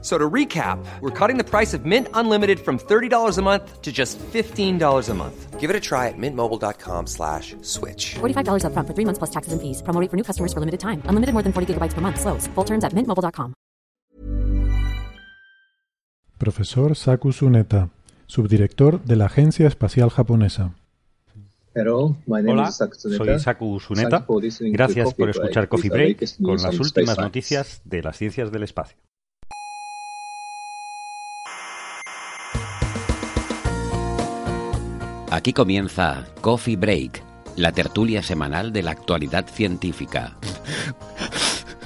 So to recap, we're cutting the price of Mint Unlimited from $30 a month to just $15 a month. Give it a try at mintmobile.com slash switch. $45 upfront for three months plus taxes and fees. Promo rate for new customers for limited time. Unlimited more than 40 gigabytes per month. Slows. Full terms at mintmobile.com. Profesor Saku Tsuneta, subdirector de la Agencia Espacial Japonesa. Hello, my name Hola, is Saku soy Saku to Gracias por escuchar Coffee Break con las últimas noticias de las ciencias del espacio. Aquí comienza Coffee Break, la tertulia semanal de la actualidad científica.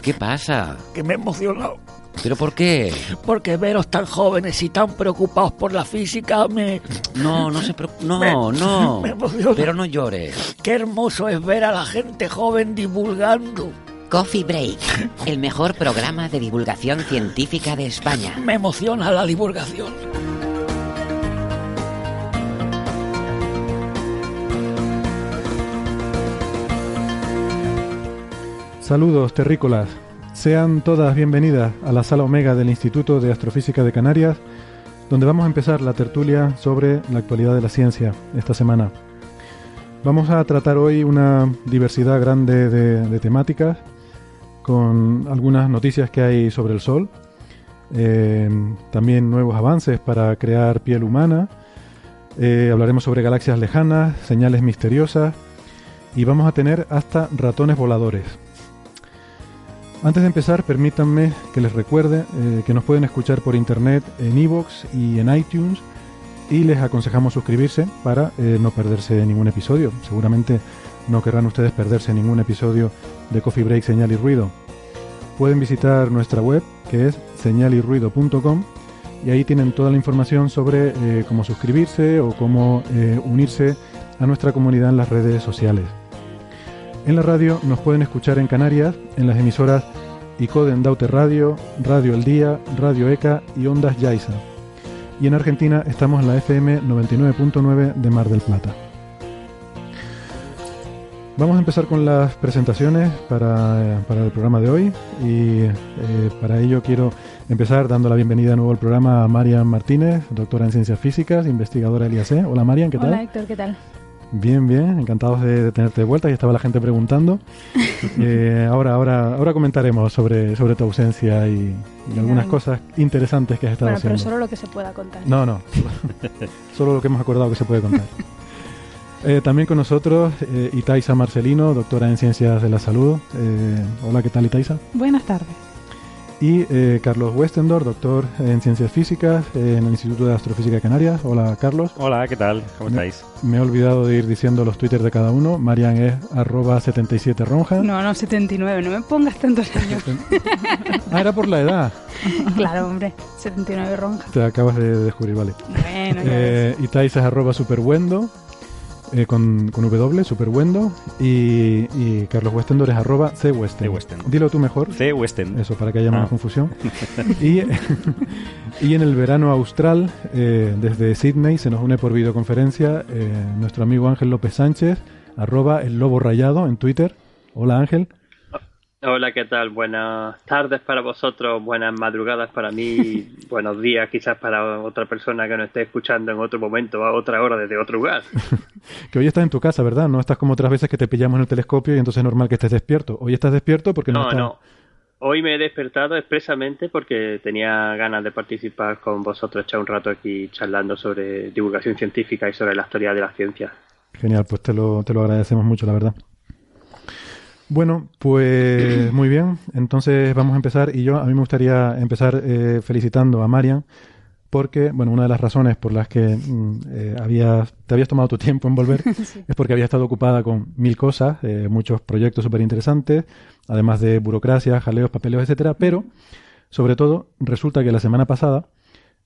¿Qué pasa? que me he emocionado. ¿Pero por qué? Porque veros tan jóvenes y tan preocupados por la física me... No, no se preocupe. No, no. me emociona. Pero no llores. Qué hermoso es ver a la gente joven divulgando. Coffee Break, el mejor programa de divulgación científica de España. Me emociona la divulgación. Saludos, terrícolas. Sean todas bienvenidas a la sala Omega del Instituto de Astrofísica de Canarias, donde vamos a empezar la tertulia sobre la actualidad de la ciencia esta semana. Vamos a tratar hoy una diversidad grande de, temáticas, con algunas noticias que hay sobre el Sol, eh, también nuevos avances para crear piel humana, eh, hablaremos sobre galaxias lejanas, señales misteriosas y vamos a tener hasta ratones voladores. Antes de empezar, permítanme que les recuerde eh, que nos pueden escuchar por internet en iVoox y en iTunes y les aconsejamos suscribirse para eh, no perderse ningún episodio. Seguramente no querrán ustedes perderse ningún episodio de Coffee Break Señal y Ruido. Pueden visitar nuestra web que es señalyrruido.com y ahí tienen toda la información sobre eh, cómo suscribirse o cómo unirse a nuestra comunidad en las redes sociales. En la radio nos pueden escuchar en Canarias en las emisoras Icoden Daute Radio, Radio El Día, Radio ECA y Ondas Yaiza. Y en Argentina estamos en la FM 99.9 de Mar del Plata. Vamos a empezar con las presentaciones para, para el programa de hoy y eh, para ello quiero empezar dando la bienvenida de nuevo al programa a Marian Martínez, doctora en Ciencias Físicas, investigadora del IAC. Hola Marian, ¿qué tal? Hola Héctor, ¿qué tal? Bien, bien, encantados de, de tenerte de vuelta. Ya estaba la gente preguntando. Eh, ahora, ahora, ahora comentaremos sobre, sobre tu ausencia y, y algunas cosas interesantes que has estado Bueno, pero haciendo. solo lo que se pueda contar. No, no, solo lo que hemos acordado que se puede contar. Eh, también con nosotros eh, Itaisa Marcelino, doctora en Ciencias de la Salud. Eh, hola, ¿qué tal Itaisa? Buenas tardes. Y eh, Carlos Westendor, doctor en Ciencias Físicas eh, en el Instituto de Astrofísica de Canarias. Hola, Carlos. Hola, ¿qué tal? ¿Cómo Me- estáis? Me he olvidado de ir diciendo los twitters de cada uno. Marian es arroba 77ronja. No, no, 79, no me pongas tantos años. Ah, era por la edad. claro, hombre, 79 ronja. Te acabas de descubrir, vale. Bueno, ya Eh, Itais es arroba superwendo, eh, con, con W, superwendo. Y, y Carlos Westendor es arroba cwesten. Cwesten. Dilo tú mejor. C. Weston. Eso, para que haya menos Ah. confusión. y, y en el verano austral, eh, desde Sydney, se nos une por videoconferencia eh, nuestro amigo Ángel López Sánchez, arroba el lobo rayado en Twitter. Hola Ángel. Hola, ¿qué tal? Buenas tardes para vosotros, buenas madrugadas para mí, buenos días quizás para otra persona que nos esté escuchando en otro momento, a otra hora, desde otro lugar. Que hoy estás en tu casa, ¿verdad? No estás como otras veces que te pillamos en el telescopio y entonces es normal que estés despierto. Hoy estás despierto porque no, No, estás... no. Hoy me he despertado expresamente porque tenía ganas de participar con vosotros, echar un rato aquí charlando sobre divulgación científica y sobre la historia de la ciencia. Genial, pues te lo, te lo agradecemos mucho, la verdad. Bueno, pues muy bien. Entonces vamos a empezar. Y yo a mí me gustaría empezar eh, felicitando a Marian porque, bueno, una de las razones por las que mm, eh, habías, te habías tomado tu tiempo en volver es porque había estado ocupada con mil cosas, eh, muchos proyectos súper interesantes, además de burocracia, jaleos, papeleos, etcétera, pero sobre todo resulta que la semana pasada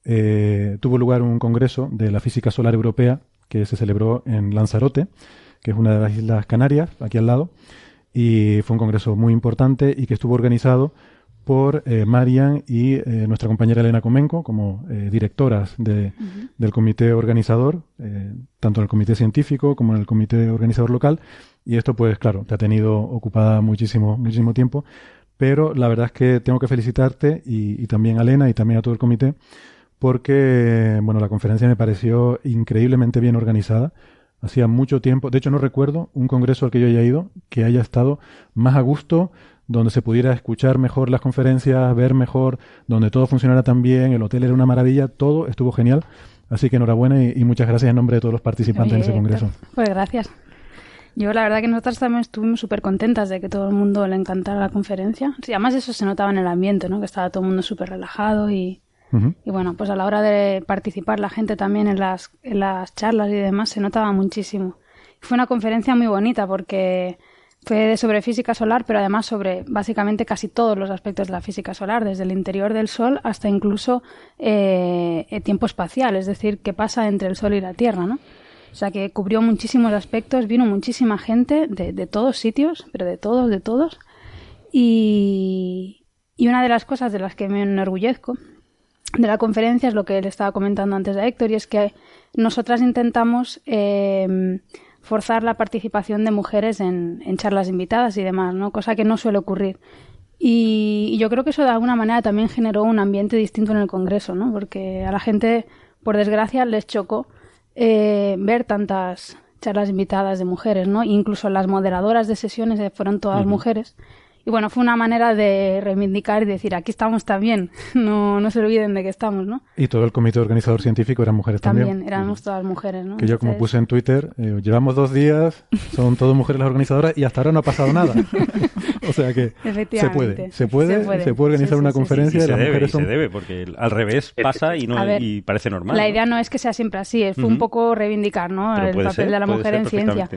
eh, tuvo lugar un congreso de la física solar europea que se celebró en Lanzarote, que es una de las islas Canarias, aquí al lado, y fue un congreso muy importante y que estuvo organizado por eh, Marian y eh, nuestra compañera Elena Comenco como eh, directoras de, del comité organizador, tanto en el comité científico como en el comité organizador local. Y esto, pues claro, te ha tenido ocupada muchísimo, muchísimo tiempo. Pero la verdad es que tengo que felicitarte y, y también a Elena y también a todo el comité porque, bueno, la conferencia me pareció increíblemente bien organizada. Hacía mucho tiempo, de hecho no recuerdo un congreso al que yo haya ido que haya estado más a gusto, donde se pudiera escuchar mejor las conferencias, ver mejor, donde todo funcionara tan bien, el hotel era una maravilla, todo estuvo genial. Así que enhorabuena y, y muchas gracias en nombre de todos los participantes Oye, en ese congreso. Pues gracias. Yo la verdad que nosotras también estuvimos súper contentas de que todo el mundo le encantara la conferencia. Sí, además eso se notaba en el ambiente, ¿no? Que estaba todo el mundo súper relajado y, Y bueno, pues a la hora de participar la gente también en las, charlas y demás se notaba muchísimo. Fue una conferencia muy bonita porque fue sobre física solar, pero además sobre básicamente casi todos los aspectos de la física solar, desde el interior del Sol hasta incluso eh, el tiempo espacial, es decir, qué pasa entre el Sol y la Tierra, ¿no? O sea que cubrió muchísimos aspectos, vino muchísima gente de, de todos sitios, pero de todos, de todos. Y, y una de las cosas de las que me enorgullezco de la conferencia es lo que le estaba comentando antes a Héctor, y es que nosotras intentamos eh, forzar la participación de mujeres en, en charlas invitadas y demás, ¿no? Cosa que no suele ocurrir. Y, y yo creo que eso de alguna manera también generó un ambiente distinto en el Congreso, ¿no? Porque a la gente, por desgracia, les chocó eh, ver tantas charlas invitadas de mujeres, ¿no? Incluso las moderadoras de sesiones eh, fueron todas mujeres. Y bueno, fue una manera de reivindicar y decir, aquí estamos también, no, no se olviden de que estamos, ¿no? Y todo el comité organizador científico eran mujeres también. También, éramos todas mujeres, ¿no? Que yo, como Entonces- puse en Twitter, eh, llevamos dos días, son todas mujeres las organizadoras y hasta ahora no ha pasado nada. o sea que se puede, se puede, Se puede. se puede organizar Sí, sí, una sí, sí, conferencia Y y se las debe, mujeres son... se debe, porque al revés pasa y, no, ver, y parece normal. La ¿no? idea no es que sea siempre así, fue un Ujú. poco reivindicar ¿no? Pero el papel ser, de la mujer en ciencia.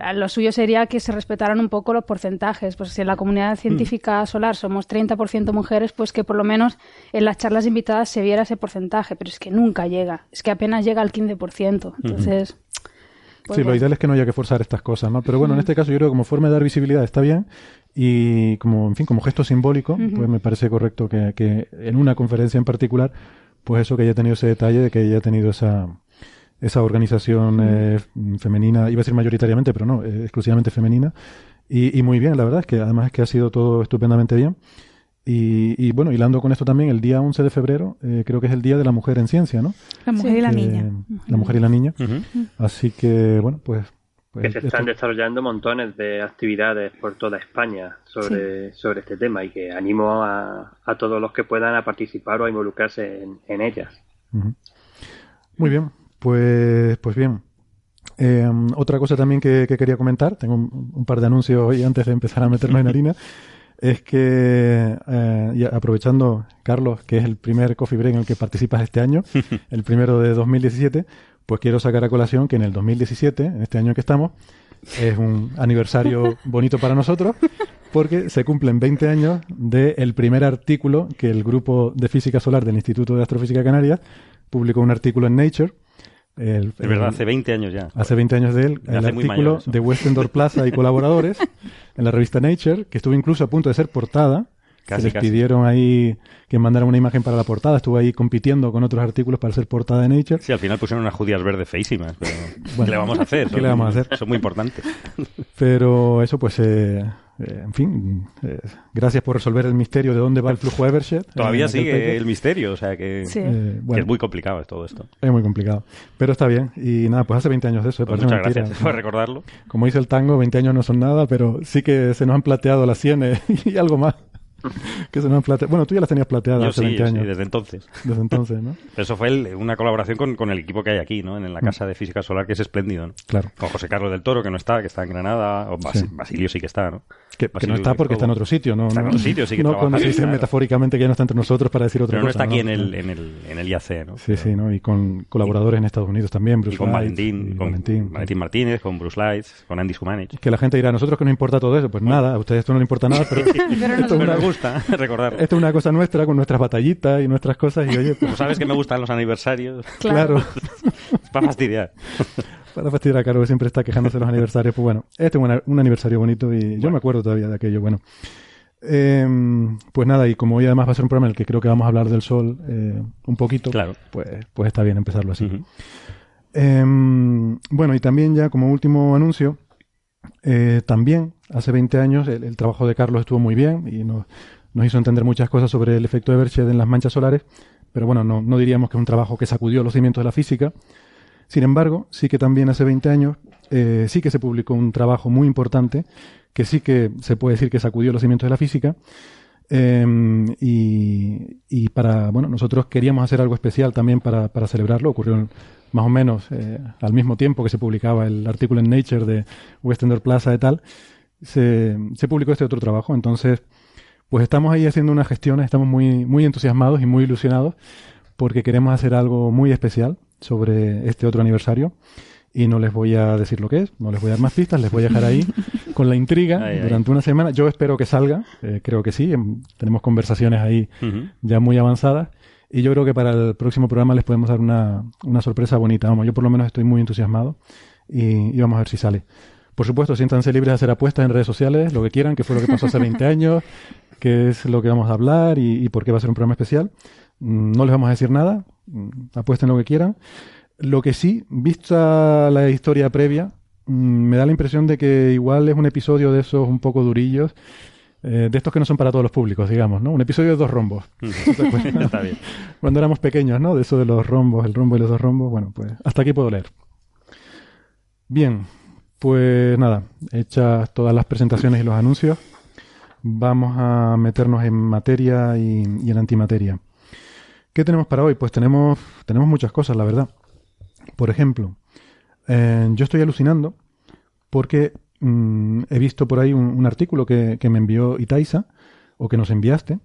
Ah, Lo suyo sería que se respetaran un poco los porcentajes. Pues si en la comunidad científica solar somos 30% mujeres, pues que por lo menos en las charlas invitadas se viera ese porcentaje. Pero es que nunca llega, es que apenas llega al 15%. Entonces, pues sí, lo ideal es que no haya que forzar estas cosas, ¿no? Pero bueno, en este caso yo creo que como forma de dar visibilidad está bien y como, en fin, como gesto simbólico, pues me parece correcto que, que en una conferencia en particular, pues eso que haya tenido ese detalle de que haya tenido esa, esa organización eh, femenina, iba a decir mayoritariamente, pero no, eh, exclusivamente femenina. Y, y muy bien, la verdad es que además es que ha sido todo estupendamente bien. Y, y bueno, hilando con esto también, el día 11 de febrero eh, creo que es el Día de la Mujer en Ciencia, ¿no? La mujer y la niña. La mujer y la niña. Así que, bueno, pues... pues que se esto- están desarrollando montones de actividades por toda España sobre, sobre este tema y que animo a, a todos los que puedan a participar o a involucrarse en, en ellas. Muy bien, pues, pues bien. Eh, otra cosa también que, que quería comentar, tengo un, un par de anuncios hoy antes de empezar a meternos en harina, es que, eh, y aprovechando, Carlos, que es el primer Coffee Break en el que participas este año, el primero de 2017, pues quiero sacar a colación que en el 2017, en este año que estamos, es un aniversario bonito para nosotros, porque se cumplen 20 años del primer artículo que el grupo de física solar del Instituto de Astrofísica Canarias publicó un artículo en Nature. El- Es verdad, el- hace 20 años ya. hace 20 años de él, el artículo de Westendor Plaza y colaboradores en la revista Nature, que estuvo incluso a punto de ser portada. Casi, Se les casi. pidieron ahí que mandaran una imagen para la portada. Estuvo ahí compitiendo con otros artículos para ser portada de Nature. Sí, al final pusieron unas judías verdes feísimas, pero Bueno, ¿qué le vamos a hacer? ¿qué Son- le vamos a hacer? Son muy importantes. Pero eso, pues, eh, eh, en fin, eh, gracias por resolver el misterio de dónde va el flujo Evershed. Todavía en aquel sigue paper. el misterio, o sea que, Sí. Eh, que es muy complicado todo esto. es muy complicado. Pero está bien. Y nada, pues hace 20 años de eso. eh, Pues muchas mentira. gracias por recordarlo. Como dice el tango, 20 años no son nada, pero sí que se nos han plateado las sienes y algo más. que se nos han plateado. Bueno, tú ya las tenías plateadas Yo hace sí, 20 yo sí, años. desde entonces. Desde entonces, ¿no? Eso fue el- una colaboración con, con el equipo que hay aquí, ¿no? En, la Casa de Física Solar, que es espléndido, ¿no? Claro. Con José Carlos del Toro, que no está, que está en Granada. O Bas- Sí. Basilio sí que está, ¿no? Que, que no está porque está en otro sitio, ¿no? Está en no, otro sitio, sí que No trabaja cuando se dice claro. metafóricamente que ya no está entre nosotros para decir otra Pero no cosa. está aquí en el, en, el, en el IAC, ¿no? Sí, sí, ¿no? Y con colaboradores en Estados Unidos también, Bruce Y con Light, Valentín, y con Valentín. Valentín Martínez, con Bruce Lights, con Andy Schumanich. Que la gente dirá, a nosotros que nos importa todo eso. Pues nada, a ustedes esto no le importa nada, pero, Pero esto, es Pero una, me gusta recordarlo. esto es una cosa nuestra con nuestras batallitas y nuestras cosas. Y oye, pues, Como sabes que me gustan los aniversarios, claro, es para fastidiar. Para fastidiar a Caro, que siempre está quejándose de los aniversarios. Pues bueno, este es un, un aniversario bonito y yo me acuerdo todavía de aquello. Bueno, Em, pues nada, y como hoy además va a ser un programa en el que creo que vamos a hablar del sol eh, un poquito, Claro. pues, pues está bien empezarlo así. Em, bueno, y también ya como último anuncio, eh, también hace 20 años el, el trabajo de Carlos estuvo muy bien y nos, nos hizo entender muchas cosas sobre el efecto de Evershed en las manchas solares, pero bueno, no, no diríamos que es un trabajo que sacudió los cimientos de la física. Sin embargo, sí que también hace 20 años eh, sí que se publicó un trabajo muy importante que sí que se puede decir que sacudió los cimientos de la física. Eh, y, y para, bueno, nosotros queríamos hacer algo especial también para, para celebrarlo. Ocurrió más o menos eh, al mismo tiempo que se publicaba el artículo en Nature de Westender Plaza y tal. Se, se publicó este otro trabajo. Entonces, pues estamos ahí haciendo unas gestiones, estamos muy, muy entusiasmados y muy ilusionados porque queremos hacer algo muy especial sobre este otro aniversario y no les voy a decir lo que es, no les voy a dar más pistas, les voy a dejar ahí con la intriga Ay, ay. durante una semana. Yo espero que salga, eh, creo que sí, em, tenemos conversaciones ahí ya muy avanzadas y yo creo que para el próximo programa les podemos dar una, una sorpresa bonita. Vamos, yo por lo menos estoy muy entusiasmado y, y vamos a ver si sale. Por supuesto, siéntanse libres de hacer apuestas en redes sociales, lo que quieran, que fue lo que pasó hace 20 años, qué es lo que vamos a hablar y, y por qué va a ser un programa especial. Mm, No les vamos a decir nada, apuesten lo que quieran. Lo que sí, vista la historia previa, mm, me da la impresión de que igual es un episodio de esos un poco durillos, eh, de estos que no son para todos los públicos, digamos, ¿no? Un episodio de dos rombos. Está bien. Cuando éramos pequeños, ¿no? De eso de los rombos, el rombo y los dos rombos. Bueno, pues hasta aquí puedo leer. Bien, pues nada, hechas todas las presentaciones y los anuncios, vamos a meternos en materia y, y en antimateria. ¿Qué tenemos para hoy? Pues tenemos, tenemos muchas cosas, la verdad. Por ejemplo, eh, yo estoy alucinando porque mm, he visto por ahí un, un artículo que, que me envió Itaiza, o que nos enviaste,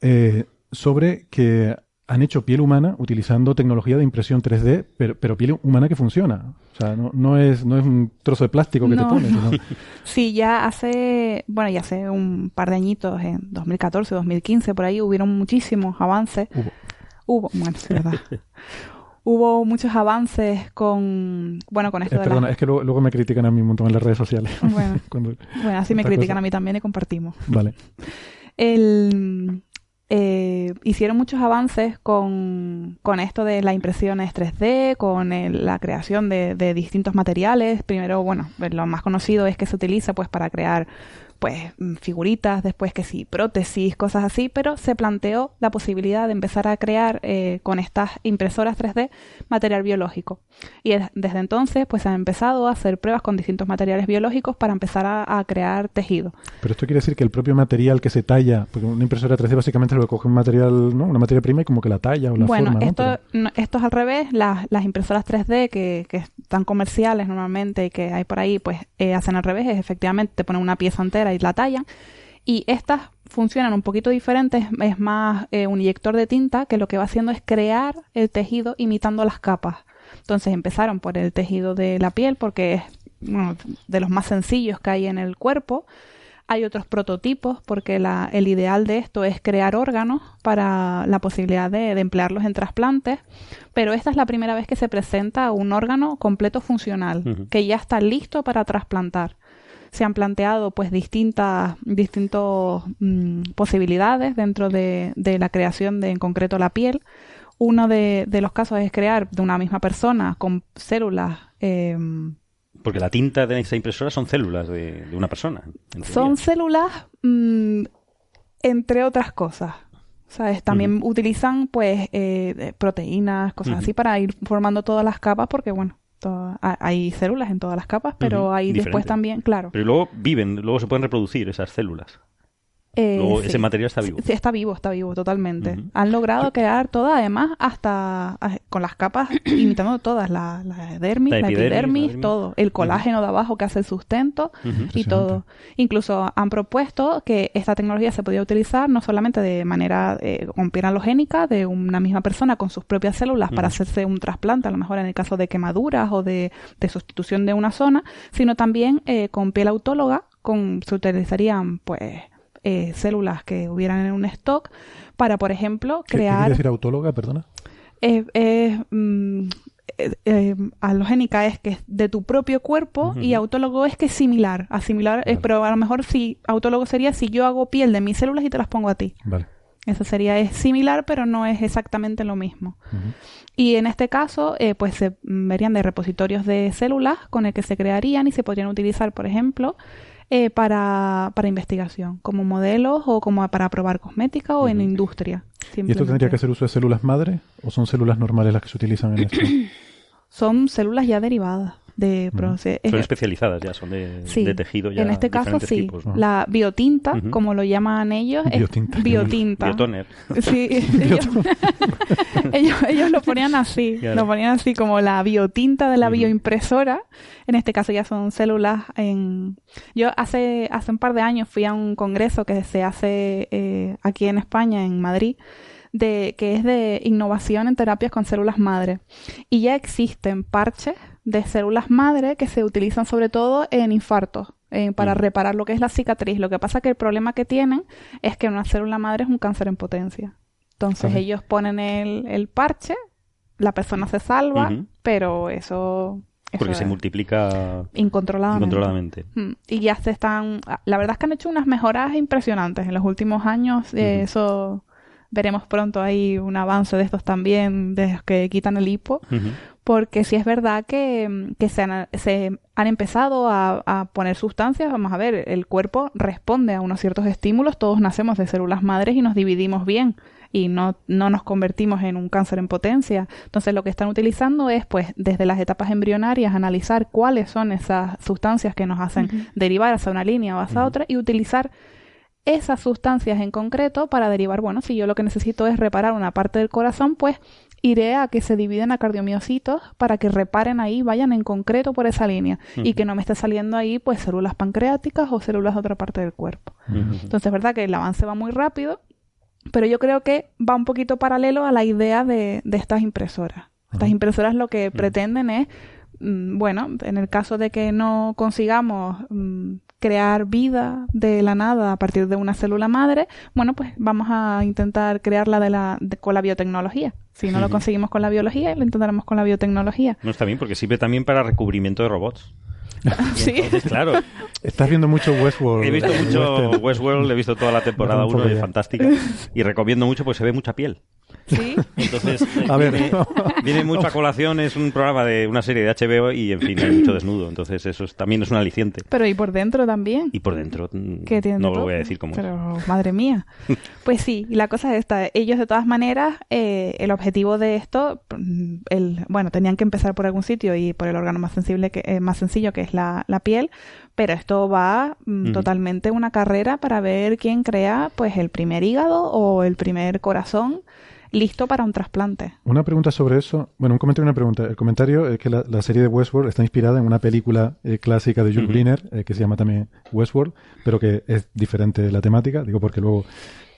eh, sobre que han hecho piel humana utilizando tecnología de impresión 3D, pero, pero piel humana que funciona. O sea, no, no, es, no es un trozo de plástico que te pones, no. sino- Sí, ya hace, bueno, ya hace un par de añitos, en 2014, 2015, por ahí hubieron muchísimos avances. Hubo. Hubo, bueno, es verdad. Hubo muchos avances con, bueno, con esto Eh, de perdona, las- es que luego, luego me critican a mí un montón en las redes sociales. Bueno. Cuando- Bueno, así me critican a mí también y compartimos. Vale. El, eh, hicieron muchos avances con, con esto de las impresiones 3D, con el- la creación de, de distintos materiales. Primero, bueno, lo más conocido es que se utiliza pues para crear pues mm, figuritas, después que sí, prótesis, cosas así, pero se planteó la posibilidad de empezar a crear eh, con estas impresoras 3D material biológico. Y es- desde entonces pues se han empezado a hacer pruebas con distintos materiales biológicos para empezar a, a crear tejido. Pero esto quiere decir que el propio material que se talla, porque una impresora 3D básicamente lo coge un material, ¿no? Una materia prima y como que la talla o la bueno, forma, ¿no? esto, Pero- no, esto es al revés. Las, las impresoras 3D que, que están comerciales normalmente y que hay por ahí, pues eh, hacen al revés. Es efectivamente te ponen una pieza entera y la tallan. Y estas funcionan un poquito diferentes. Es más eh, un inyector de tinta que lo que va haciendo es crear el tejido imitando las capas. Entonces empezaron por el tejido de la piel porque es uno de los más sencillos que hay en el cuerpo. Hay otros prototipos porque la- el ideal de esto es crear órganos para la posibilidad de, de emplearlos en trasplantes, pero esta es la primera vez que se presenta un órgano completo funcional, que ya está listo para trasplantar. Se han planteado pues distintas distintos, mm, posibilidades dentro de, de la creación de en concreto la piel. Uno de, de los casos es crear de una misma persona con células em, Porque la tinta de esa impresora son células de, de una persona. Son células, mm, entre otras cosas. ¿Sabes? También utilizan, pues, eh, proteínas, cosas así, para ir formando todas las capas, porque, bueno, ha- hay células en todas las capas, pero hay después también, claro. Pero luego viven, luego se pueden reproducir esas células. Eh, luego sí. ese material está vivo. Sí, está vivo, está vivo, totalmente. Han logrado crear todas, además, hasta ah, con las capas, imitando todas, la, la dermis, La epidermis, la epidermis, dermis. todo. El colágeno de abajo que hace el sustento y todo. Incluso han propuesto que esta tecnología se podía utilizar no solamente de manera eh, con piel halogénica de una misma persona con sus propias células para hacerse un trasplante, a lo mejor en el caso de quemaduras o de, de sustitución de una zona, sino también eh, con piel autóloga, con, se utilizarían pues eh, células que hubieran en un stock para, por ejemplo, ¿Qué, qué quiere crear decir autóloga, perdona? es, es, mm, eh, eh, alogénica es que es de tu propio cuerpo y autólogo es que es similar. A similar es, pero a lo mejor si autólogo sería si yo hago piel de mis células y te las pongo a ti. Vale. Eso sería, es similar, pero no es exactamente lo mismo. Y en este caso, eh, pues se verían de repositorios de células con el que se crearían y se podrían utilizar, por ejemplo, eh, para, para investigación, como modelos o como para probar cosmética o en industria. ¿Y esto tendría que hacer uso de células madre o son células normales las que se utilizan en esto? son células ya derivadas de Son especializadas ya, son de, de tejido ya. En este caso sí. La biotinta, como lo llaman ellos, biotinta. es biotinta. Biotoner. Sí, ellos, ellos, lo ponían así, lo ponían así como la biotinta de la bioimpresora. En este caso ya son células en... Yo hace, hace un par de años fui a un congreso que se hace eh, aquí en España, en Madrid, de, que es de innovación en terapias con células madre. Y ya existen parches de células madre que se utilizan sobre todo en infartos. para reparar lo que es la cicatriz. Lo que pasa que el problema que tienen es que una célula madre es un cáncer en potencia. Entonces ellos ponen el, el, parche, la persona se salva, pero eso porque se multiplica incontroladamente. Mm. Y ya se están. La verdad es que han hecho unas mejoras impresionantes en los últimos años. Eso veremos pronto ahí un avance de estos también, de los que quitan el hipo, porque si es verdad que, se, han, se, han, empezado a, poner sustancias, vamos a ver, el cuerpo responde a unos ciertos estímulos, todos nacemos de células madres y nos dividimos bien y no, no nos convertimos en un cáncer en potencia. Entonces lo que están utilizando es, pues, desde las etapas embrionarias, analizar cuáles son esas sustancias que nos hacen derivar hacia una línea o hacia otra y utilizar esas sustancias en concreto para derivar, bueno, si yo lo que necesito es reparar una parte del corazón, pues iré a que se dividen a cardiomiocitos para que reparen ahí, vayan en concreto por esa línea y que no me esté saliendo ahí pues células pancreáticas o células de otra parte del cuerpo. Entonces es verdad que el avance va muy rápido, pero yo creo que va un poquito paralelo a la idea de, de estas impresoras. Estas impresoras lo que pretenden es mm, bueno, en el caso de que no consigamos mm, crear vida de la nada a partir de una célula madre, bueno, pues vamos a intentar crearla de la, con la biotecnología. Si no lo conseguimos con la biología, lo intentaremos con la biotecnología. No está bien, porque sirve también para recubrimiento de robots. sí. claro. Estás viendo mucho Westworld. He visto mucho Westworld, he visto toda la temporada 1 y es fantástica. Y recomiendo mucho, pues se ve mucha piel. Sí. Entonces, a ver. Viene, mucho a colación, es un programa de una serie de HBO y, en fin, hay mucho desnudo. Entonces, eso también es un aliciente. Pero ¿y por dentro también? Y por dentro, mm, ¿Qué tiene no lo voy a decir cómo Pero, madre mía. Pues sí, la cosa es esta. Ellos, de todas maneras, eh, el objetivo de esto, mm, el, bueno, tenían que empezar por algún sitio y por el órgano más sensible, que, eh, más sencillo, que es la, la piel, pero esto va mm, totalmente una carrera para ver quién crea pues el primer hígado o el primer corazón listo para un trasplante. Una pregunta sobre eso. Bueno, un comentario y una pregunta. El comentario es que la, serie de Westworld está inspirada en una película eh, clásica de Jules uh eh, que se llama también Westworld, pero que es diferente la temática. Digo porque luego,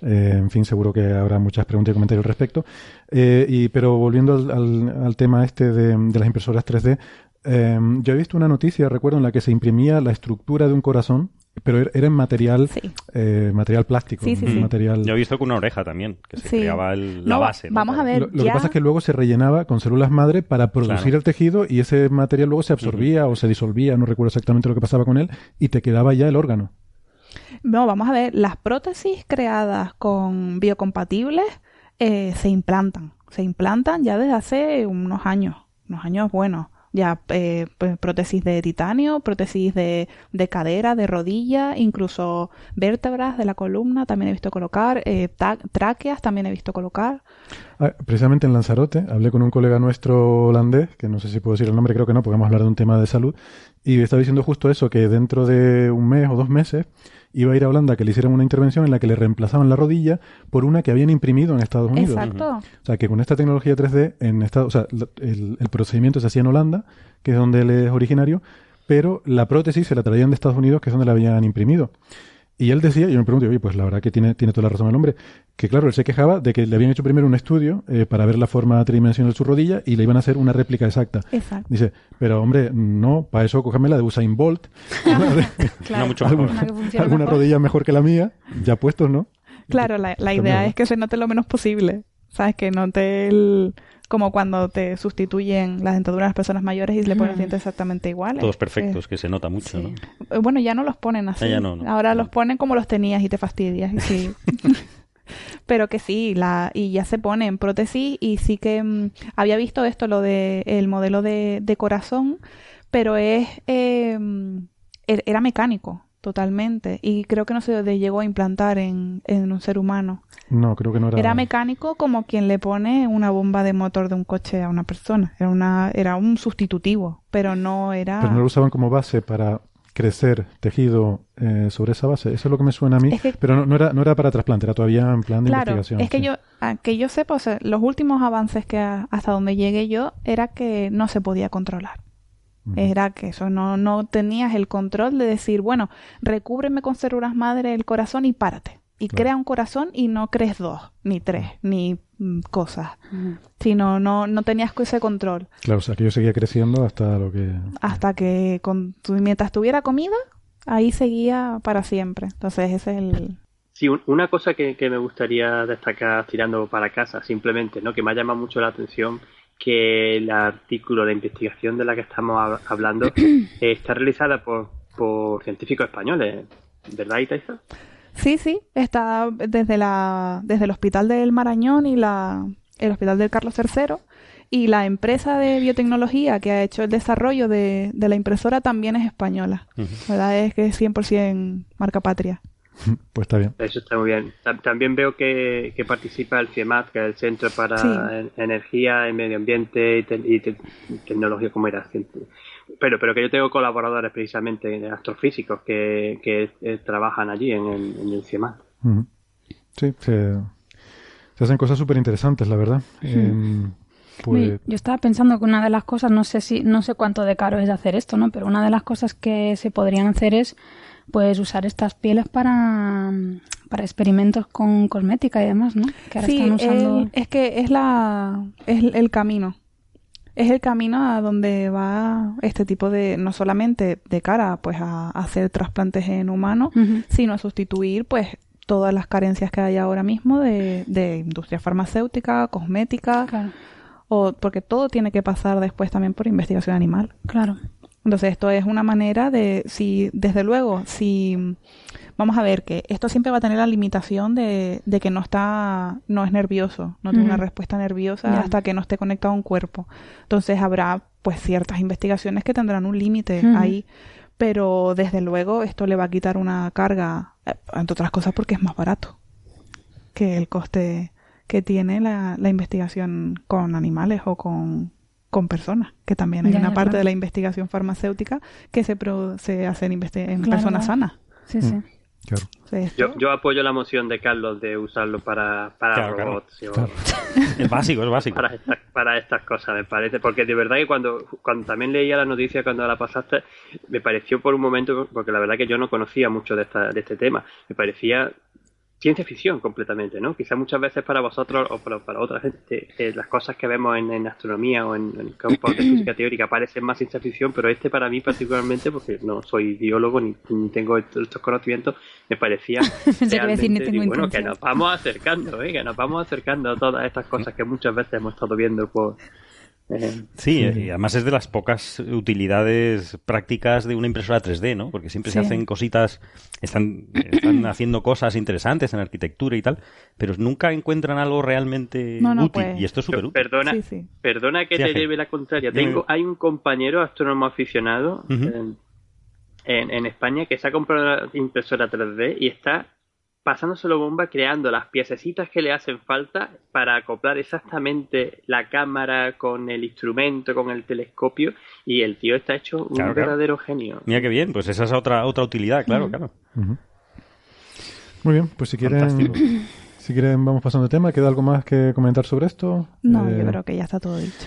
eh, en fin, seguro que habrá muchas preguntas y comentarios al respecto. y, pero volviendo al, al, tema este de, de las impresoras 3D, yo he visto una noticia, recuerdo, en la que se imprimía la estructura de un corazón pero er, era en material, eh, material plástico. material... Yo he visto con una oreja también, que se creaba la base. Vamos a ver. Lo, que pasa es que luego se rellenaba con células madre para producir el tejido y ese material luego se absorbía o se disolvía, no recuerdo exactamente lo que pasaba con él, y te quedaba ya el órgano. No, vamos a ver, las prótesis creadas con biocompatibles eh, se implantan. Se implantan ya desde hace unos años, unos años buenos ya eh, prótesis de titanio, prótesis de, de, cadera, de rodilla, incluso vértebras de la columna también he visto colocar, eh, tráqueas también he visto colocar. Ah, precisamente en Lanzarote hablé con un colega nuestro holandés, que no sé si puedo decir el nombre, creo que no, porque vamos a hablar de un tema de salud, y estaba diciendo justo eso, que dentro de un mes o dos meses iba a ir a Holanda que le hicieran una intervención en la que le reemplazaban la rodilla por una que habían imprimido en Estados Unidos. Exacto. O sea, que con esta tecnología 3D, en Estados, o sea, el, el procedimiento se hacía en Holanda, que es donde él es originario, pero la prótesis se la traían de Estados Unidos, que es donde la habían imprimido. Y él decía, yo me pregunto, oye, pues la verdad que tiene, tiene toda la razón el hombre, que claro, él se quejaba de que le habían hecho primero un estudio eh, para ver la forma tridimensional de su rodilla y le iban a hacer una réplica exacta. Exacto. Dice, pero hombre, no, para eso cógeme la de Usain Bolt. no mucho mejor. Alguna, alguna rodilla mejor que la mía, ya puestos, ¿no? Claro, la, la idea es que se note lo menos posible. ¿Sabes? Que note el... Como cuando te sustituyen las dentaduras de las personas mayores y le ponen los dientes exactamente iguales. Todos perfectos, que se nota mucho, ¿no? Eh, Bueno, ya no los ponen así. Ah, ya no, no. Ahora los ponen como los tenías y te fastidias. y sí. Pero que sí, la, y ya se pone en prótesis y sí que mm, había visto esto, lo de el modelo de, de corazón, pero es eh, er- era mecánico totalmente y creo que no se le llegó a implantar en, en un ser humano. No, creo que no era. Era mecánico como quien le pone una bomba de motor de un coche a una persona. Era una era un sustitutivo, pero no era Pero no lo usaban como base para crecer tejido eh, sobre esa base. Eso es lo que me suena a mí. Es que- Pero no, no era, no era para trasplante, era todavía en plan de Claro, investigación. es que sí. yo, a- que yo sepa, o sea, los últimos avances que a- hasta donde llegué yo era que no se podía controlar. Era que eso no, no tenías el control de decir, bueno, recúbreme con células madre el corazón y párate. Y crea un corazón y no crees dos, ni tres, ni mm, cosas. Sino no, no tenías ese control. Claro, o sea, que yo seguía creciendo hasta lo que... Hasta que con, tu- mientras tuviera comida, ahí seguía para siempre. Entonces ese es el... Sí, un- una cosa que, que me gustaría destacar tirando para casa, simplemente, ¿no? que me ha llamado mucho la atención, que el artículo de investigación de la que estamos hab- hablando eh, está realizada por, por científicos españoles, ¿verdad, Itaiza? Sí, sí, está desde la desde el Hospital del Marañón y la el Hospital del Carlos III y la empresa de biotecnología que ha hecho el desarrollo de, de la impresora también es española. La verdad es que es 100% marca patria. Pues está bien. Eso está muy bien. Tam- También veo que, que participa el CIEMAT, que es el Centro para Sí. En- Energía y Medio Ambiente y, te- y te- Tecnología, como era? Pero, pero que yo tengo colaboradores precisamente astrofísicos que, que eh, trabajan allí en el, en el CIEMAT. Sí, se, se hacen cosas súper interesantes, la verdad. Em, pues, Yo estaba pensando que una de las cosas, no sé si, no sé cuánto de caro es hacer esto, ¿no? Pero una de las cosas que se podrían hacer es, pues, usar estas pieles para, para experimentos con cosmética y demás, ¿no? Que ahora Sí, están usando. el- es que es la es el camino. Es el camino a donde va este tipo de, no solamente de cara pues a, a hacer trasplantes en humanos, sino a sustituir pues todas las carencias que hay ahora mismo de, de industria farmacéutica, cosmética, Claro, o porque todo tiene que pasar después también por investigación animal. claro. Entonces esto es una manera de, si, desde luego, si vamos a ver que esto siempre va a tener la limitación de, de que no está, no es nervioso, no tiene una respuesta nerviosa hasta que no esté conectado a un cuerpo. Entonces habrá pues ciertas investigaciones que tendrán un límite ahí, pero desde luego esto le va a quitar una carga, eh, entre otras cosas porque es más barato que el coste que tiene la, la investigación con animales o con, con personas, que también hay Ya, una ya, parte claro. de la investigación farmacéutica que se, pro- se hace en, en Claro, personas claro. sanas. Sí, sí. claro. Yo, yo apoyo la moción de Carlos de usarlo para, para robots o Claro. Es básico, es básico. para, estas, para estas cosas, me parece. Porque de verdad que cuando, cuando también leía la noticia, cuando la pasaste, me pareció por un momento, porque la verdad que yo no conocía mucho de, esta, de este tema, me parecía ciencia ficción completamente, ¿no? Quizás muchas veces para vosotros o para, para otra gente eh, las cosas que vemos en, en astronomía o en, en campos de física teórica parecen más ciencia ficción, pero este para mí particularmente, porque no soy biólogo ni, ni tengo estos conocimientos, me parecía decir, realmente, digo, bueno, que nos vamos acercando, ¿eh? que nos vamos acercando a todas estas cosas que muchas veces hemos estado viendo por... Sí, y además es de las pocas utilidades prácticas de una impresora 3D, ¿no? Porque siempre se hacen cositas, están, están haciendo cosas interesantes en arquitectura y tal, pero nunca encuentran algo realmente No, no, útil. pues- Y esto es súper útil. Perdona, sí, sí. perdona que Sí, te Ángel. lleve la contraria. Tengo, hay un compañero astrónomo aficionado en- en España que se ha comprado una impresora 3D y está pasándoselo bomba creando las piececitas que le hacen falta para acoplar exactamente la cámara con el instrumento, con el telescopio y el tío está hecho un Claro, claro. verdadero genio. Mira qué bien, pues esa es otra, otra utilidad, claro, claro. Muy bien, pues si quieren, si quieren vamos pasando de tema. ¿Queda algo más que comentar sobre esto? No, Eh, yo creo que ya está todo dicho.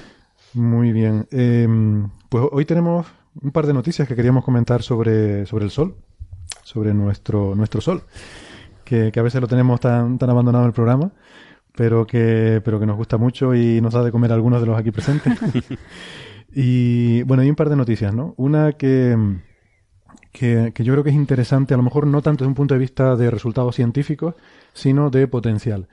Muy bien. Eh, pues hoy tenemos un par de noticias que queríamos comentar sobre, sobre el Sol, sobre nuestro, nuestro Sol, que, que a veces lo tenemos tan, tan abandonado en el programa, pero que, pero que nos gusta mucho y nos da de comer a algunos de los aquí presentes. y bueno, hay un par de noticias, ¿no? Una que, que, que yo creo que es interesante, a lo mejor no tanto desde un punto de vista de resultados científicos, sino de potencial.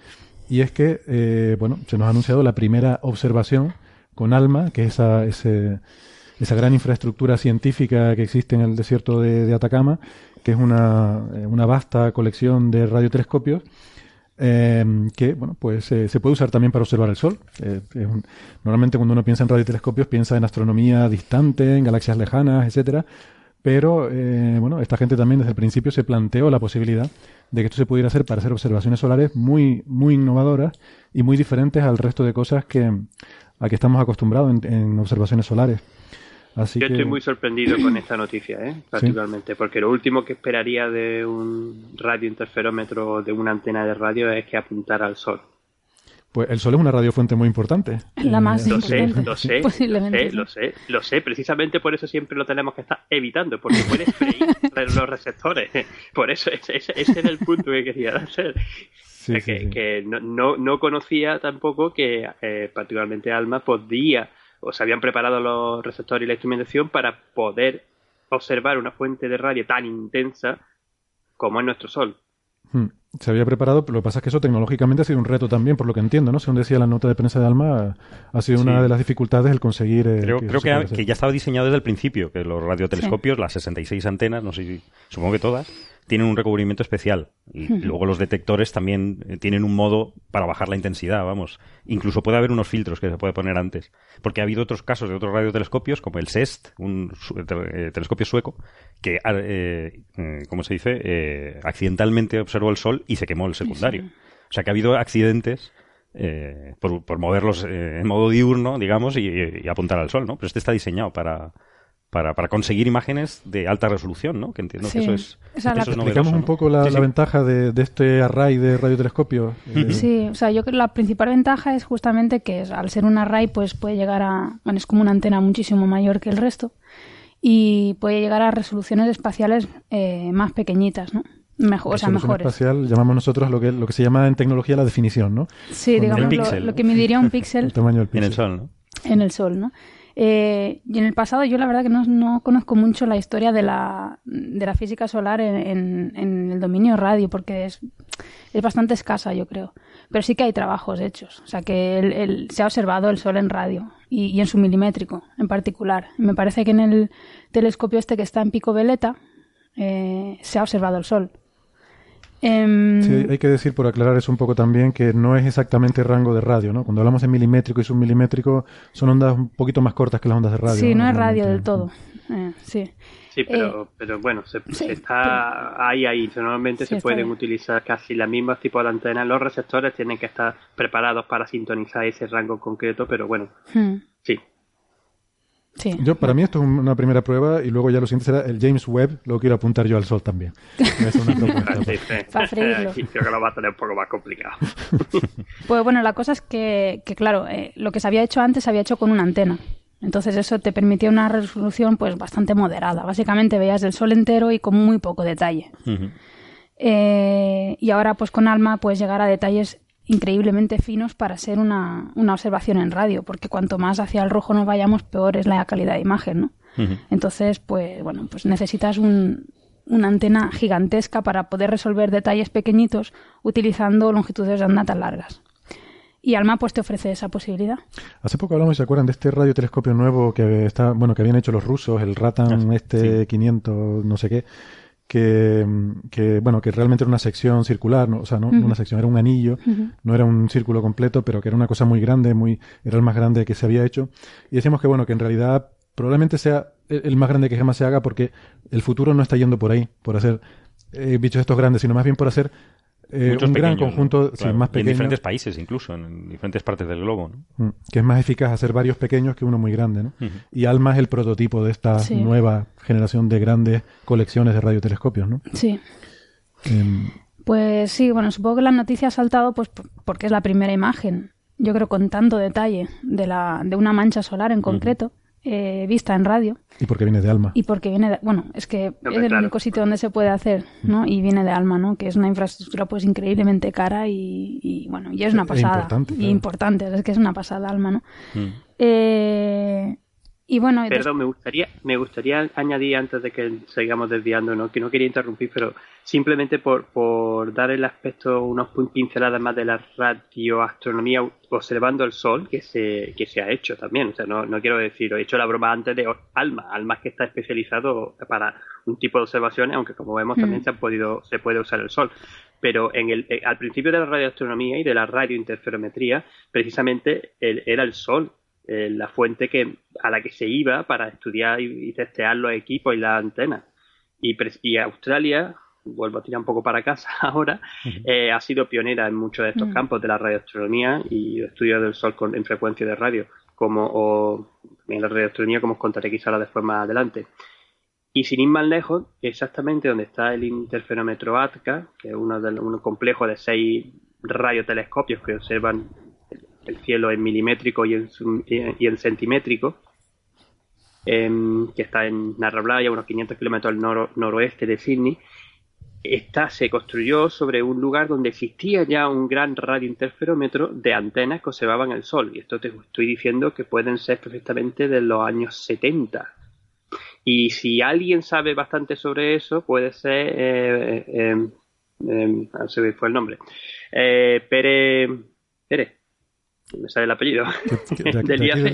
y es que, eh, bueno, se nos ha anunciado la primera observación con ALMA, que es esa, esa gran infraestructura científica que existe en el desierto de, Atacama, que es una, eh, una, vasta colección de radiotelescopios. Eh, que bueno pues se puede usar también para observar el Sol. normalmente cuando uno piensa en radiotelescopios piensa en astronomía distante, en galaxias lejanas, etcétera. Pero bueno, esta gente también desde el principio se planteó la posibilidad de que esto se pudiera hacer para hacer observaciones solares muy, muy innovadoras y muy diferentes al resto de cosas que a que estamos acostumbrados en, observaciones solares. Así Yo estoy muy sorprendido con esta noticia, ¿eh? particularmente, porque lo último que esperaría de un radiointerferómetro, de una antena de radio, es que apuntara al Sol. Pues el Sol es una radiofuente muy importante. La más lo Sé, lo sé, lo sé, lo sé, Precisamente por eso siempre lo tenemos que estar evitando, porque puede freír los receptores. Por eso, ese, ese, era el punto que quería hacer. que, no, no, conocía tampoco que eh, particularmente Alma podía o se habían preparado los receptores y la instrumentación para poder observar una fuente de radio tan intensa como es nuestro Sol. Hmm. Se había preparado, pero lo que pasa es que eso tecnológicamente ha sido un reto también, por lo que entiendo, ¿no? Según decía la nota de prensa de Alma, ha sido una de las dificultades el conseguir... Eh, creo que, ya estaba diseñado desde el principio, que los radiotelescopios, las 66 antenas, no sé si, supongo que todas, tienen un recubrimiento especial. Y luego los detectores también eh, tienen un modo para bajar la intensidad, vamos. Incluso puede haber unos filtros que se puede poner antes. Porque ha habido otros casos de otros radiotelescopios, como el SEST, un eh, telescopio sueco, que, ah, eh, ¿cómo se dice? accidentalmente observó el Sol y se quemó el secundario. O sea que ha habido accidentes por, moverlos en modo diurno, digamos, y, apuntar al Sol, ¿no? Pero este está diseñado para, para, para conseguir imágenes de alta resolución, ¿no? Que entiendo que eso es. O sea, explicamos un poco la, ventaja de, este array de radiotelescopios. Eh, sí, o sea, yo creo que la principal ventaja es justamente que al ser un array, pues puede llegar a. Bueno, es como una antena muchísimo mayor que el resto y puede llegar a resoluciones espaciales eh, más pequeñitas, ¿no? Mejor, o sea, mejores. espacial llamamos nosotros lo que, lo que se llama en tecnología la definición, ¿no? Sí, digamos, lo, lo, que diría un píxel. el tamaño del píxel. En el sol, ¿no? En el sol, ¿no? Eh, y en el pasado yo la verdad que no, no conozco mucho la historia de la, de la física solar en, en, el dominio radio porque es, es bastante escasa yo creo. Pero sí que hay trabajos hechos. O sea que el, se ha observado el Sol en radio y, y, en su milimétrico en particular. Me parece que en el telescopio este que está en Pico Veleta eh, se ha observado el Sol. Em, sí, hay que decir, por aclarar eso un poco también, que no es exactamente rango de radio, ¿no? Cuando hablamos de milimétrico y submilimétrico, son ondas un poquito más cortas que las ondas de radio. Sí, no, es radio del todo. Eh, sí. Sí, pero, eh, pero bueno, se, está ahí, ahí. Normalmente se pueden utilizar casi las mismas tipos de antenas. Los receptores tienen que estar preparados para sintonizar ese rango concreto, pero bueno, hmm. sí, yo, para mí esto es una primera prueba y luego ya lo siguiente será el James Webb, lo quiero apuntar yo al sol también. Es una propuesta. Para freírlo. Creo que lo va a tener un poco más complicado. Pues bueno, la cosa es que, que claro, eh, lo que se había hecho antes se había hecho con una antena. Entonces eso te permitía una resolución pues bastante moderada. Básicamente veías el sol entero y con muy poco detalle. Eh, y ahora pues con ALMA puedes llegar a detalles increíblemente finos para ser una, una, observación en radio, porque cuanto más hacia el rojo nos vayamos, peor es la calidad de imagen, ¿no? Entonces, pues bueno, pues necesitas un, una antena gigantesca para poder resolver detalles pequeñitos utilizando longitudes de onda tan largas. Y Alma pues te ofrece esa posibilidad. Hace poco hablamos, ¿se acuerdan de este radiotelescopio nuevo que está, bueno, que habían hecho los rusos, el Ratan ah, este 500, no sé qué? Que, bueno, que realmente era una sección circular, ¿no? o sea, no, una sección, era un anillo, no era un círculo completo, pero que era una cosa muy grande, muy, era el más grande que se había hecho. Y decíamos que, bueno, que en realidad probablemente sea el más grande que jamás se haga porque el futuro no está yendo por ahí, por hacer eh, bichos estos grandes, sino más bien por hacer eh, un gran conjunto más pequeño. en diferentes países, incluso, en diferentes partes del globo. ¿no? Mm, que es más eficaz hacer varios pequeños que uno muy grande. ¿no? Y ALMA es el prototipo de esta nueva generación de grandes colecciones de radiotelescopios. ¿no? Sí. Em, pues sí, bueno, supongo que la noticia ha saltado pues porque es la primera imagen, yo creo con tanto detalle, de, la, de una mancha solar en concreto. Eh, vista en radio. Y porque viene de Alma. Y porque viene de, bueno, es que es el único sitio donde se puede hacer, ¿no? Y viene de Alma, ¿no? Que es una infraestructura pues increíblemente cara y, bueno, y es una pasada. importante, Y importante, es que es una pasada Alma, ¿no? Mm. Eh, Y bueno, Perdón, me gustaría, me gustaría añadir antes de que sigamos desviando, ¿no? que no quería interrumpir, pero simplemente por, por dar el aspecto, unos pinceladas más de la radioastronomía observando el Sol que se, que se ha hecho también. O sea, no, no quiero decir, he hecho la broma antes de ALMA, ALMA que está especializado para un tipo de observaciones, aunque como vemos también Mm. se, ha podido, se puede usar el Sol. Pero en el, eh, al principio de la radioastronomía y de la radiointerferometría, precisamente el- era el Sol eh, la fuente que a la que se iba para estudiar y, y testear los equipos y las antenas. Y, Australia, vuelvo a tirar un poco para casa ahora, eh, ha sido pionera en muchos de estos Mm. campos de la radioastronomía y estudios del Sol con, en frecuencia de radio, como o en la radioastronomía, como os contaré quizá ahora después más adelante. Y sin ir más lejos, exactamente donde está el interferómetro ATCA, que es uno de los- un complejo de seis radiotelescopios que observan el cielo en milimétrico y en, centimétrico, em, que está en Narrabri, a unos 500 kilómetros al noro- noroeste de Sydney. Esta se construyó sobre un lugar donde existía ya un gran radiointerferómetro de antenas que observaban el Sol. Y esto te estoy diciendo que pueden ser perfectamente de los años 70. Y si alguien sabe bastante sobre eso, puede ser. Eh, eh, eh, fue el nombre. Eh, Pere. Me sale el apellido. ¿De, de Del IAC. del.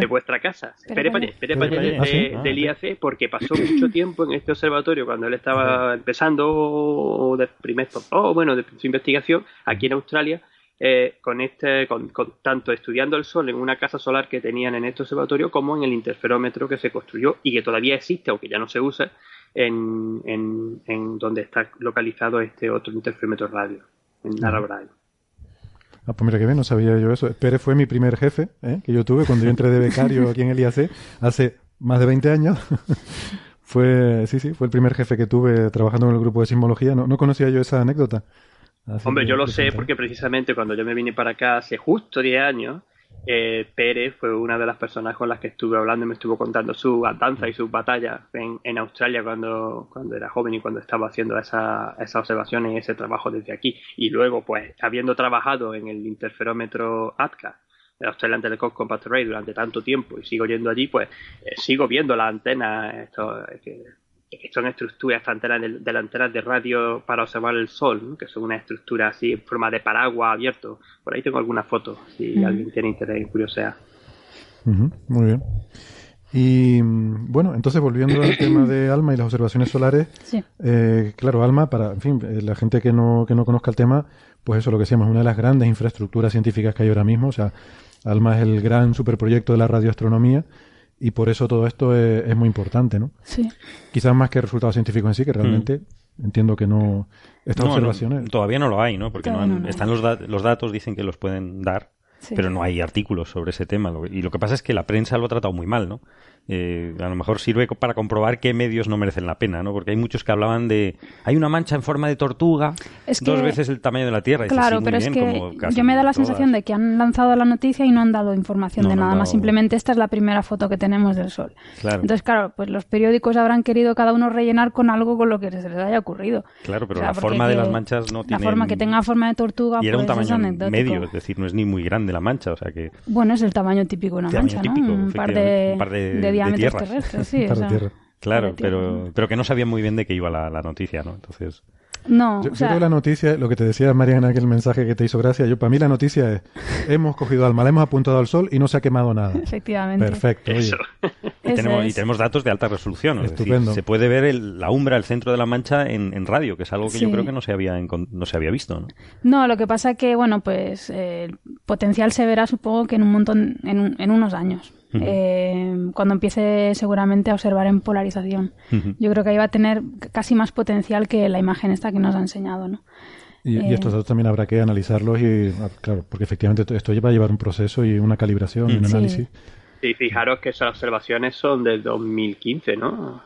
De vuestra casa. Pere. Payá, Pere de- Ah, sí. de- Ah, del IAC porque pasó mucho tiempo en este observatorio cuando él estaba empezando de primer oh, bueno de su investigación aquí en Australia eh, con este con, con- tanto estudiando el sol en una casa solar que tenían en este observatorio como en el interferómetro que se construyó y que todavía existe aunque ya no se usa en, en, en donde está localizado este otro interferómetro radio en Narrabri. Ah, pues mira que bien, no sabía yo eso. Pérez fue mi primer jefe ¿eh? que yo tuve cuando yo entré de becario aquí en el IAC hace más de 20 años. fue, sí, sí, fue el primer jefe que tuve trabajando en el grupo de sismología. No, no conocía yo esa anécdota. Así Hombre, yo lo que sé porque precisamente cuando yo me vine para acá hace justo 10 años, eh, Pérez fue una de las personas con las que estuve hablando y me estuvo contando su danza y sus batallas en, en Australia cuando, cuando era joven y cuando estaba haciendo esa- esas observaciones y ese trabajo desde aquí. Y luego, pues, habiendo trabajado en el interferómetro ATCA, el Australian Telescope Compact Array durante tanto tiempo y sigo yendo allí, pues eh, sigo viendo las antenas, esto, eh, que son estructuras, estas antenas de, de las antenas de radio para observar el sol, ¿no? que son una estructura así en forma de paraguas abierto. Por ahí tengo algunas fotos, si alguien tiene interés en curiosidad. Muy bien. Y mm, bueno, entonces volviendo al tema de ALMA y las observaciones solares, Sí. eh, claro, ALMA, para, en fin, eh, la gente que no, que no conozca el tema, pues eso lo que decíamos, una de las grandes infraestructuras científicas que hay ahora mismo, o sea, ALMA es el gran superproyecto de la radioastronomía y por eso todo esto es, es muy importante, ¿no? Sí. Quizás más que resultados científicos en sí, que realmente entiendo que no... Estas No, no, observaciones... todavía no lo hay, ¿no? Porque no han- están los, da- los datos, dicen que los pueden dar, Sí. pero no hay artículos sobre ese tema. Y lo que pasa es que la prensa lo ha tratado muy mal, ¿no? Eh, a lo mejor sirve para comprobar qué medios no merecen la pena, ¿no? Porque hay muchos que hablaban de... Hay una mancha en forma de tortuga, Es dos veces el tamaño de la Tierra. Claro, pero es que yo me da la todas. sensación de que han lanzado la noticia y no han dado información No, de no nada más. dado- Simplemente esta es la primera foto que tenemos del Sol. Claro. Entonces, claro, pues los periódicos habrán querido cada uno rellenar con algo con lo que se les haya ocurrido. Claro, pero O sea, la forma de las manchas no tiene... La forma que tenga forma de tortuga, Y era un pues es tamaño medio, es decir, no es ni muy grande la mancha, o sea que... Bueno, es el tamaño típico de una Tamaño mancha, típico, ¿no? Un par de, efectivamente, un par de- de de diámetros tierras. terrestres, sí. Un par o de sea, tierras. Claro, de tierra. pero, pero que no sabían muy bien de qué iba la, la noticia, ¿no? Entonces... No, Yo, o yo sea, creo que la noticia, lo que te decía Mariana, aquel mensaje que te hizo gracia, yo para mí la noticia es, hemos cogido alma, la hemos apuntado al sol y no se ha quemado nada. efectivamente. Perfecto, oye. Eso. Y tenemos, y es. tenemos datos de alta resolución. es decir, Estupendo. se puede ver el- la umbra, el centro de la mancha en, en radio, que es algo que yo creo que no se había, no se había visto. ¿no? No, lo que pasa que, bueno, pues eh, el potencial se verá supongo que en un montón, en, un- en unos años. Eh, cuando empiece seguramente a observar en polarización. Yo creo que ahí va a tener casi más potencial que la imagen esta que nos ha enseñado, ¿no? Y, y Eh, estos datos también habrá que analizarlos y, ah, claro, porque efectivamente esto va a llevar un proceso y una calibración y un. Sí. análisis. Y fijaros que esas observaciones son del 2015, ¿no?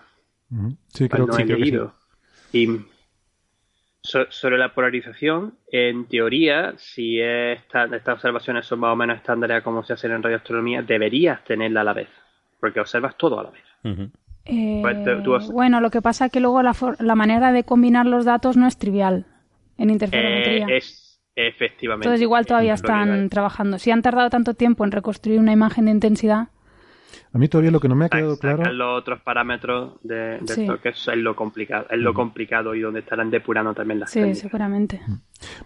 Sí, Cuando creo, sí, he creo que sí. Y so- sobre la polarización, en teoría, si esta- estas observaciones son más o menos estándares a como se hacen en radioastronomía, deberías tenerla a la vez, porque observas todo a la vez. Eh, Pues te- tú has- Bueno, lo que pasa es que luego la, for- la manera de combinar los datos no es trivial en interferometría. Eh, es efectivamente. Entonces igual todavía están trabajando. Si han tardado tanto tiempo en reconstruir una imagen de intensidad, A mí todavía lo que no me ha quedado Sacan claro... los otros parámetros de, de Sí. esto, que eso es lo complicado, es lo complicado y donde estarán depurando también las Sí, técnicas. seguramente.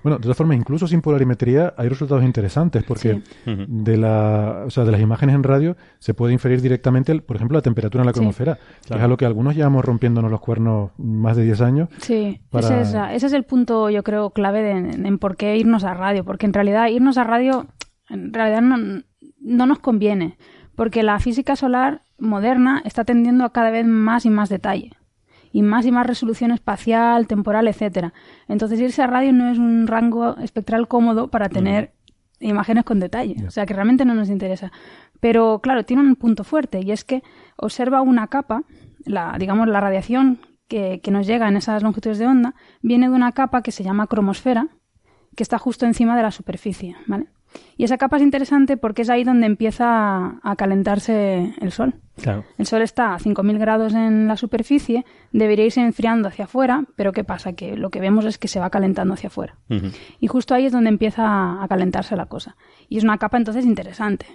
Bueno, de todas formas, incluso sin polarimetría hay resultados interesantes porque de, la, o sea, de las imágenes en radio se puede inferir directamente, el- por ejemplo, la temperatura en la Sí. cromosfera, que es algo que algunos llevamos rompiéndonos los cuernos más de 10 años. Sí, Para- ese, es, ese es el punto, yo creo, clave de, en, en por qué irnos a radio. Porque en realidad irnos a radio, en realidad no, no nos conviene. Porque la física solar moderna está tendiendo a cada vez más y más detalle. Y más y más resolución espacial, temporal, etcétera. Entonces irse a radio no es un rango espectral cómodo para tener imágenes con detalle. O sea que realmente no nos interesa. Pero claro, tiene un punto fuerte y es que observa una capa, la, digamos la radiación que, que nos llega en esas longitudes de onda, viene de una capa que se llama cromosfera, que está justo encima de la superficie, ¿vale? Y esa capa es interesante porque es ahí donde empieza a, calentarse el Sol. Claro. El Sol está a 5.000 grados en la superficie, debería irse enfriando hacia afuera, pero ¿qué pasa? Que lo que vemos es que se va calentando hacia afuera. Y justo ahí es donde empieza a calentarse la cosa. Y es una capa entonces interesante.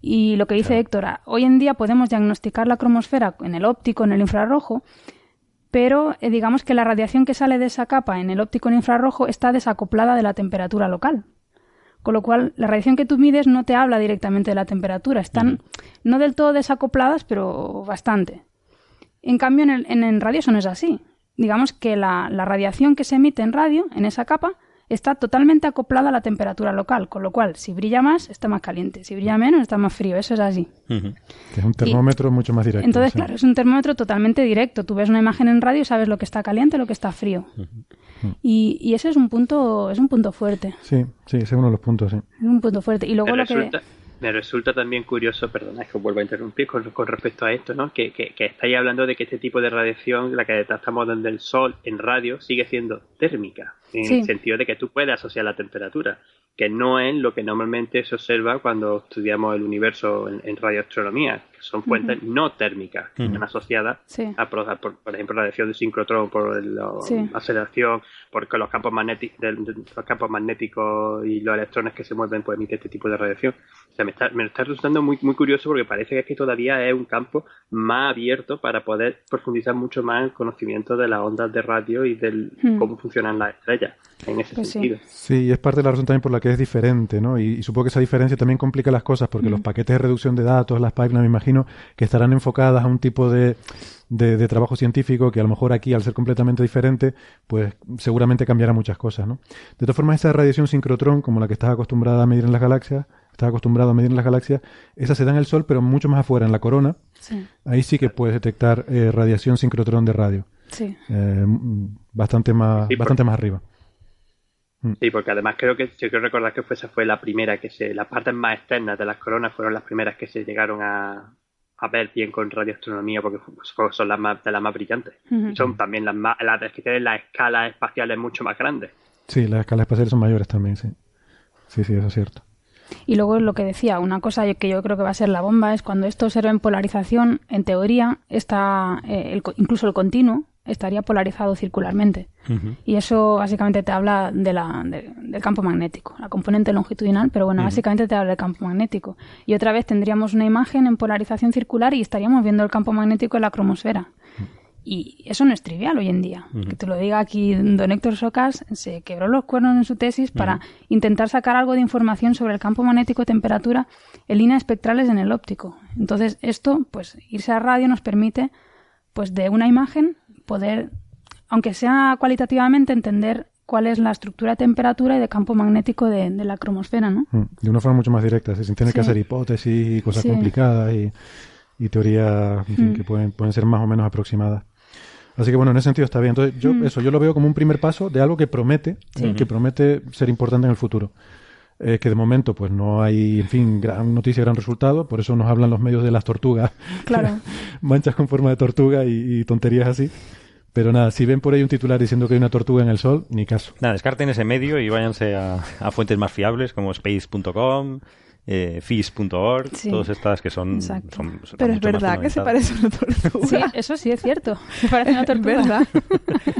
Y lo que dice Héctor, hoy en día podemos diagnosticar la cromosfera en el óptico, en el infrarrojo, pero eh, digamos que la radiación que sale de esa capa en el óptico en infrarrojo está desacoplada de la temperatura local. Con lo cual, la radiación que tú mides no te habla directamente de la temperatura. Están no del todo desacopladas, pero bastante. En cambio, en, el, en, en radio eso no es así. Digamos que la, la radiación que se emite en radio, en esa capa, está totalmente acoplada a la temperatura local, con lo cual si brilla más está más caliente, si brilla menos está más frío, eso es así. Que es un termómetro mucho más directo. Entonces, sí. claro, es un termómetro totalmente directo. Tú ves una imagen en radio y sabes lo que está caliente, lo que está frío. Y, y ese es un punto, es un punto fuerte. Sí, sí, ese es uno de los puntos, sí. Es un punto fuerte. Y luego me, lo que resulta, me resulta también curioso, perdona, es que os vuelvo a interrumpir con, con respecto a esto, ¿no? Que, que, que, estáis hablando de que este tipo de radiación, la que detectamos desde el sol en radio, sigue siendo térmica, en Sí. el sentido de que tú puedes asociar la temperatura, que no es lo que normalmente se observa cuando estudiamos el universo en, en radioastronomía, que son fuentes no térmicas, que están asociadas Sí. a, por, a por- por ejemplo, radiación de sincrotrón, por la Sí. aceleración, porque los campos magnéticos, los campos magnéticos y los electrones que se mueven pues emiten este tipo de radiación. O sea, me está, me está resultando muy, muy curioso porque parece que es que todavía es un campo más abierto para poder profundizar mucho más en el conocimiento de las ondas de radio y del cómo funcionan las estrellas en ese Pues sí. sentido. Sí, y es parte de la razón también por la que es diferente, ¿no? Y, y supongo que esa diferencia también complica las cosas, porque los paquetes de reducción de datos, las pipelines, me imagino, que estarán enfocadas a un tipo de, de, de trabajo científico que a lo mejor aquí, al ser completamente diferente, pues seguramente cambiará muchas cosas, ¿no? De todas formas, esa radiación sincrotrón, como la que estás acostumbrada a medir en las galaxias, estás acostumbrado a medir en las galaxias, esa se da en el Sol, pero mucho más afuera, en la corona. Sí. Ahí sí que puedes detectar eh, radiación sincrotrón de radio. Sí. Eh, bastante más, Sí, por- bastante más arriba. Sí, porque además creo que, yo quiero recordar que fue, esa fue la primera que se, las partes más externas de las coronas fueron las primeras que se llegaron a, a ver bien con radioastronomía porque fu- son las más, de las más brillantes. Son también las más, las que tienen las escalas espaciales mucho más grandes. Sí, las escalas espaciales son mayores también, sí. Sí, sí, eso es cierto. Y luego lo que decía, una cosa que yo creo que va a ser la bomba es cuando esto observa en polarización, en teoría, está eh, el co- incluso el continuo estaría polarizado circularmente. Y eso básicamente te habla de la, de- del campo magnético, la componente longitudinal, pero bueno, básicamente te habla del campo magnético. Y otra vez tendríamos una imagen en polarización circular y estaríamos viendo el campo magnético en la cromosfera. Y eso no es trivial hoy en día. Que te lo diga aquí don Héctor Socas, se quebró los cuernos en su tesis para intentar sacar algo de información sobre el campo magnético, temperatura, en líneas espectrales en el óptico. Entonces, esto, pues, irse a radio nos permite, pues, de una imagen poder, aunque sea cualitativamente, entender cuál es la estructura de temperatura y de campo magnético de, de la cromosfera, ¿no? Mm, De una forma mucho más directa, sí, sin tener que hacer hipótesis y cosas Sí. complicadas y, y teorías en fin, Mm. que pueden, pueden ser más o menos aproximadas. Así que bueno, en ese sentido está bien. Entonces, yo Mm. eso yo lo veo como un primer paso de algo que promete, Sí. que promete ser importante en el futuro. Eh, que de momento pues no hay, en fin, gran noticia, gran resultado, por eso nos hablan los medios de las tortugas, Claro. manchas con forma de tortuga y, y tonterías así. Pero nada, si ven por ahí un titular diciendo que hay una tortuga en el sol, ni caso. Nada, descarten ese medio y váyanse a, a fuentes más fiables como space.com eh, fish.org, Sí. todas estas que son... son- son Pero es verdad que se parece a una tortuga. Sí, eso sí es cierto. Se parece a una tortuga. verdad.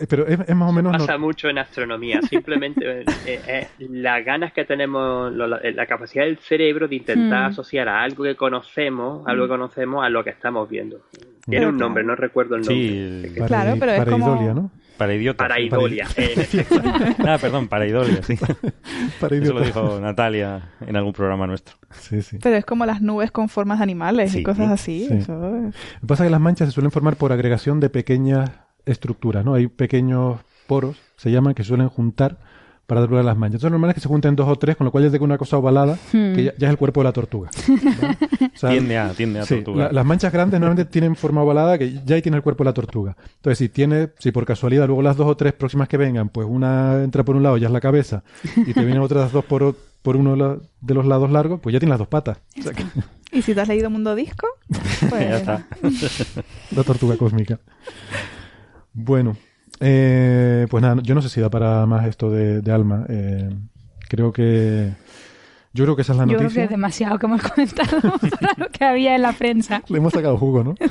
Eh, Pero es, es más o menos... no- pasa mucho en astronomía. Simplemente eh, eh, las ganas que tenemos, lo- la, la capacidad del cerebro de intentar Mm. asociar a algo que conocemos, algo que conocemos, a lo que estamos viendo. Tiene Pero un nombre, no recuerdo el nombre. Sí, Claro, pero es para como- idolia, ¿no? Para idiotas. Para sí. idolia. eh. Ah, perdón, para idolia, sí. Para Eso lo dijo Natalia en algún programa nuestro. Sí, sí. Pero es como las nubes con formas de animales Sí, y cosas así. sí. Eso es- Lo que pasa es que las manchas se suelen formar por agregación de pequeñas estructuras, ¿no? Hay pequeños poros, se llaman, que suelen juntar para dar lugar a las manchas. Entonces, lo normal es que se junten dos o tres, con lo cual ya tengo una cosa ovalada, Hmm. que ya, ya es el cuerpo de la tortuga. ¿vale? O sea, Tiende a, tiende a sí, tortuga. la- las manchas grandes normalmente tienen forma ovalada, que ya ahí tiene el cuerpo de la tortuga. Entonces, si tiene, si por casualidad luego las dos o tres próximas que vengan, pues una entra por un lado, ya es la cabeza, y te vienen otras dos por, uno de los- de los lados largos, pues ya tiene las dos patas. O sea que- Y si te has leído Mundo Disco, pues ya está. La tortuga cósmica. Bueno, eh, pues nada, yo no sé si da para más esto de, de Alma. Eh, creo que. Yo creo que esa es la Yo creo que noticia. es demasiado que hemos comentado para lo que había en la prensa. Le hemos sacado jugo, ¿no?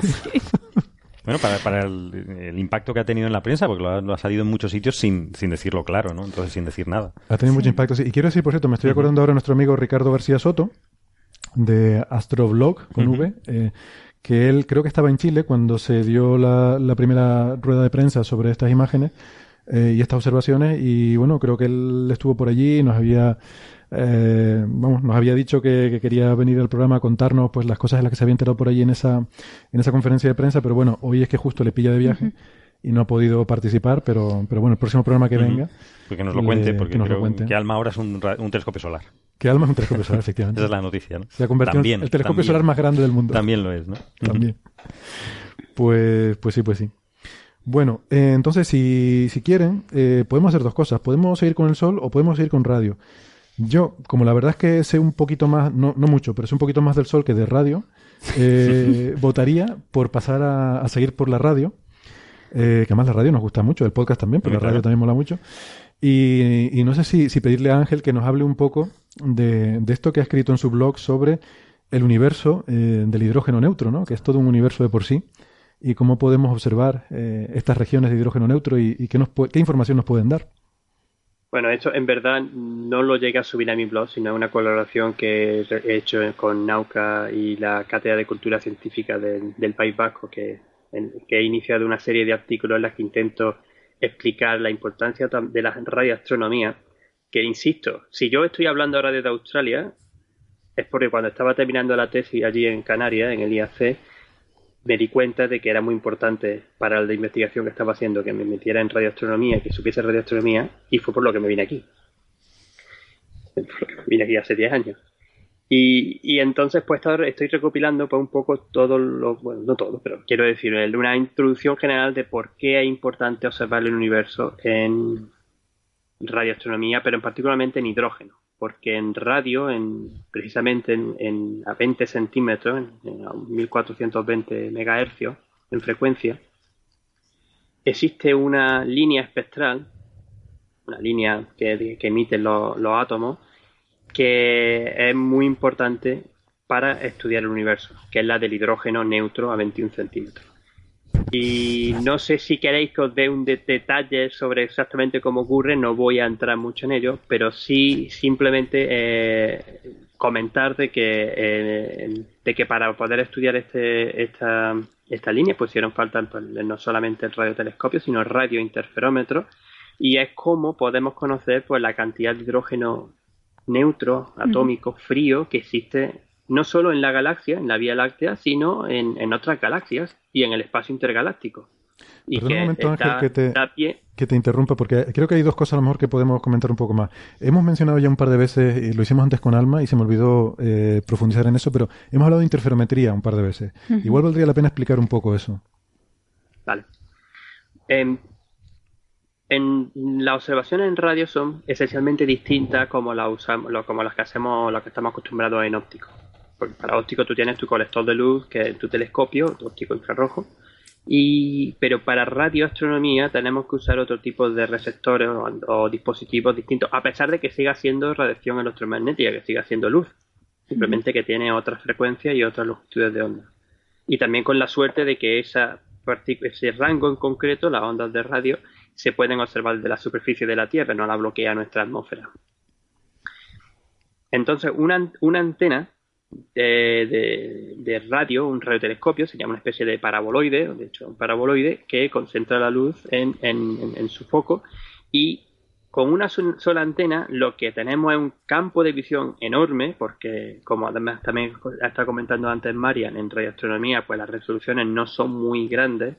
Bueno, para, para el, el impacto que ha tenido en la prensa, porque lo ha, lo ha salido en muchos sitios sin, sin decirlo claro, ¿no? Entonces, sin decir nada. Ha tenido mucho impacto. sí. Y quiero decir, por cierto, me estoy acordando ahora de nuestro amigo Ricardo García Soto, de Astroblog, con Ujú. V, eh, que él creo que estaba en Chile cuando se dio la, la primera rueda de prensa sobre estas imágenes eh, y estas observaciones. Y bueno, creo que él estuvo por allí y nos había, eh, vamos, nos había dicho que, que quería venir al programa a contarnos pues las cosas de las que se había enterado por allí en esa, en esa conferencia de prensa. Pero bueno, hoy es que justo le pilla de viaje. Y no ha podido participar, pero, pero bueno, el próximo programa que venga, Porque nos lo le- cuente, porque que nos lo creo cuente. que Alma ahora es un, un telescopio solar. que Alma es un telescopio solar, efectivamente. Esa es la noticia, ¿no? Se ha convertido También, en el telescopio también. solar más grande del mundo. También lo es, ¿no? También. Pues, pues sí, pues sí. Bueno, eh, entonces si, si quieren, eh, podemos hacer dos cosas. Podemos seguir con el sol o podemos seguir con radio. Yo, como la verdad es que sé un poquito más, no, no mucho, pero sé un poquito más del sol que de radio, eh, votaría por pasar a, a seguir por la radio. Eh, que además la radio nos gusta mucho, el podcast también, pero la radio claro. también mola mucho. Y, y no sé si, si pedirle a Ángel que nos hable un poco de, de esto que ha escrito en su blog sobre el universo eh, del hidrógeno neutro, ¿no? que es todo un universo de por sí, y cómo podemos observar eh, estas regiones de hidrógeno neutro y, y qué, nos qué información nos pueden dar. Bueno, esto en verdad no lo llegué a subir a mi blog, sino una colaboración que he hecho con Nauca y la Cátedra de Cultura Científica del, del País Vasco, que, en- que he iniciado una serie de artículos en las que intento explicar la importancia de la radioastronomía, que insisto, si yo estoy hablando ahora desde Australia, es porque cuando estaba terminando la tesis allí en Canarias, en el IAC, me di cuenta de que era muy importante para la investigación que estaba haciendo que me metiera en radioastronomía, que supiese radioastronomía, y fue por lo que me vine aquí. Vine aquí hace 10 años. Y, y entonces, pues estoy recopilando pues, un poco todo lo, bueno, no todo, pero quiero decir, una introducción general de por qué es importante observar el universo en radioastronomía, pero en particularmente en hidrógeno. Porque en radio, en, precisamente en, a 20 centímetros, en, en a 1420 megahercios en frecuencia, existe una línea espectral, una línea que, que emiten los átomos, que es muy importante para estudiar el universo, que es la del hidrógeno neutro a 21 centímetros. Y no sé si queréis que os dé un de- detalle sobre exactamente cómo ocurre, no voy a entrar mucho en ello, pero sí simplemente eh, comentar de que, eh, de que para poder estudiar este, esta, esta línea hicieron falta no solamente el radiotelescopio, sino el radiointerferómetro, y es como podemos conocer pues la cantidad de hidrógeno neutro, atómico, frío que existe no solo en la galaxia, en la Vía Láctea, sino en, en otras galaxias y en el espacio intergaláctico. Y Perdona un momento, que Ángel, que te, que te interrumpa, porque creo que hay dos cosas a lo mejor que podemos comentar un poco más. Hemos mencionado ya un par de veces, y lo hicimos antes con Alma, y se me olvidó eh, profundizar en eso, pero hemos hablado de interferometría un par de veces. Igual valdría la pena explicar un poco eso. Vale. Em, en las observaciones en radio son esencialmente distintas como las usamos, como las que hacemos, las que estamos acostumbrados en óptico. Porque para óptico tú tienes tu colector de luz, que es tu telescopio, tu óptico infrarrojo. Y, pero para radioastronomía tenemos que usar otro tipo de receptores o, o dispositivos distintos, a pesar de que siga siendo radiación electromagnética, que siga siendo luz. simplemente que tiene otras frecuencias y otras longitudes de onda. Y también con la suerte de que esa ese rango en concreto, las ondas de radio, se pueden observar de la superficie de la Tierra, no la bloquea nuestra atmósfera. Entonces, una, una antena de, radio, un radiotelescopio, se llama una especie de paraboloide, de hecho un paraboloide, que concentra la luz en, en su foco y con una sola antena lo que tenemos es un campo de visión enorme, porque como además también está comentando antes Marian, en radioastronomía pues las resoluciones no son muy grandes.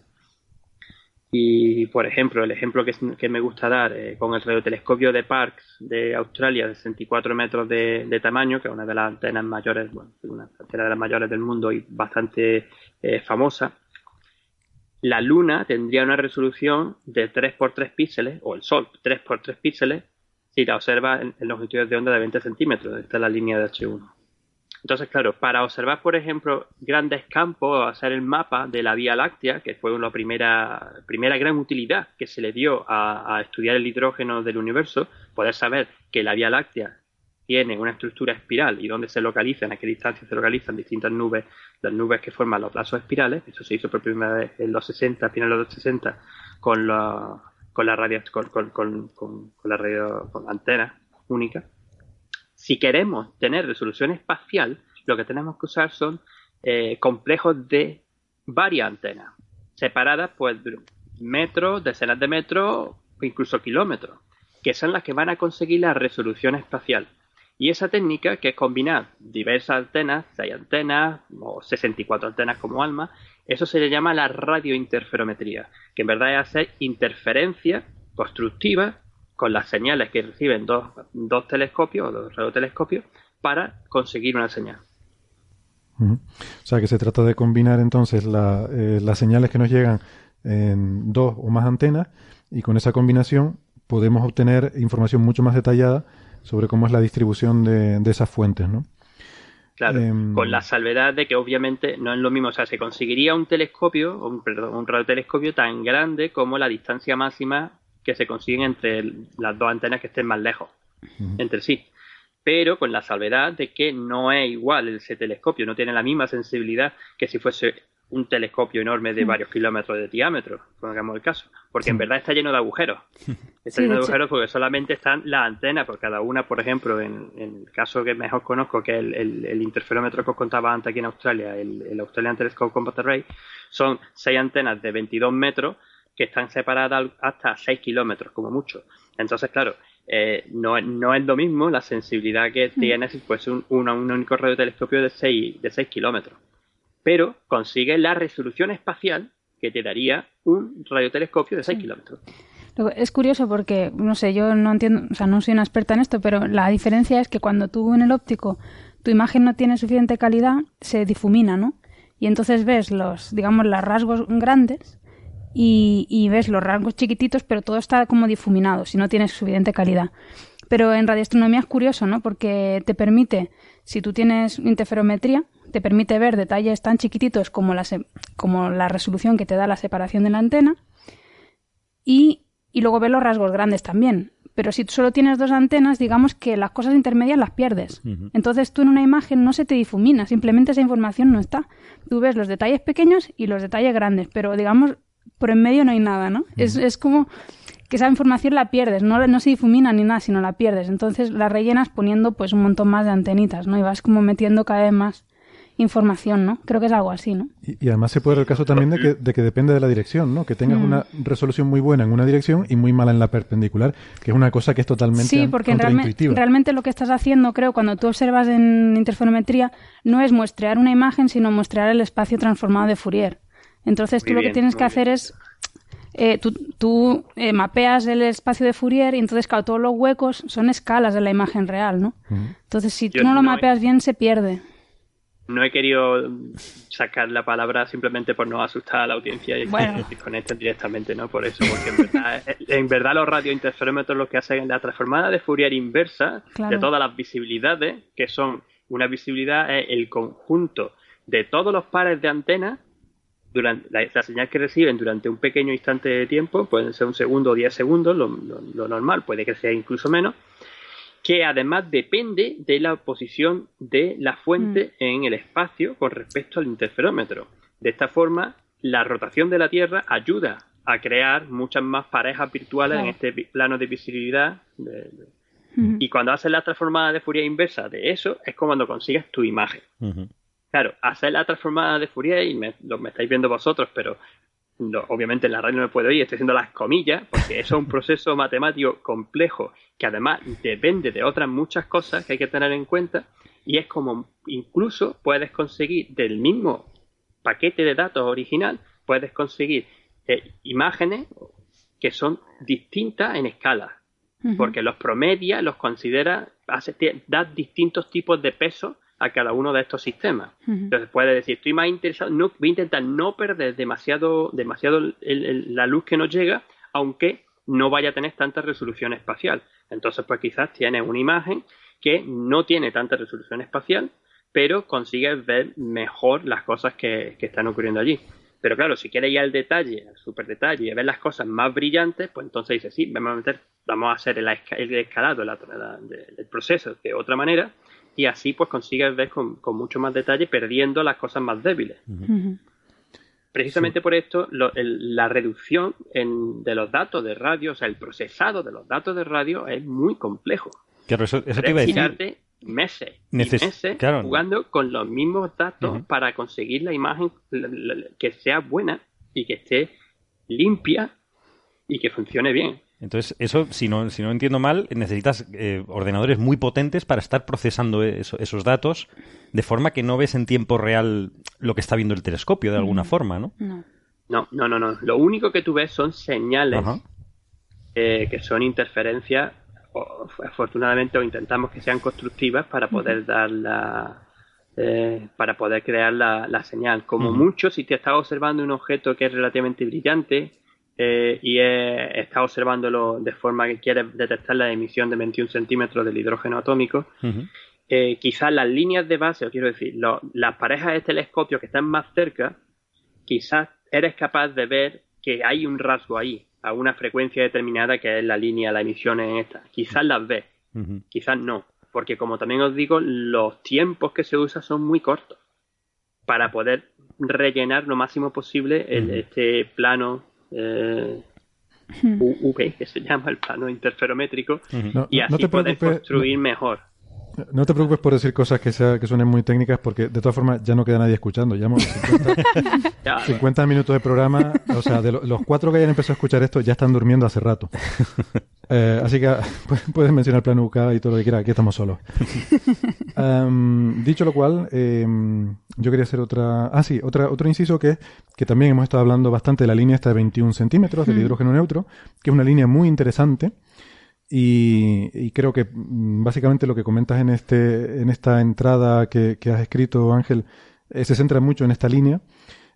Y por ejemplo, el ejemplo que, me gusta dar eh, con el radiotelescopio de Parkes de Australia de 64 metros de, tamaño, que es una de las antenas mayores, bueno, una de las mayores del mundo y bastante eh, famosa, la Luna tendría una resolución de 3x3 píxeles, o el Sol 3x3 píxeles, si la observa en, longitudes de onda de 20 centímetros. Esta es la línea de H1. Entonces, claro, para observar, por ejemplo, grandes campos, hacer el mapa de la Vía Láctea, que fue la primera, primera gran utilidad que se le dio a, estudiar el hidrógeno del universo, poder saber que la Vía Láctea tiene una estructura espiral y dónde se localizan, a qué distancia se localizan distintas nubes, las nubes que forman los lazos espirales, eso se hizo por primera vez en los 60, a finales de los 60, con la, con la radio, con, con, con, la radio, con antena única. Si queremos tener resolución espacial, lo que tenemos que usar son eh, complejos de varias antenas, separadas pues metros, decenas de metros incluso kilómetros, que son las que van a conseguir la resolución espacial. Y esa técnica, que es combinar diversas antenas, 6 antenas o 64 antenas como alma, eso se le llama la radiointerferometría, que en verdad es hacer interferencia constructiva con las señales que reciben dos, dos telescopios o dos radiotelescopios para conseguir una señal. O sea que se trata de combinar entonces eh, las señales que nos llegan en dos o más antenas y con esa combinación podemos obtener información mucho más detallada sobre cómo es la distribución de, esas fuentes, ¿no? Claro, em, con la salvedad de que obviamente no es lo mismo, o sea, se conseguiría un telescopio, un, perdón, un radiotelescopio tan grande como la distancia máxima que se consiguen entre las dos antenas que estén más lejos entre sí. Pero con la salvedad de que no es igual ese telescopio, no tiene la misma sensibilidad que si fuese un telescopio enorme de varios kilómetros de diámetro, pongamos el caso, porque en verdad está lleno de agujeros. Está lleno de, agujeros porque solamente están las antenas, por cada una, por ejemplo, en, el caso que mejor conozco, que es el, interferómetro que os contaba antes aquí en Australia, el, Australian Telescope Compact Array, son seis antenas de 22 metros que están separadas hasta 6 kilómetros, como mucho. Entonces, claro, eh, no, no, es lo mismo la sensibilidad que mm. tiene si fuese un, un, un único radiotelescopio de 6, de 6 kilómetros pero consigue la resolución espacial que te daría un radiotelescopio de 6 kilómetros. Es curioso porque, no sé, yo no entiendo, o sea, no soy una experta en esto, pero la diferencia es que cuando tú en el óptico tu imagen no tiene suficiente calidad, se difumina, ¿no? Y entonces ves los, digamos, los rasgos grandes y, y ves los rasgos chiquititos, pero todo está como difuminado, si no tienes suficiente calidad. Pero en radioastronomía es curioso, ¿no? Porque te permite, si tú tienes interferometría, te permite ver detalles tan chiquititos como la, como la resolución que te da la separación de la antena y, y luego ver los rasgos grandes también. Pero si tú solo tienes dos antenas, digamos que las cosas intermedias las pierdes. Entonces tú en una imagen no se te difumina, simplemente esa información no está. Tú ves los detalles pequeños y los detalles grandes, pero digamos por en medio no hay nada, ¿no? es, es como que esa información la pierdes, no, no se difumina ni nada, sino la pierdes. Entonces la rellenas poniendo pues un montón más de antenitas, ¿no? Y vas como metiendo cada vez más información, ¿no? Creo que es algo así, ¿no? Y, además se puede dar el caso también de que, de que depende de la dirección, ¿no? Que tengas mm. una resolución muy buena en una dirección y muy mala en la perpendicular, que es una cosa que es totalmente Sí, porque realmente, realmente lo que estás haciendo, creo, cuando tú observas en interferometría, no es muestrear una imagen, sino muestrear el espacio transformado de Fourier. Entonces tú lo que tienes que hacer es eh, tú, eh, mapeas el espacio de Fourier y entonces, claro, todos los huecos son escalas de la imagen real, ¿no? Entonces, si tú no lo mapeas bien, se pierde. No he querido sacar la palabra simplemente por no asustar a la audiencia y que desconecten directamente, ¿no? Por eso, porque en verdad, en verdad los radiointerferómetros lo que hacen es la transformada de Fourier inversa de todas las visibilidades, que son una visibilidad es el conjunto de todos los pares de antenas durante la, señal que reciben durante un pequeño instante de tiempo, pueden ser un segundo o diez segundos, lo, lo normal, puede que sea incluso menos, que además depende de la posición de la fuente Mm. en el espacio con respecto al interferómetro. De esta forma, la rotación de la Tierra ayuda a crear muchas más parejas virtuales Claro. en este plano de visibilidad. de- de- Y cuando haces la transformada de Fourier inversa de eso, es como cuando consigues tu imagen. Claro, hacer la transformada de Fourier, y me, lo me estáis viendo vosotros, pero no- obviamente en la radio no me puedo oír, estoy haciendo las comillas, porque eso es un proceso matemático complejo que además depende de otras muchas cosas que hay que tener en cuenta, y es como incluso puedes conseguir del mismo paquete de datos original, puedes conseguir eh, imágenes que son distintas en escala, porque los promedia, los considera, hace, da distintos tipos de peso a cada uno de estos sistemas. Entonces puede decir, estoy más interesado, no, voy a intentar no perder demasiado, demasiado el- el- la luz que nos llega, aunque no vaya a tener tanta resolución espacial. Entonces, pues quizás tienes una imagen que no tiene tanta resolución espacial, pero consigues ver mejor las cosas que, que están ocurriendo allí. Pero claro, si quieres ir al detalle, al super detalle, y ver las cosas más brillantes, pues entonces dices, sí, vamos a meter, vamos a hacer el, esca- el escalado la- del proceso de otra manera, y así pues consigues ver con, con mucho más detalle, perdiendo las cosas más débiles. Precisamente por esto, lo- el- la reducción en- de los datos de radio, o sea, el procesado de los datos de radio es muy complejo. Claro, eso, eso te iba a decir. tirarte meses y meses claro. jugando con los mismos datos para conseguir la imagen la- la- la- que sea buena y que esté limpia y que funcione bien. Entonces, eso, si no, si no entiendo mal, necesitas eh, ordenadores muy potentes para estar procesando eso- esos datos de forma que no ves en tiempo real lo que está viendo el telescopio, de alguna forma, ¿no? No. No, no, no. Lo único que tú ves son señales eh, que son interferencias, o, afortunadamente, o intentamos que sean constructivas para poder dar la. eh, para poder crear la, la señal. Como mucho, si te estás observando un objeto que es relativamente brillante eh, y es- estás observándolo de forma que quieres detectar la emisión de 21 centímetros del hidrógeno atómico, eh, quizás las líneas de base, o quiero decir, lo- las parejas de telescopios que están más cerca, quizás eres capaz de ver que hay un rasgo ahí, a una frecuencia determinada que es la línea, la emisión en esta. Quizás las ves, quizás no, porque como también os digo, los tiempos que se usan son muy cortos para poder rellenar lo máximo posible el, este plano eh, UV, que se llama el plano interferométrico, No, y así no te preocupes, construir mejor. No te preocupes por decir cosas que, sea, que suenen muy técnicas, porque de todas formas ya no queda nadie escuchando. Llevamos 50, Ya, 50 minutos de programa. O sea, de lo- los cuatro que hayan empezado a escuchar esto ya están durmiendo hace rato. Eh, así que pu- puedes mencionar plan UK y todo lo que quieras. Aquí estamos solos. Em, dicho lo cual, em, yo quería hacer otra. Ah, sí, otra, otro inciso que que también hemos estado hablando bastante de la línea esta de 21 centímetros del Mm. hidrógeno neutro, que es una línea muy interesante. Y, y creo que mm, básicamente lo que comentas en este en esta entrada que, que has escrito, Ángel, eh, se centra mucho en esta línea.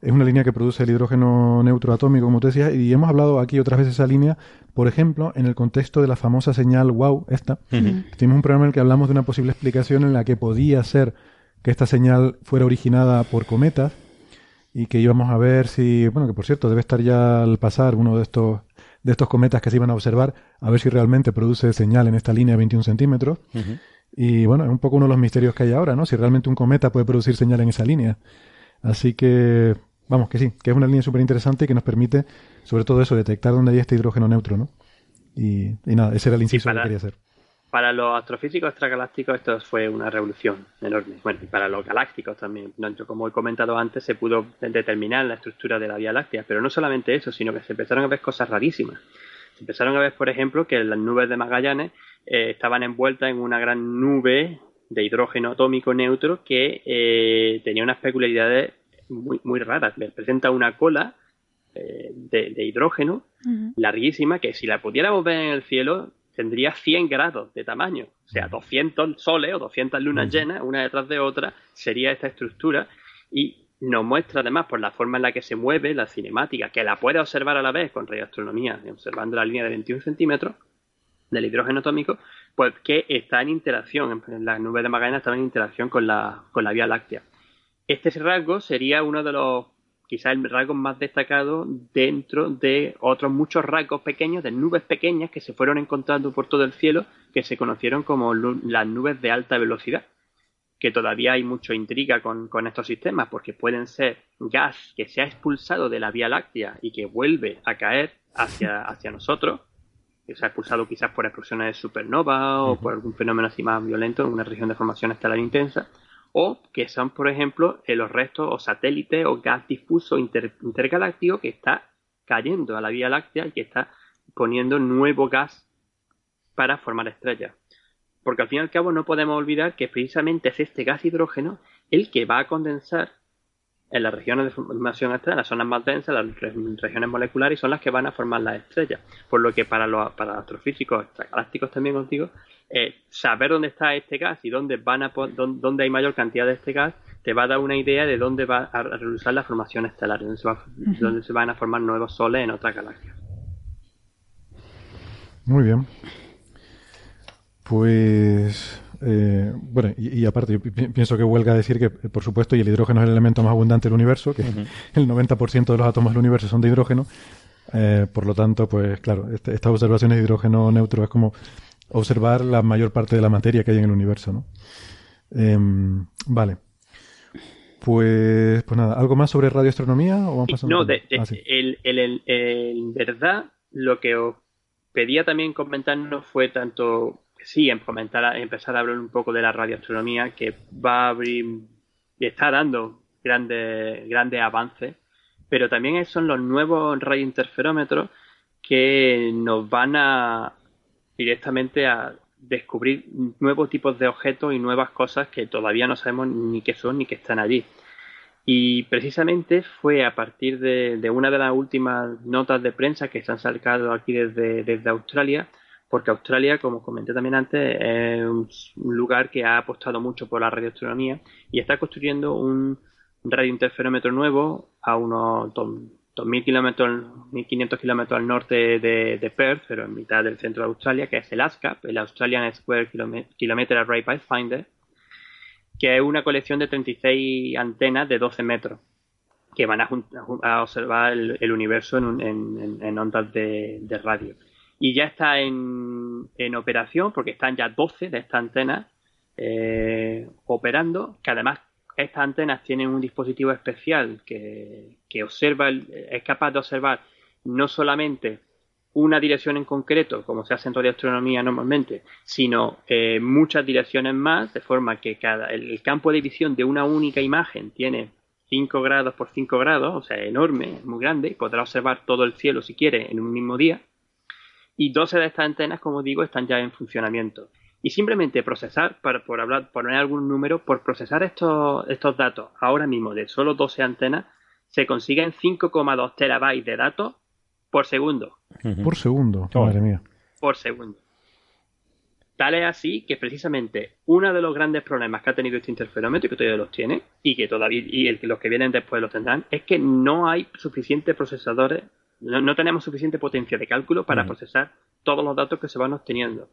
Es una línea que produce el hidrógeno neutro atómico, como te decía, y hemos hablado aquí otras veces esa línea, por ejemplo, en el contexto de la famosa señal WOW, esta. Ujú. Tuvimos un programa en el que hablamos de una posible explicación en la que podía ser que esta señal fuera originada por cometas y que íbamos a ver si, bueno, que por cierto debe estar ya al pasar uno de estos de estos cometas que se iban a observar, a ver si realmente produce señal en esta línea de 21 centímetros. Y bueno, es un poco uno de los misterios que hay ahora, ¿no? Si realmente un cometa puede producir señal en esa línea. Así que, vamos, que sí, que es una línea súper interesante y que nos permite, sobre todo eso, detectar dónde hay este hidrógeno neutro, ¿no? Y, y nada, ese era el inciso para- que quería hacer. Para los astrofísicos extragalácticos esto fue una revolución enorme. Bueno, y para los galácticos también. Como he comentado antes, se pudo determinar la estructura de la Vía Láctea. Pero no solamente eso, sino que se empezaron a ver cosas rarísimas. Se empezaron a ver, por ejemplo, que las nubes de Magallanes eh, estaban envueltas en una gran nube de hidrógeno atómico neutro que eh, tenía unas peculiaridades muy, muy raras. Presenta una cola eh, de, de hidrógeno larguísima que si la pudiéramos ver en el cielo tendría 100 grados de tamaño. O sea, 200 soles o 200 lunas llenas, una detrás de otra, sería esta estructura. Y nos muestra además por la forma en la que se mueve la cinemática, que la puede observar a la vez con radioastronomía, observando la línea de 21 centímetros del hidrógeno atómico, pues que está en interacción, en la nube de Magallanes está en interacción con la, con la Vía Láctea. Este rasgo sería uno de los quizá el rasgo más destacado dentro de otros muchos rasgos pequeños, de nubes pequeñas que se fueron encontrando por todo el cielo, que se conocieron como las nubes de alta velocidad. Que todavía hay mucha intriga con, con estos sistemas, porque pueden ser gas que se ha expulsado de la Vía Láctea y que vuelve a caer hacia, hacia nosotros, que se ha expulsado quizás por explosiones de supernova o por algún fenómeno así más violento en una región de formación estelar intensa, o que son, por ejemplo, eh, los restos o satélites o gas difuso intergaláctico que está cayendo a la Vía Láctea y que está poniendo nuevo gas para formar estrellas. Porque al fin y al cabo no podemos olvidar que precisamente es este gas hidrógeno el que va a condensar en las regiones de formación estelar, las zonas más densas, las regiones moleculares, son las que van a formar las estrellas. Por lo que para los, para astrofísicos galácticos también os digo, eh, saber dónde está este gas y dónde van a dónde hay mayor cantidad de este gas te va a dar una idea de dónde va a realizar la formación estelar, dónde se, dónde se van a formar nuevos soles en otras galaxias. Muy bien. Pues eh, bueno, y, aparte, yo pienso que huelga decir que, por supuesto, y el hidrógeno es el elemento más abundante del universo, que el 90% de los átomos del universo son de hidrógeno. Eh, por lo tanto, pues claro, este, estas observaciones de hidrógeno neutro es como observar la mayor parte de la materia que hay en el universo, ¿no? Em, vale. Pues, pues nada, ¿algo más sobre radioastronomía? O vamos no, de, ah, en verdad, lo que os pedía también comentarnos fue tanto sí, en comentar, empezar a hablar un poco de la radioastronomía que va a abrir y está dando grandes, grandes avances, pero también son los nuevos radiointerferómetros que nos van a directamente a descubrir nuevos tipos de objetos y nuevas cosas que todavía no sabemos ni qué son ni qué están allí. Y precisamente fue a partir de, una de las últimas notas de prensa que se han sacado aquí desde, desde Australia, porque Australia, como comenté también antes, es un lugar que ha apostado mucho por la radioastronomía y está construyendo un radiointerferómetro nuevo a unos 2.000 kilómetros, 1.500 kilómetros al norte de, Perth, pero en mitad del centro de Australia, que es el ASCAP, el Australian Square Kilometer Array Pathfinder, que es una colección de 36 antenas de 12 metros que van a, observar el, universo en, ondas de radio y ya está en, operación porque están ya 12 de estas antenas eh, operando, que además estas antenas tienen un dispositivo especial que, observa, es capaz de observar no solamente una dirección en concreto, como se hace en radioastronomía normalmente, sino eh, muchas direcciones más, de forma que cada, el, campo de visión de una única imagen tiene 5 grados por 5 grados, o sea, enorme, muy grande, podrá observar todo el cielo si quiere en un mismo día. Y 12 de estas antenas, como digo, están ya en funcionamiento. Y simplemente procesar, para, por hablar, poner algún número, por procesar estos, estos datos ahora mismo de solo 12 antenas, se consiguen 5,2 terabytes de datos por segundo. Por segundo, madre mía. Por segundo. Tal es así que precisamente uno de los grandes problemas que ha tenido este interferómetro, y que todavía los tiene, y que todavía y el, los que vienen después los tendrán, es que no hay suficientes procesadores no, tenemos suficiente potencia de cálculo para procesar todos los datos que se van obteniendo.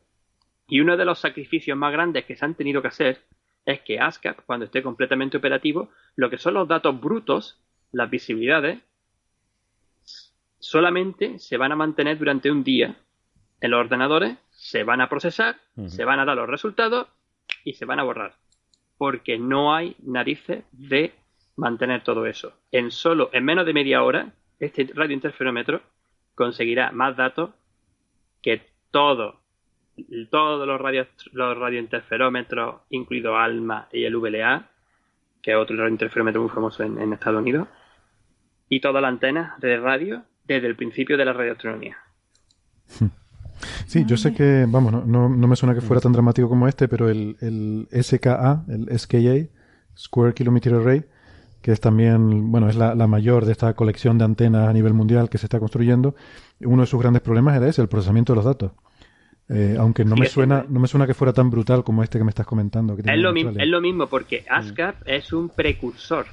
Y uno de los sacrificios más grandes que se han tenido que hacer es que ASCAP, cuando esté completamente operativo, lo que son los datos brutos, las visibilidades, solamente se van a mantener durante un día en los ordenadores, se van a procesar, se van a dar los resultados y se van a borrar. Porque no hay narices de mantener todo eso. En solo, en menos de media hora, este radiointerferómetro conseguirá más datos que todo, todos los, radio, los radiointerferómetros, incluido ALMA y el VLA, que es otro radiointerferómetro muy famoso en, Estados Unidos, y todas las antenas de radio desde el principio de la radioastronomía. Sí, yo sé que, vamos, no, no, no, me suena que fuera tan dramático como este, pero el, el SKA, el SKA, Square Kilometer Array, que es también, bueno, es la, mayor de esta colección de antenas a nivel mundial que se está construyendo. Uno de sus grandes problemas era ese, el procesamiento de los datos. Eh, aunque no me suena, no me suena que fuera tan brutal como este que me estás comentando. Que es, lo mismo, es lo mismo porque ASCAP es un precursor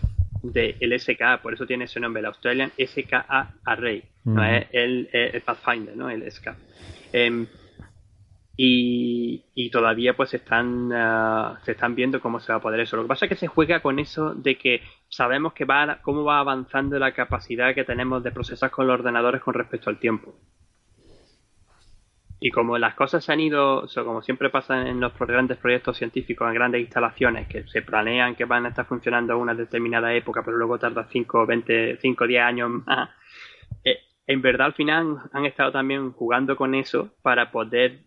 del SKA, por eso tiene ese nombre, el Australian SKA Array, no es el, Pathfinder, ¿no? El SKA. Em, y, y todavía pues están, uh, se están viendo cómo se va a poder eso. Lo que pasa es que se juega con eso de que sabemos que va cómo va avanzando la capacidad que tenemos de procesar con los ordenadores con respecto al tiempo. Y como las cosas se han ido, o como siempre pasa en los grandes proyectos científicos, en grandes instalaciones, que se planean que van a estar funcionando a una determinada época, pero luego tarda 5, 20, 5, 10 años más, eh, en verdad al final han estado también jugando con eso para poder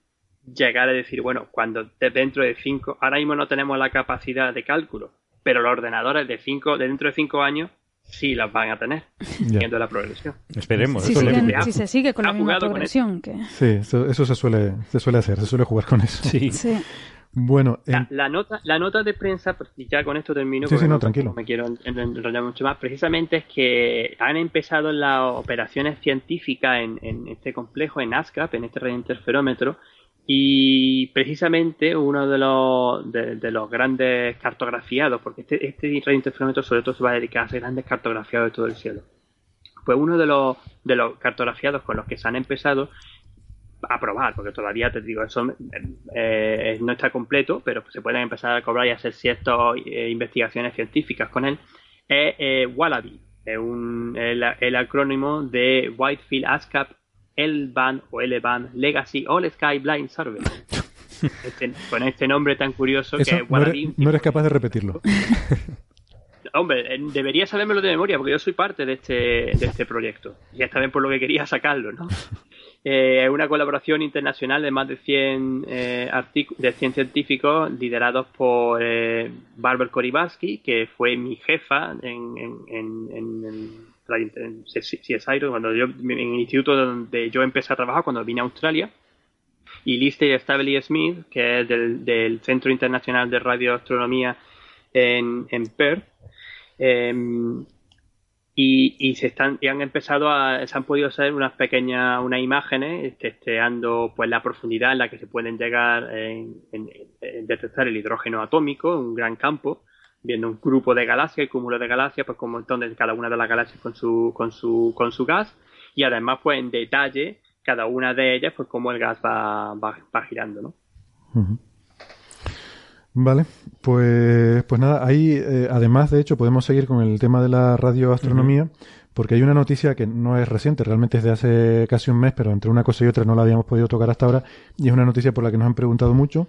llegar a decir, bueno, cuando dentro de 5, ahora mismo no tenemos la capacidad de cálculo, pero los ordenadores de 5, de dentro de 5 años sí las van a tener, viendo la progresión. Esperemos. Si, eso siguen- es lo que- si se sigue con la misma progresión. Que... Sí, eso, eso se, suele, se suele hacer, se suele jugar con eso. Sí. Sí. Bueno, en- La, la nota, la nota de prensa, y ya con esto termino, Sí, porque sí, no, tranquilo. me quiero en- en- enrollar mucho más, precisamente es que han empezado las operaciones científicas en, en este complejo, en ASCAP, en este radiointerferómetro, y precisamente uno de los, de, los grandes cartografiados, porque este, este radiointerferómetro sobre todo se va a dedicar a hacer grandes cartografiados de todo el cielo. Pues uno de los, de los cartografiados con los que se han empezado a probar, porque todavía te digo, eso eh, no está completo, pero se pueden empezar a cobrar y hacer ciertas eh, investigaciones científicas con él, es eh, Wallaby, un, el, el acrónimo de Whitefield ASCAP L-Band o L-Band Legacy All Sky Blind Survey. Este- con este nombre tan curioso eso que no, eres, no eres capaz de repetirlo. Hombre, eh, debería sabérmelo de memoria porque yo soy parte de este, de este proyecto. Y esta vez por lo que quería sacarlo, ¿no? Eh, una colaboración internacional de más de 100, eh, de 100 científicos liderados por eh, Barbara Koribarsky, que fue mi jefa en, en, en, en- CSIRO, cuando yo, en el instituto donde yo empecé a trabajar cuando vine a Australia. Y Lister Stavely Smith, que es del, Centro Internacional de Radioastronomía en, Perth. Em, y, se están y han empezado a se han podido hacer unas pequeñas unas imágenes testeando pues la profundidad en la que se pueden llegar en, detectar el hidrógeno atómico un gran campo viendo un grupo de galaxias cúmulo de galaxias pues como entonces cada una de las galaxias con su con su con su gas. Y además pues en detalle cada una de ellas pues cómo el gas va, va, va girando no. Vale, pues, pues nada, ahí eh, además de hecho podemos seguir con el tema de la radioastronomía, porque hay una noticia que no es reciente, realmente es de hace casi un mes, pero entre una cosa y otra no la habíamos podido tocar hasta ahora, y es una noticia por la que nos han preguntado mucho,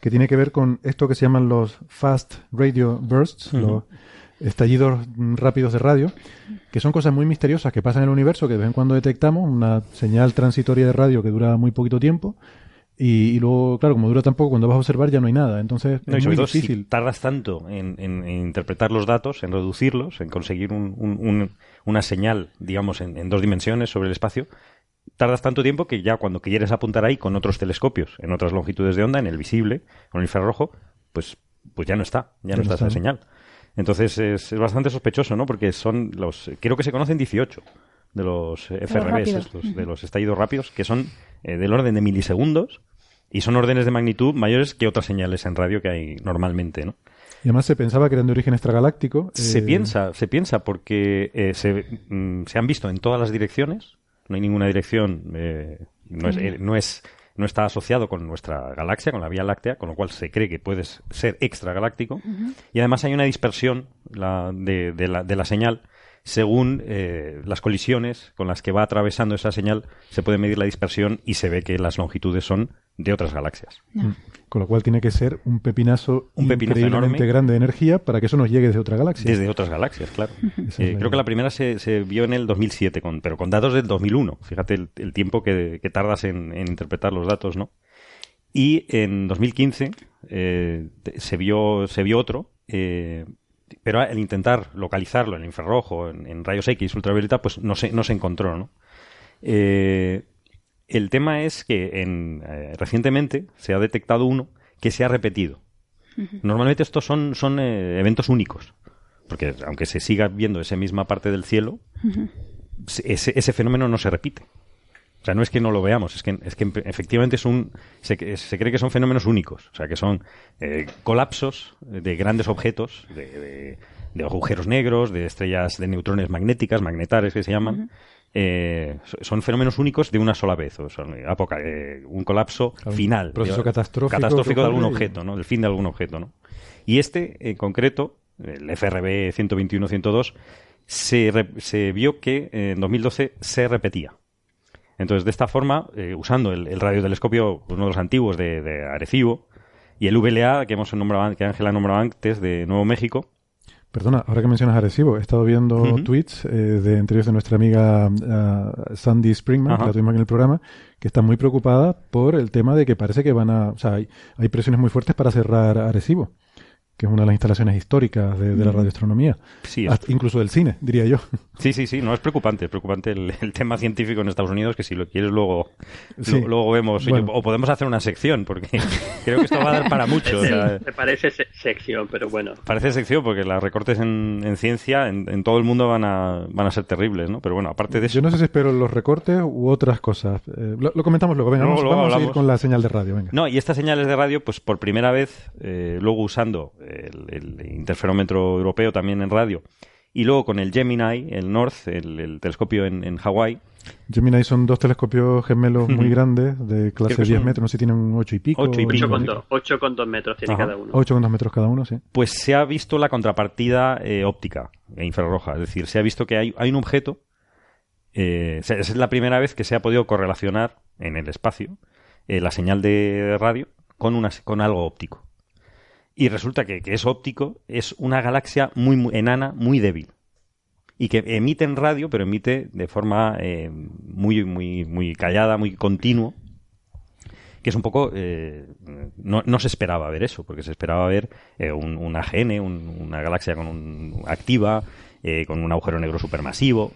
que tiene que ver con esto que se llaman los Fast Radio Bursts, los estallidos rápidos de radio, que son cosas muy misteriosas que pasan en el universo, que de vez en cuando detectamos, una señal transitoria de radio que dura muy poquito tiempo, y, y luego, claro, como dura tan poco, cuando vas a observar ya no hay nada. Entonces No, es muy si difícil. tardas tanto en, en- en interpretar los datos, en reducirlos, en conseguir un- un- un- una señal, digamos, en, en dos dimensiones sobre el espacio, tardas tanto tiempo que ya cuando quieres apuntar ahí con otros telescopios, en otras longitudes de onda, en el visible, con el infrarrojo, pues, pues ya no está, ya, no está esa ¿no? señal. Entonces es, es bastante sospechoso, ¿no? Porque son los, creo que se conocen 18 de los FRBs, estos, de los estallidos rápidos, que son eh, del orden de milisegundos y son órdenes de magnitud mayores que otras señales en radio que hay normalmente, ¿no? Y además se pensaba que eran de origen extragaláctico. Se eh, piensa, se piensa porque eh, se, mm, se han visto en todas las direcciones. No hay ninguna dirección, eh, no, es, eh, no es, no está asociado con nuestra galaxia, con la Vía Láctea, con lo cual se cree que puede ser extragaláctico. Y además hay una dispersión la- de, de la, de la señal según eh, las colisiones con las que va atravesando esa señal, se puede medir la dispersión y se ve que las longitudes son de otras galaxias. mm, Con lo cual tiene que ser un pepinazo, Un pepinazo increíblemente enorme. grande de energía para que eso nos llegue desde otra galaxia. Desde otras galaxias, claro. Eh, creo que la primera se, se vio en el 2007, con, pero con datos del 2001. Fíjate el, el tiempo que, que tardas en, en interpretar los datos, ¿no? Y en 2015 eh, se, vio, se vio otro, eh, pero al intentar localizarlo en infrarrojo, en, en rayos X, ultravioleta, pues no se, no se encontró, ¿no? Eh, el tema es que en, eh, recientemente se ha detectado uno que se ha repetido. Normalmente estos son, son eh, eventos únicos, porque aunque se siga viendo esa misma parte del cielo, se- ese, ese fenómeno no se repite. O sea, no es que no lo veamos, es que, es que efectivamente es un, se, se cree que son fenómenos únicos. O sea, que son eh, colapsos de grandes objetos, de, de- de agujeros negros, de estrellas de neutrones magnéticas, magnetares que se llaman. Eh, son fenómenos únicos de una sola vez, o sea, eh, un colapso final. Proceso catastrófico. Catastrófico de algún objeto, ¿no? El fin de algún objeto, ¿no? Y este, en concreto, el FRB 121-102, se, se vio que en 2012 se repetía. Entonces, de esta forma, eh, usando el, radiotelescopio, uno de los antiguos de, Arecibo, y el VLA que hemos nombrado, que Ángela nombrado antes, de Nuevo México. Perdona, ahora que mencionas Arecibo, he estado viendo tweets eh, de entre de nuestra amiga uh, Sandy Springman, que la tuvimos en el programa, que está muy preocupada por el tema de que parece que van a. O sea, hay, hay presiones muy fuertes para cerrar Arecibo que es una de las instalaciones históricas de, la radioastronomía. Sí, incluso del cine, diría yo. Sí, sí, sí, no es preocupante, es preocupante el, tema científico en Estados Unidos, que si lo quieres luego, luego vemos, o podemos hacer una sección, porque creo que esto va a dar para mucho. me parece sección, pero bueno. Parece sección, porque las recortes en, ciencia en, todo el mundo van a, van a ser terribles, ¿no? Pero bueno, aparte de eso... Yo no sé si espero los recortes u otras cosas. Eh, lo, comentamos luego, venga, vamos, a ir con la señal de radio, venga. No, y estas señales de radio, pues por primera vez, eh, luego usando el, interferómetro europeo también en radio, y luego con el Gemini, el North, el, telescopio en, en Hawái. Gemini son dos telescopios gemelos muy grandes, de clase 10 metros, no sé si tienen un 8 y pico. 8 y pico. 8,2 metros tiene cada uno. 8,2 metros cada uno, sí. Pues se ha visto la contrapartida eh, óptica e infrarroja, es decir, se ha visto que hay, hay un objeto, eh, es la primera vez que se ha podido correlacionar en el espacio eh, la señal de radio con, una, con algo óptico. Y resulta que, que es óptico, es una galaxia muy, enana, muy débil. Y que emite en radio, pero emite de forma eh, muy, muy, muy callada, muy continuo. Que es un poco. Eh, no, no, se esperaba ver eso, porque se esperaba ver eh, un, un, AGN, una galaxia con un, activa, con un agujero negro supermasivo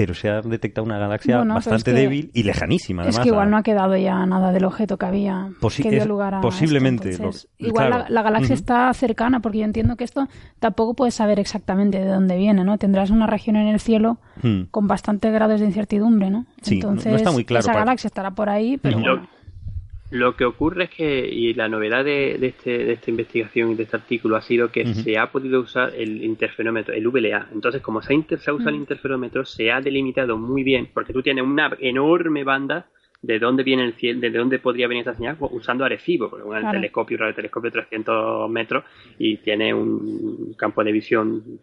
pero se ha detectado una galaxia bastante débil y lejanísima. es que igual no ha quedado ya nada del objeto que había que dio lugar a posiblemente. igual la, galaxia está cercana, porque yo entiendo que esto tampoco puedes saber exactamente de dónde viene, ¿no? Tendrás una región en el cielo hmm. con bastantes grados de incertidumbre, ¿no? Entonces, está muy claro esa galaxia estará por ahí, pero lo que ocurre es que, y la novedad de, este, de esta investigación y de este artículo ha sido que se ha podido usar el interferómetro, el VLA. Entonces, como se ha, inter, se usado el mm. interferómetro, se ha delimitado muy bien, porque tú tienes una enorme banda de dónde viene el cielo, de dónde podría venir esta señal pues, usando Arecibo, porque un telescopio, un telescopio de 300 metros y tiene un campo de visión,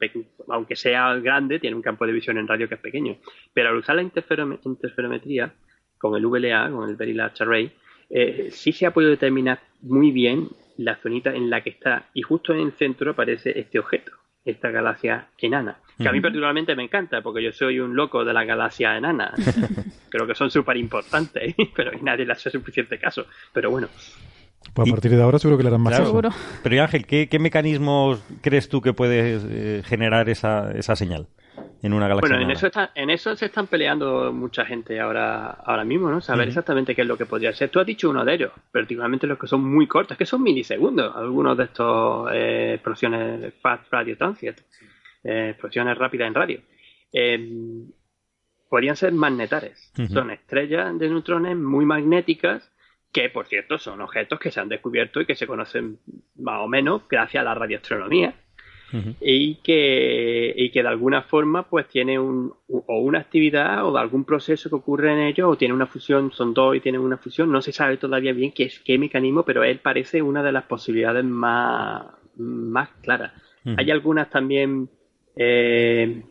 aunque sea grande, tiene un campo de visión en radio que es pequeño. Pero al usar la interferometría con el VLA, con el Very Large Array, eh, sí se ha podido determinar muy bien la zonita en la que está y justo en el centro aparece este objeto, esta galaxia enana, que a mí particularmente me encanta porque yo soy un loco de la galaxia enana. Creo que son súper importantes, pero nadie le hace suficiente caso. Pero bueno. Pues a partir de ahora seguro que le harán más Seguro. Pero Ángel, ¿qué, ¿qué, mecanismos crees tú que puede eh, generar esa, esa señal? En una galaxia. Bueno, en eso, en eso se están peleando mucha gente ahora, ahora mismo, ¿no? Saber exactamente qué es lo que podría ser. Tú has dicho uno de ellos, particularmente los que son muy cortos, que son milisegundos, algunos de estos eh, explosiones fast radio transient, eh, explosiones rápidas en radio. Em, podrían ser magnetares. Son estrellas de neutrones muy magnéticas que, por cierto, son objetos que se han descubierto y que se conocen más o menos gracias a la radioastronomía y, que, y que de alguna forma pues tiene un, o una actividad o algún proceso que ocurre en ellos o tiene una fusión, son dos y tienen una fusión, no se sabe todavía bien qué es qué mecanismo, pero él parece una de las posibilidades más, más claras. Hay algunas también eh,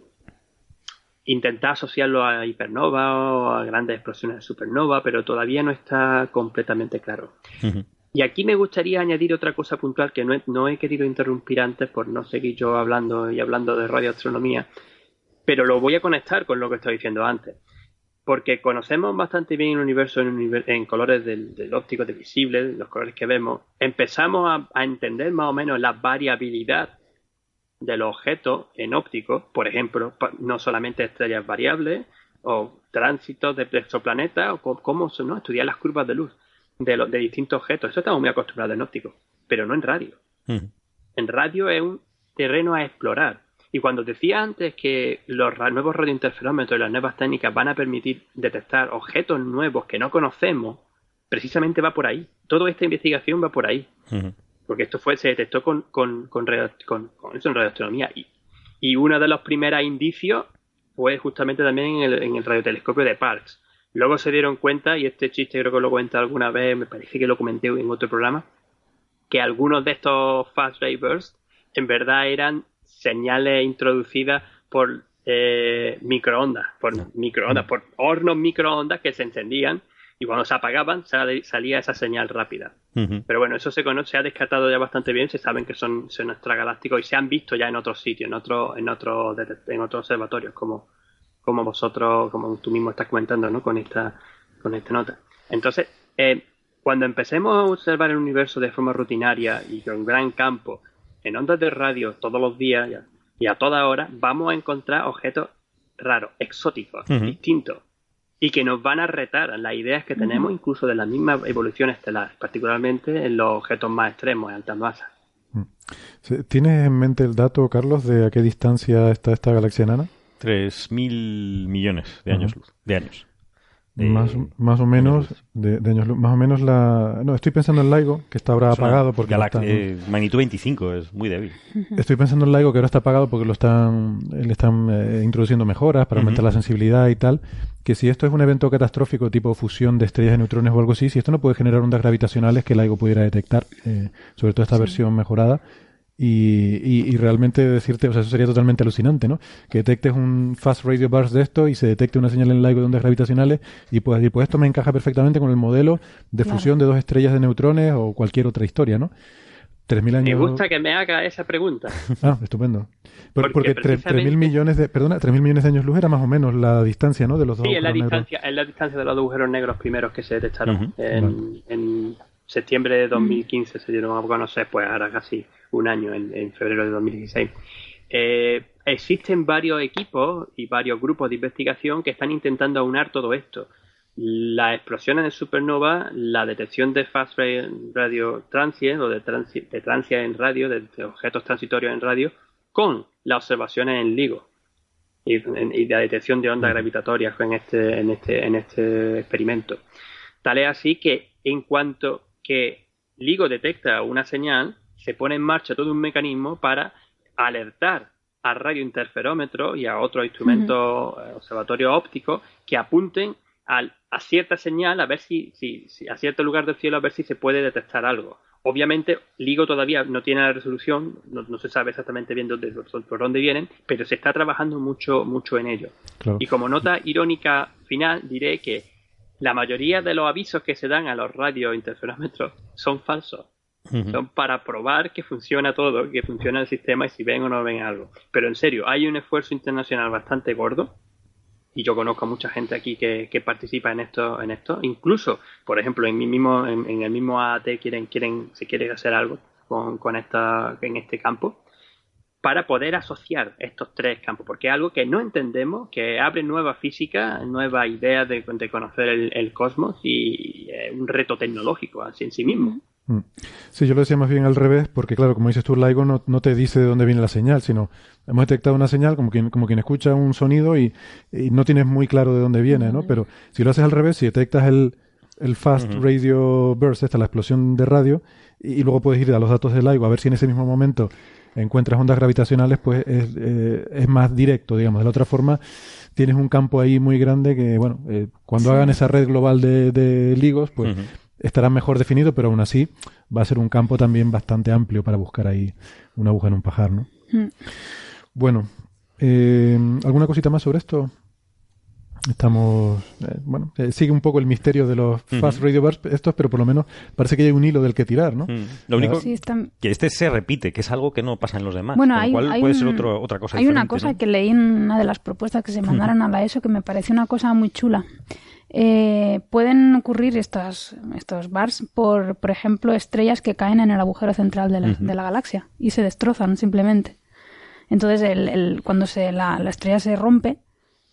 intentar asociarlo a hipernova o a grandes explosiones de supernova, pero todavía no está completamente claro. Y aquí me gustaría añadir otra cosa puntual que no he, querido interrumpir antes por no seguir yo hablando y hablando de radioastronomía, pero lo voy a conectar con lo que estaba diciendo antes. Porque conocemos bastante bien el universo en, colores del, óptico, de visible, los colores que vemos. Empezamos a, a entender más o menos la variabilidad de los objetos en óptico, por ejemplo, no solamente estrellas variables o tránsitos de exoplanetas o cómo ¿no? estudiar las curvas de luz de, de distintos objetos. Eso estamos muy acostumbrados en óptico, pero no en radio. En radio es un terreno a explorar. Y cuando decía antes que los nuevos radiointerferómetros y las nuevas técnicas van a permitir detectar objetos nuevos que no conocemos, precisamente va por ahí. Toda esta investigación va por ahí. Porque esto fue, se detectó con, con, con, con, eso en radioastronomía. Y Y uno de los primeros indicios fue justamente también en el, en el radiotelescopio de Parkes. Luego se dieron cuenta, y este chiste creo que lo comenté alguna vez, me parece que lo comenté en otro programa, que algunos de estos fast ray bursts en verdad eran señales introducidas por eh, microondas, por microondas, por hornos microondas que se encendían y cuando se apagaban salía esa señal rápida. Pero bueno, eso se conoce, se ha descartado ya bastante bien, se saben que son, son extragalácticos y se han visto ya en otros sitios, en otros en otros en otros observatorios como como vosotros, como tú mismo estás comentando, ¿no? Con esta con esta nota. Entonces, eh, cuando empecemos a observar el universo de forma rutinaria y con gran campo, en ondas de radio todos los días y a toda hora, vamos a encontrar objetos raros, exóticos, distintos, y que nos van a retar las ideas que tenemos incluso de la misma evolución estelar, particularmente en los objetos más extremos, en altas masas. Mm. ¿Tienes en mente el dato, Carlos, de a qué distancia está esta galaxia enana? Mil millones de años luz, de años. Más, más o menos de, años más o menos la no estoy pensando en LIGO que está ahora apagado porque eh, magnitud 25 es muy débil. Estoy pensando en LIGO que ahora está apagado porque lo están le están eh, introduciendo mejoras para aumentar la sensibilidad y tal que si esto es un evento catastrófico tipo fusión de estrellas de neutrones o algo así si esto no puede generar ondas gravitacionales que LIGO pudiera detectar eh, sobre todo esta versión mejorada y, y, realmente decirte, o sea, eso sería totalmente alucinante, ¿no? Que detectes un fast radio burst de esto y se detecte una señal en LIGO de ondas gravitacionales y puedas decir, pues esto me encaja perfectamente con el modelo de fusión de dos estrellas de neutrones o cualquier otra historia, ¿no? 3.000 años... Me gusta que me haga esa pregunta. Ah, estupendo. porque, 3.000 millones de, perdona, 3.000 millones de años luz era más o menos la distancia, ¿no? De los dos Sí, es la distancia, es la distancia de los agujeros negros primeros que se detectaron en, en septiembre de 2015 se dieron a conocer, pues ahora casi un año, en, febrero de 2016. Eh, existen varios equipos y varios grupos de investigación que están intentando aunar todo esto. Las explosiones de supernova, la detección de fast radio transient o de, transi en radio, de, objetos transitorios en radio, con las observaciones en LIGO y, la detección de ondas gravitatorias en este, en este, en este experimento. Tal es así que en cuanto que LIGO detecta una señal, se pone en marcha todo un mecanismo para alertar al radiointerferómetro y a otros instrumentos eh, observatorios ópticos que apunten a cierta señal a ver si, a cierto lugar del cielo a ver si se puede detectar algo. Obviamente, LIGO todavía no tiene la resolución, no, se sabe exactamente bien dónde, por dónde vienen, pero se está trabajando mucho, mucho en ello. Y como nota irónica final, diré que la mayoría de los avisos que se dan a los radiointerferómetros son falsos. Son para probar que funciona todo, que funciona el sistema y si ven o no ven algo. Pero en serio, hay un esfuerzo internacional bastante gordo y yo conozco a mucha gente aquí que, participa en esto, en esto. Incluso, por ejemplo, en mi mismo, en, el mismo AAT quieren, quieren, se quiere hacer algo con, con esta, en este campo para poder asociar estos tres campos, porque es algo que no entendemos, que abre nueva física, nueva idea de, conocer el, cosmos y es un reto tecnológico así en sí mismo. Mm. Sí, yo lo decía más bien al revés, porque claro, como dices tú, LIGO no, no, te dice de dónde viene la señal, sino hemos detectado una señal como quien, como quien escucha un sonido y, no tienes muy claro de dónde viene, ¿no? Pero si lo haces al revés, si detectas el, el fast radio burst, esta la explosión de radio, y, luego puedes ir a los datos de LIGO a ver si en ese mismo momento encuentras ondas gravitacionales, pues es, eh, es más directo, digamos. De la otra forma, tienes un campo ahí muy grande que, bueno, eh, cuando hagan esa red global de, de ligos, pues estará mejor definido, pero aún así va a ser un campo también bastante amplio para buscar ahí una aguja en un pajar, ¿no? Bueno, eh, ¿alguna cosita más sobre esto? Estamos, eh, bueno, eh, sigue un poco el misterio de los fast radio bursts estos, pero por lo menos parece que hay un hilo del que tirar, ¿no? Lo único que este se repite, que es algo que no pasa en los demás. Bueno, hay, puede ser otra cosa. Hay una cosa que leí en una de las propuestas que se mandaron a la ESO que me pareció una cosa muy chula. Eh, pueden ocurrir estos, estos bars por, por ejemplo, estrellas que caen en el agujero central de la, de la galaxia y se destrozan simplemente. Entonces, el, el, cuando se, la, la estrella se rompe,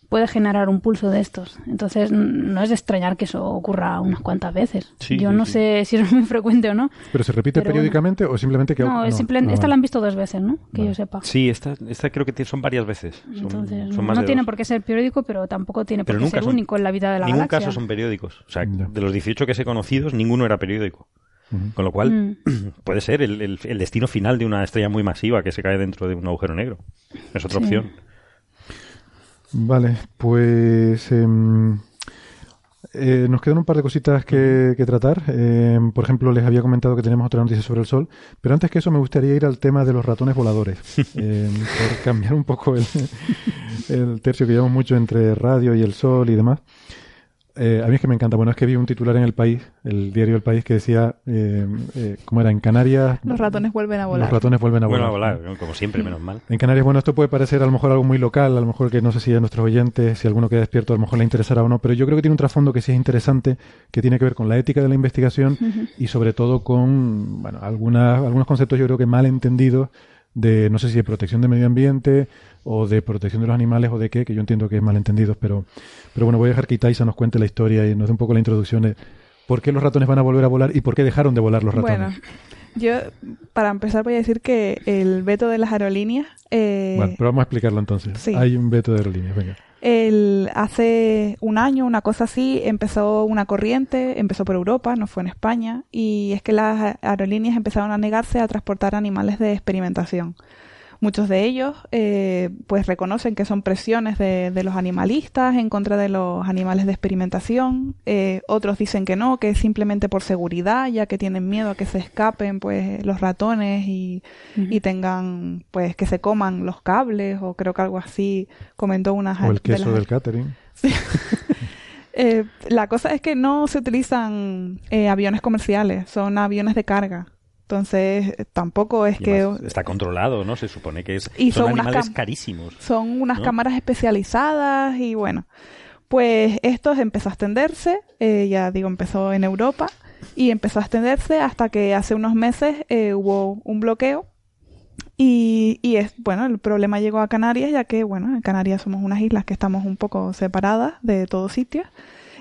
puede generar un pulso de estos. Entonces, no es de extrañar que eso ocurra unas cuantas veces. yo no sé si es muy frecuente o no. ¿Pero se repite periódicamente o simplemente que.? No, esta la han visto dos veces, ¿no? Que yo sepa. Sí, esta, esta creo que son varias veces. Entonces, no tiene por qué ser periódico, pero tampoco tiene por qué ser único en la vida de la ningún galaxia. Ningún caso son periódicos. O sea, de los 18 que sé conocidos, ninguno era periódico. Con lo cual, mm. puede ser el, el, destino final de una estrella muy masiva que se cae dentro de un agujero negro. Es otra opción. Vale, pues em, eh, nos quedan un par de cositas que, tratar. Em, por ejemplo, les había comentado que tenemos otra noticia sobre el sol, pero antes que eso me gustaría ir al tema de los ratones voladores, em, por cambiar un poco el, el tercio que llevamos mucho entre radio y el sol y demás. Eh, a mí es que me encanta. Bueno, es que vi un titular en El País, el diario El País, que decía, eh, eh, ¿cómo era? En Canarias... Los ratones vuelven a volar. Los ratones vuelven a volar. Vuelven a volar, como siempre, menos mal. En Canarias, bueno, esto puede parecer a lo mejor algo muy local, a lo mejor que no sé si a nuestros oyentes, si alguno queda despierto, a lo mejor le interesará o no, pero yo creo que tiene un trasfondo que sí es interesante, que tiene que ver con la ética de la investigación y sobre todo con, bueno, algunas, algunos conceptos yo creo que mal entendidos de, no sé si de protección del medio ambiente o de protección de los animales o de qué, que yo entiendo que es malentendido, pero, pero bueno, voy a dejar que Itaisa nos cuente la historia y nos dé un poco la introducción de por qué los ratones van a volver a volar y por qué dejaron de volar los ratones. Bueno, yo para empezar voy a decir que el veto de las aerolíneas... Eh... Bueno, pero vamos a explicarlo entonces. Hay un veto de aerolíneas, venga. El, hace un año, una cosa así, empezó una corriente, empezó por Europa, no fue en España, y es que las aerolíneas empezaron a negarse a transportar animales de experimentación. Muchos de ellos eh, pues reconocen que son presiones de, los animalistas en contra de los animales de experimentación. Eh, otros dicen que no, que es simplemente por seguridad, ya que tienen miedo a que se escapen pues los ratones y, tengan pues que se coman los cables o creo que algo así comentó una o el queso del catering. Eh, la cosa es que no se utilizan aviones comerciales, son aviones de carga. Entonces, tampoco es que... Está controlado, ¿no? Se supone que es... Y son, animales carísimos. Son unas cámaras especializadas y bueno, pues esto empezó a extenderse, eh, ya digo, empezó en Europa y empezó a extenderse hasta que hace unos meses eh, hubo un bloqueo y, y, es, bueno, el problema llegó a Canarias, ya que, bueno, en Canarias somos unas islas que estamos un poco separadas de todo sitio.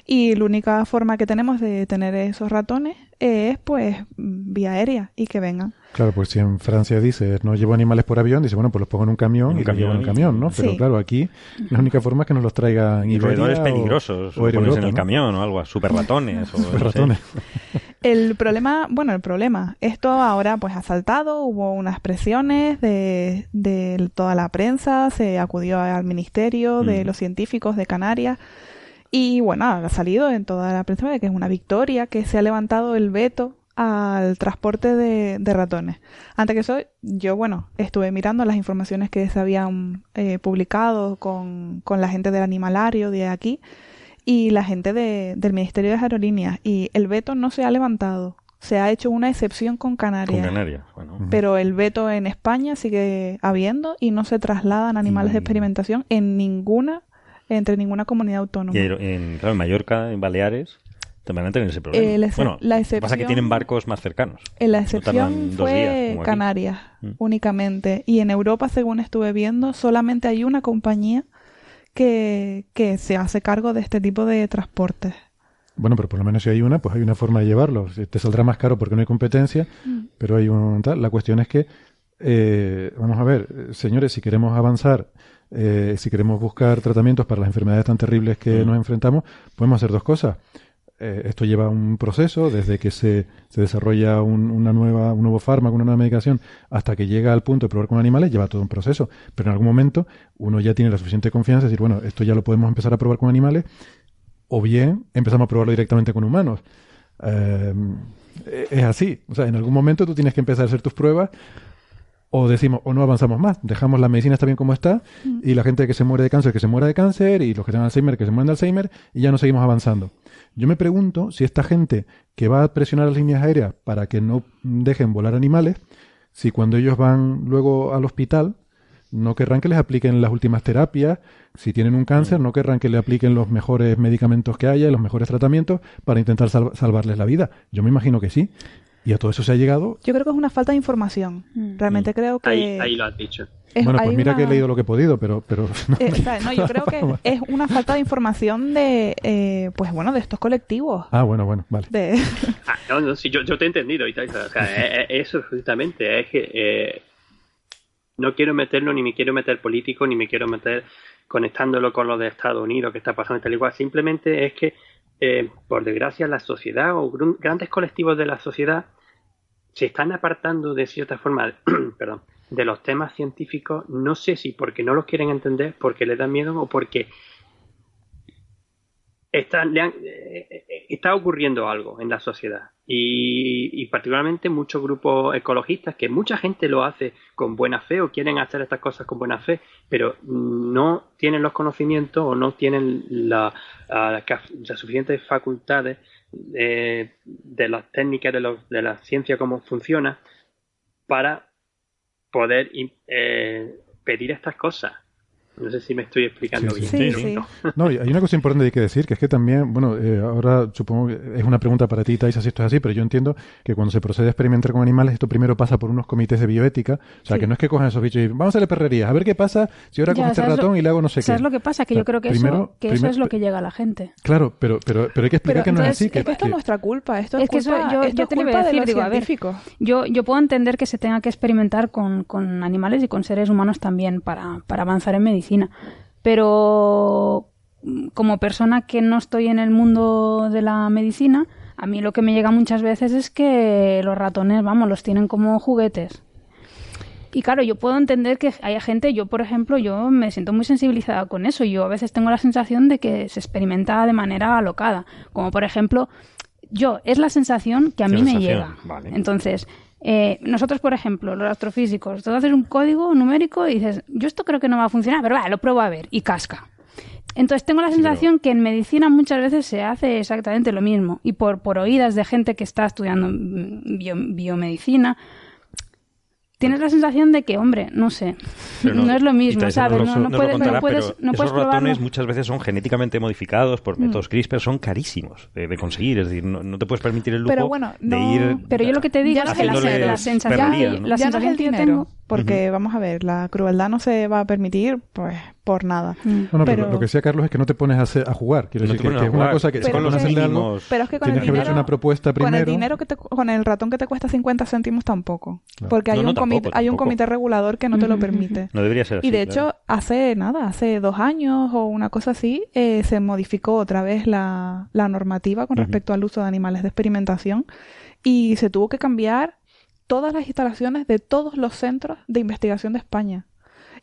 Y la única forma que tenemos de tener esos ratones es pues vía aérea y que vengan. Claro, pues si en Francia dice no llevo animales por avión, dice bueno, pues los pongo en un camión y los llevo en un camión, ¿no? Pero claro, aquí la única forma es que nos los traigan y roedores peligrosos, o, en el camión o algo, super ratones. o, super ratones. El problema, bueno, el problema, esto ahora pues ha saltado, hubo unas presiones de, de toda la prensa, se acudió al ministerio, de mm. los científicos de Canarias y bueno, ha salido en toda la prensa de que es una victoria, que se ha levantado el veto al transporte de, ratones. Antes que eso, yo, bueno, estuve mirando las informaciones que se habían eh, publicado con, con, la gente del animalario de aquí y la gente de, del Ministerio de Aerolíneas. Y el veto no se ha levantado. Se ha hecho una excepción con Canarias. Con Canarias, bueno. Pero el veto en España sigue habiendo y no se trasladan animales de experimentación en ninguna entre ninguna comunidad autónoma. Y en, claro, en Mallorca, en Baleares, también van a tener ese problema. bueno, la excepción, pasa que tienen barcos más cercanos. En la excepción fue Canarias mm. únicamente. Y en Europa, según estuve viendo, solamente hay una compañía que, que se hace cargo de este tipo de transportes. Bueno, pero por lo menos si hay una, pues hay una forma de llevarlo. Te saldrá más caro porque no hay competencia, mm. pero hay un tal. La cuestión es que, eh, vamos a ver, señores, si queremos avanzar eh, si queremos buscar tratamientos para las enfermedades tan terribles que mm. nos enfrentamos, podemos hacer dos cosas. Eh, esto lleva un proceso desde que se, se desarrolla un, una nueva, un nuevo fármaco, una nueva medicación, hasta que llega al punto de probar con animales, lleva todo un proceso. Pero en algún momento uno ya tiene la suficiente confianza de decir, bueno, esto ya lo podemos empezar a probar con animales, o bien empezamos a probarlo directamente con humanos. Eh, es así. O sea, en algún momento tú tienes que empezar a hacer tus pruebas o decimos, o no avanzamos más, dejamos la medicina está bien como está, mm. y la gente que se muere de cáncer, que se muera de cáncer, y los que tienen Alzheimer, que se mueren de Alzheimer, y ya no seguimos avanzando. Yo me pregunto si esta gente que va a presionar las líneas aéreas para que no dejen volar animales, si cuando ellos van luego al hospital, no querrán que les apliquen las últimas terapias, si tienen un cáncer, mm. no querrán que le apliquen los mejores medicamentos que haya, los mejores tratamientos para intentar salvarles la vida. Yo me imagino que sí. Y a todo eso se ha llegado. Yo creo que es una falta de información. Mm. Realmente mm. creo que. Ahí, lo has dicho. bueno, pues mira que he leído lo que he podido, pero. pero eh, no, yo creo que es una falta de información de. Eh, pues bueno, de estos colectivos. Ah, bueno, bueno, vale. Ah, no, no, sí, yo, yo, te he entendido y tal. O sea, eh, eso justamente es que. no quiero meterlo, ni me quiero meter político, ni me quiero meter conectándolo con lo de Estados Unidos que está pasando y tal igual. Simplemente es que eh, por desgracia, la sociedad o grandes colectivos de la sociedad se están apartando de cierta forma, perdón, de los temas científicos, no sé si porque no los quieren entender, porque les da miedo o porque está, eh, eh, está ocurriendo algo en la sociedad. Y, particularmente muchos grupos ecologistas, que mucha gente lo hace con buena fe o quieren hacer estas cosas con buena fe, pero no tienen los conocimientos o no tienen la, las suficientes facultades de, de las técnicas de, de la ciencia, cómo funciona, para poder eh, pedir estas cosas. No sé si me estoy explicando bien. Sí, sí. No, hay una cosa importante que hay que decir, que es que también, bueno, eh, ahora supongo que es una pregunta para ti, Taisa, si esto es así, pero yo entiendo que cuando se procede a experimentar con animales, esto primero pasa por unos comités de bioética, o sea, que no es que cojan esos bichos y vamos a hacerle perrerías, a ver qué pasa si ahora cojo este ratón y le hago no sé qué. ¿Sabes lo que pasa? Que yo creo que, eso, que eso es lo que llega a la gente. Claro, pero, pero, pero hay que explicar que no es así. Que, es que esto es nuestra culpa, esto es, que culpa, yo, yo te culpa decir, de digo, a ver, yo, yo puedo entender que se tenga que experimentar con, con animales y con seres humanos también para, para avanzar en medicina pero mm, como persona que no estoy en el mundo de la medicina, a mí lo que me llega muchas veces es que los ratones, vamos, los tienen como juguetes. Y claro, yo puedo entender que haya gente, yo por ejemplo, yo me siento muy sensibilizada con eso. Yo a veces tengo la sensación de que se experimenta de manera alocada. Como por ejemplo, yo, es la sensación que a mí me llega. Entonces, eh, nosotros, por ejemplo, los astrofísicos, tú haces un código numérico y dices, yo esto creo que no va a funcionar, pero va, lo pruebo a ver, y casca. Entonces tengo la sensación que en medicina muchas veces se hace exactamente lo mismo, y por, por oídas de gente que está estudiando biomedicina, tienes la sensación de que, hombre, no sé, no, es lo mismo, ¿sabes? No, puedes, esos ratones muchas veces son genéticamente modificados por mm. métodos CRISPR, son carísimos de, conseguir, es decir, no, te puedes permitir el lujo de ir Pero yo lo que te digo es que la, la sensación, la sensación que yo tengo porque vamos a ver, la crueldad no se va a permitir, pues por nada. Mm. pero... lo que decía Carlos es que no te pones a, jugar. Quiero decir que, es una cosa que pero, con hacerle algo, pero es que con el dinero, una propuesta primero. Con el dinero que te, con el ratón que te cuesta 50 céntimos tampoco. Porque hay, un, comité, hay un comité regulador que no te lo permite. No debería ser así. Y de hecho, hace nada, hace dos años o una cosa así, eh, se modificó otra vez la, la normativa con respecto al uso de animales de experimentación y se tuvo que cambiar todas las instalaciones de todos los centros de investigación de España.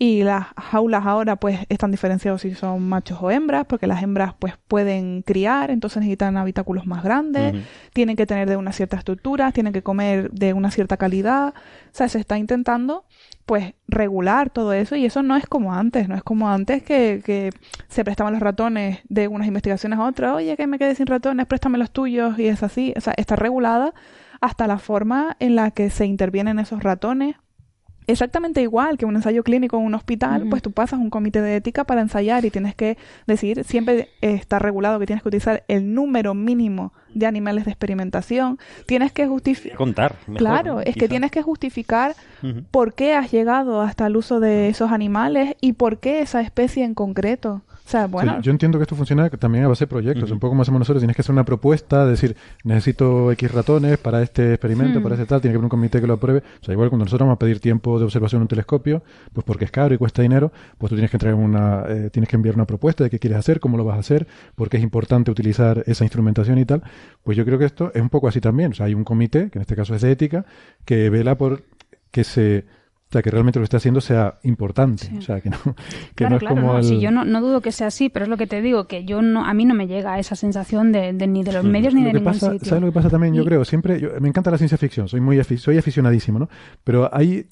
Y las jaulas ahora pues están diferenciados si son machos o hembras, porque las hembras pues pueden criar, entonces necesitan habitáculos más grandes, tienen que tener de una cierta estructura, tienen que comer de una cierta calidad. O sea, se está intentando pues regular todo eso y eso no es como antes, no es como antes que, que se prestaban los ratones de unas investigaciones a otras, oye que me quedé sin ratones, préstame los tuyos y es así, o sea, está regulada hasta la forma en la que se intervienen esos ratones. Exactamente igual que un ensayo clínico en un hospital, pues tú pasas un comité de ética para ensayar y tienes que decir, siempre está regulado que tienes que utilizar el número mínimo de animales de experimentación. Tienes que justificar. Contar. claro, es que tienes que justificar por qué has llegado hasta el uso de esos animales y por qué esa especie en concreto yo entiendo que esto funciona también a base de proyectos. Un poco como hacemos nosotros, tienes que hacer una propuesta, decir, necesito X ratones para este experimento, para este tal, tiene que haber un comité que lo apruebe. O sea, igual cuando nosotros vamos a pedir tiempo de observación en un telescopio, pues porque es caro y cuesta dinero, pues tú tienes que entregar una, eh, tienes que enviar una propuesta de qué quieres hacer, cómo lo vas a hacer, porque es importante utilizar esa instrumentación y tal. Pues yo creo que esto es un poco así también. O sea, hay un comité, que en este caso es de ética, que vela por que se o sea, que realmente lo que esté haciendo sea importante. O sea, que no, que no es como no, sí, yo no, no, dudo que sea así, pero es lo que te digo, que yo no, a mí no me llega esa sensación de, ni de los medios ni de ningún pasa, sitio. ¿Sabes lo que pasa también? Yo creo, siempre, me encanta la ciencia ficción, soy muy soy aficionadísimo, ¿no? Pero hay,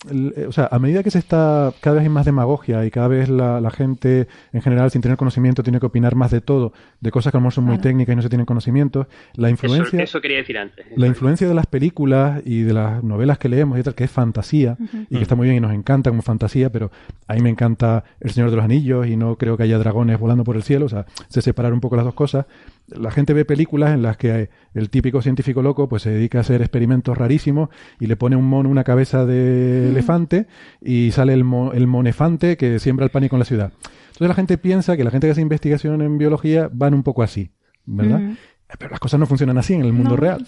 o sea, a medida que se está, cada vez hay más demagogia y cada vez la, la gente en general, sin tener conocimiento, tiene que opinar más de todo, de cosas que a lo mejor son muy técnicas y no se tienen conocimiento, la influencia... Eso, quería decir antes. La influencia de las películas y de las novelas que leemos y tal, que es fantasía y que está muy bien y nos encanta como fantasía, pero a mí me encanta El Señor de los Anillos y no creo que haya dragones volando por el cielo, o sea, se separar un poco las dos cosas. La gente ve películas en las que el típico científico loco pues se dedica a hacer experimentos rarísimos y le pone un mono una cabeza de mm. elefante y sale el, el monefante que siembra el pánico en la ciudad. Entonces la gente piensa que la gente que hace investigación en biología van un poco así, ¿verdad? Mm. Pero las cosas no funcionan así en el mundo real.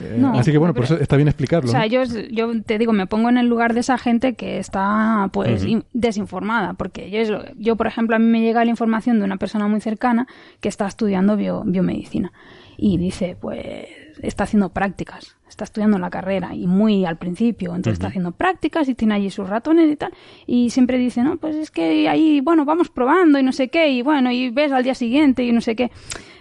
Eh, así que bueno, por eso está bien explicarlo. O sea, yo, yo te digo, me pongo en el lugar de esa gente que está pues desinformada, porque yo, yo, por ejemplo, a mí me llega la información de una persona muy cercana que está estudiando biomedicina y dice, pues está haciendo prácticas, está estudiando la carrera y muy al principio, entonces está haciendo prácticas y tiene allí sus ratones y tal, y siempre dice, no, pues es que ahí, bueno, vamos probando y no sé qué, y bueno, y ves al día siguiente y no sé qué.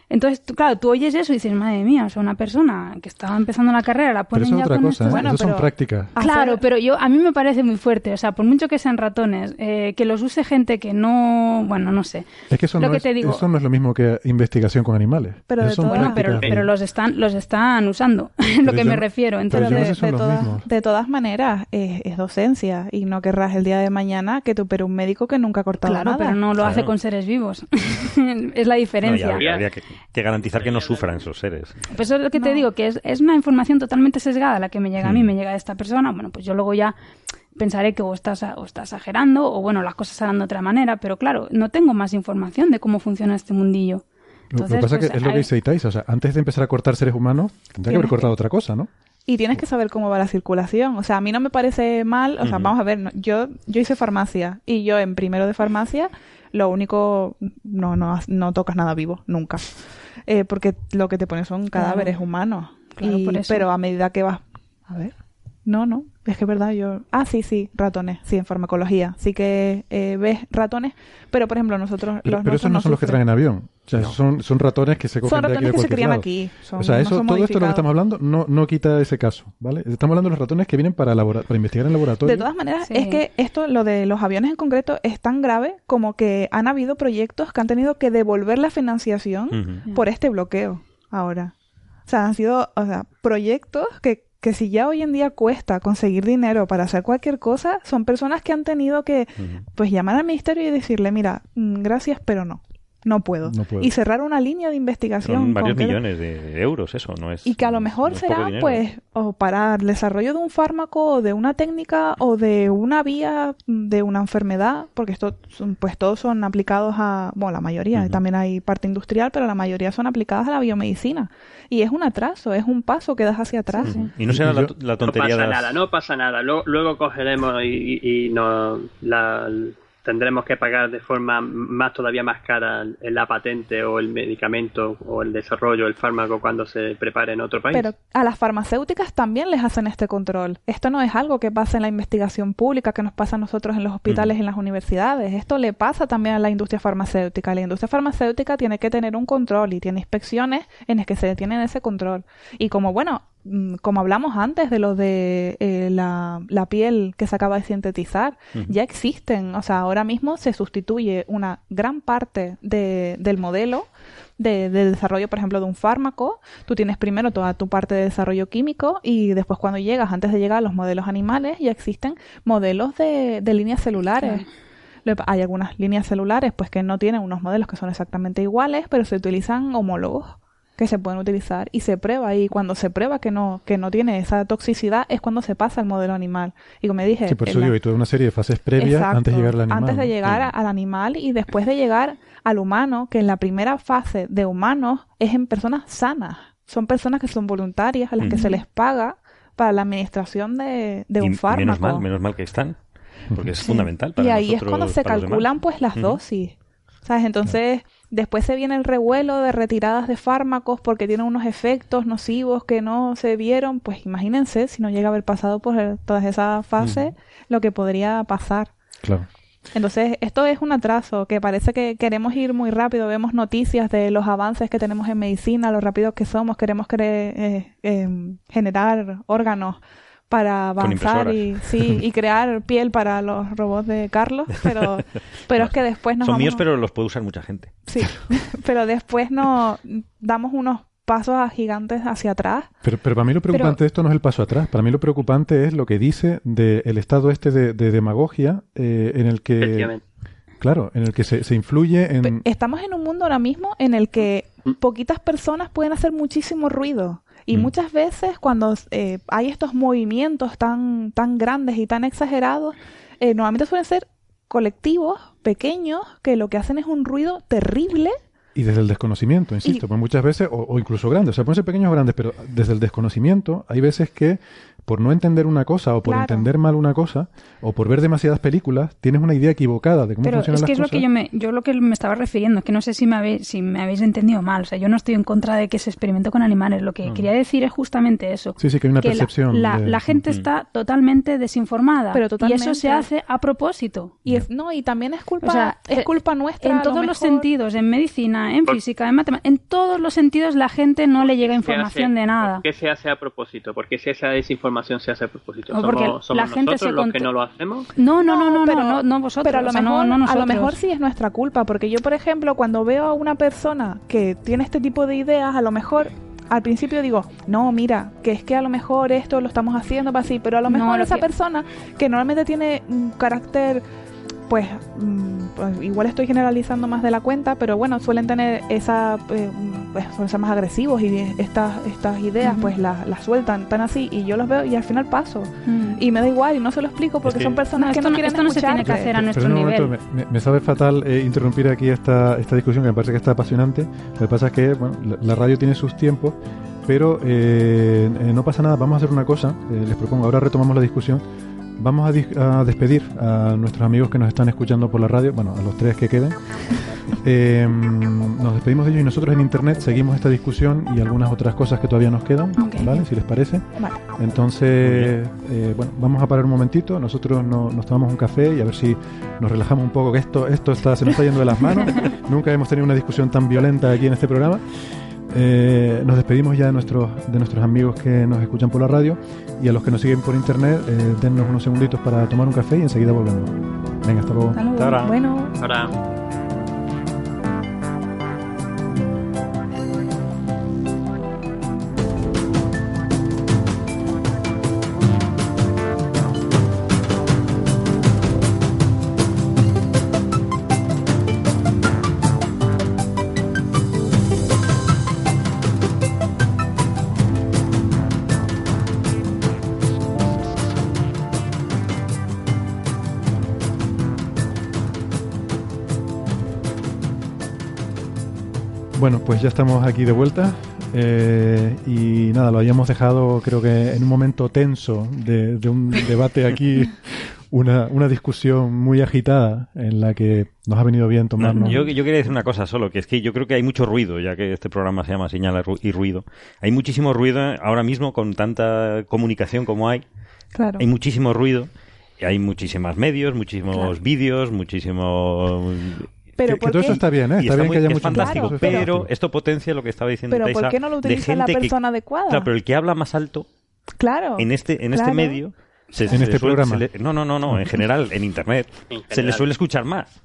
Entonces, claro, tú oyes eso y dices, madre mía, o sea, una persona que estaba empezando la carrera la ponen pero eso ya es otra con cosa. ¿eh? eso son prácticas. Claro, pero yo a mí me parece muy fuerte, o sea, por mucho que sean ratones, eh, que los use gente que no, bueno, no sé. Es que eso, Lo no, que es, te digo- eso no es lo mismo que investigación con animales. Pero de todas- Bueno, pero, pero los están, los están usando, lo que yo me no- refiero. Entonces, no de, todas, mismos. de todas maneras, es, es docencia y no querrás el día de mañana que tú pero un médico que nunca ha cortado claro, nada. pero no lo hace con seres vivos. es la No, diferencia. habría, habría que, que garantizar que no sufran esos seres. Pues eso es lo que te No. digo, que es, es una información totalmente sesgada la que me llega a mí, Hmm. me llega de esta persona. Bueno, pues yo luego ya pensaré que o estás, o estás exagerando o bueno, las cosas harán de otra manera, pero claro, no tengo más información de cómo funciona este mundillo. Lo- lo que Entonces, pasa pues, que es lo que dice Itais, o sea, antes de empezar a cortar seres humanos, tendría que haber Tienes que- cortado otra cosa, ¿no? Y tienes que saber cómo va la circulación. O sea, a mí no me parece mal. O sea, Ujú. vamos a ver, no- yo, yo hice farmacia y yo en primero de farmacia lo único, no, no, no tocas nada vivo, nunca. Eh, porque lo que te ponen son cadáveres humanos. Claro, Y- por eso. Pero a medida que vas... A ver. No, no, es que es verdad, yo... Ah, sí, sí, ratones, sí, en farmacología. Sí que eh, ves ratones, pero por ejemplo nosotros... Pero, los pero esos no son los que traen en avión. O sea, son, son ratones que se cogen Son de aquí de que se crían lado. aquí. Son- o sea, no eso, son todo esto de lo que estamos hablando no, no quita ese caso, ¿vale? Estamos hablando de los ratones que vienen para, para investigar en laboratorio. De todas maneras, Sí. es que esto, lo de los aviones en concreto, es tan grave como que han habido proyectos que han tenido que devolver la financiación por este bloqueo ahora. O sea, han sido o sea, proyectos que, que si ya hoy en día cuesta conseguir dinero para hacer cualquier cosa, son personas que han tenido que pues llamar al ministerio y decirle, mira, mm, gracias, pero no. No puedo. No puedo. Y cerrar una línea de investigación. Son varios concreta. millones de euros, eso, no es. Y que a lo mejor no será, pues, o para el desarrollo de un fármaco, o de una técnica, o de una vía de una enfermedad, porque esto, pues, todos son aplicados a, bueno, la mayoría, también hay parte industrial, pero la mayoría son aplicadas a la biomedicina. Y es un atraso, es un paso que das hacia atrás. Y no será la, la No tontería pasa de las- nada, no pasa nada. Luego, luego cogeremos y, y- y nos la, tendremos que pagar de forma más todavía más cara la patente o el medicamento o el desarrollo, el fármaco cuando se prepare en otro país. Pero a las farmacéuticas también les hacen este control. Esto no es algo que pasa en la investigación pública, que nos pasa a nosotros en los hospitales y en las universidades. Esto le pasa también a la industria farmacéutica. La industria farmacéutica tiene que tener un control y tiene inspecciones en las que se detienen ese control. Y como, bueno, mm, como hablamos antes de lo de eh, la, la piel que se acaba de sintetizar, ya existen. O sea, ahora mismo se sustituye una gran parte de- del modelo de, de desarrollo, por ejemplo, de un fármaco. Tú tienes primero toda tu parte de desarrollo químico y después cuando llegas, antes de llegar a los modelos animales, ya existen modelos de, de líneas celulares. Hay algunas líneas celulares pues que no tienen unos modelos que son exactamente iguales, pero se utilizan homólogos que se pueden utilizar y se prueba y cuando se prueba que no que no tiene esa toxicidad es cuando se pasa al modelo animal y como dije Sí, por eso la- digo, hay toda una serie de fases previas Exacto. antes de llegar al animal. Antes de llegar Sí. al animal y después de llegar al humano, que en la primera fase de humanos es en personas sanas. Son personas que son voluntarias, a las que Ujú. se les paga para la administración de, de y un fármaco. menos mal, menos mal que están, porque es Sí. fundamental para y ahí es nosotros, cuando se calculan pues las dosis. ¿Sabes? Entonces, después se viene el revuelo de retiradas de fármacos porque tienen unos efectos nocivos que no se vieron. Pues imagínense, si no llega a haber pasado por todas esas fases, lo que podría pasar. Claro. Entonces, esto es un atraso que parece que queremos ir muy rápido. Vemos noticias de los avances que tenemos en medicina, lo rápidos que somos. Queremos cre- eh, eh, generar órganos para avanzar y, sí, y crear piel para los robots de Carlos, pero, pero es que después nos Son vamos- míos, pero los puede usar mucha gente. Sí, pero después no damos unos pasos a gigantes hacia atrás. Pero, pero para mí lo preocupante de esto no es el paso atrás. Para mí lo preocupante es lo que dice del estado este de, de demagogia eh, en el que, claro, en el que se, se influye en... Estamos en un mundo ahora mismo en el que poquitas personas pueden hacer muchísimo ruido. Y Mm. muchas veces cuando eh, hay estos movimientos tan, tan grandes y tan exagerados, eh, normalmente suelen ser colectivos pequeños que lo que hacen es un ruido terrible. Y desde el desconocimiento, insisto, Y- pues muchas veces, o, o incluso grandes, o sea, pueden ser pequeños o grandes, pero desde el desconocimiento hay veces que por no entender una cosa o por Claro. entender mal una cosa o por ver demasiadas películas, tienes una idea equivocada de cómo Pero funcionan es que las es lo cosas. que yo me, yo lo que me estaba refiriendo, que no sé si me habéis, si me habéis entendido mal. O sea, yo no estoy en contra de que se experimente con animales. Lo que quería decir es justamente eso. Sí, sí, que hay una la- percepción La, de- la gente está totalmente desinformada. Pero Y eso totalmente. se hace a propósito. Y es, no, y también es culpa, O sea, es culpa nuestra. En lo todos los sentidos, en medicina, en física, en matemáticas, en todos los sentidos la gente no le llega ¿Qué información hace- de nada. ¿Por qué se hace a propósito? ¿Por qué si esa desinformación se hace a propósito? O porque ¿Somos, somos la gente nosotros se los que no lo hacemos? No, no, no, no, pero- no, no, no vosotros. Pero a lo, o sea, no- mejor, no a lo mejor sí es nuestra culpa, porque yo, por ejemplo, cuando veo a una persona que tiene este tipo de ideas, a lo mejor al principio digo, no, mira, que es que a lo mejor esto lo estamos haciendo para así, pero a lo No, mejor lo esa que- persona que normalmente tiene un carácter, pues, mm, pues, igual estoy generalizando más de la cuenta, pero bueno, suelen tener esa, eh, mm, pues, suelen ser más agresivos y estas, estas ideas, pues las, las sueltan tan así y yo los veo y al final paso. Mm. Y me da igual y no se lo explico porque que- son personas No, que esto no no- quieren esto no se tiene que hacer a nuestro nivel. momento, me, me- me sabe fatal eh, interrumpir aquí esta, esta discusión que me parece que está apasionante. Lo que pasa es que bueno, la, la radio tiene sus tiempos, pero eh, eh, no pasa nada. Vamos a hacer una cosa. eh, les propongo, ahora retomamos la discusión. Vamos a, a despedir a nuestros amigos que nos están escuchando por la radio, bueno, a los tres que queden. Eh, nos despedimos de ellos y nosotros en internet seguimos esta discusión y algunas otras cosas que todavía nos quedan, ¿vale? Si les parece. Vale. Entonces, eh, bueno, vamos a parar un momentito. Nosotros no- nos tomamos un café y a ver si nos relajamos un poco, que esto, esto está, se nos está yendo de las manos. Nunca hemos tenido una discusión tan violenta aquí en este programa. Eh, nos despedimos ya de nuestros, de nuestros amigos que nos escuchan por la radio y a los que nos siguen por internet, eh, dennos unos segunditos para tomar un café y enseguida volvemos. Venga, hasta luego. Hasta luego. Hasta ahora. Bueno. Ahora. Pues ya estamos aquí de vuelta. eh, y nada, lo habíamos dejado creo que en un momento tenso de, de un debate aquí, una, una discusión muy agitada en la que nos ha venido bien No, tomarnos. yo, yo quería decir una cosa solo, que es que yo creo que hay mucho ruido, ya que este programa se llama Señal y Ruido. Hay muchísimo ruido ahora mismo con tanta comunicación como hay. Claro. Hay muchísimo ruido. y Hay muchísimos medios, muchísimos Claro. vídeos, muchísimos... Pero que, que ¿por todo eso está bien, ¿eh? Y Está, bien muy- que haya es mucho fantástico, está pero esto potencia lo que estaba diciendo Pero ¿por Taisa, qué no lo de utiliza la gente que- persona adecuada? Claro, pero el que habla más alto Claro. en este en este Claro. medio se- En se este le suele- programa. se le- no no no no en general en internet En se le general. suele escuchar más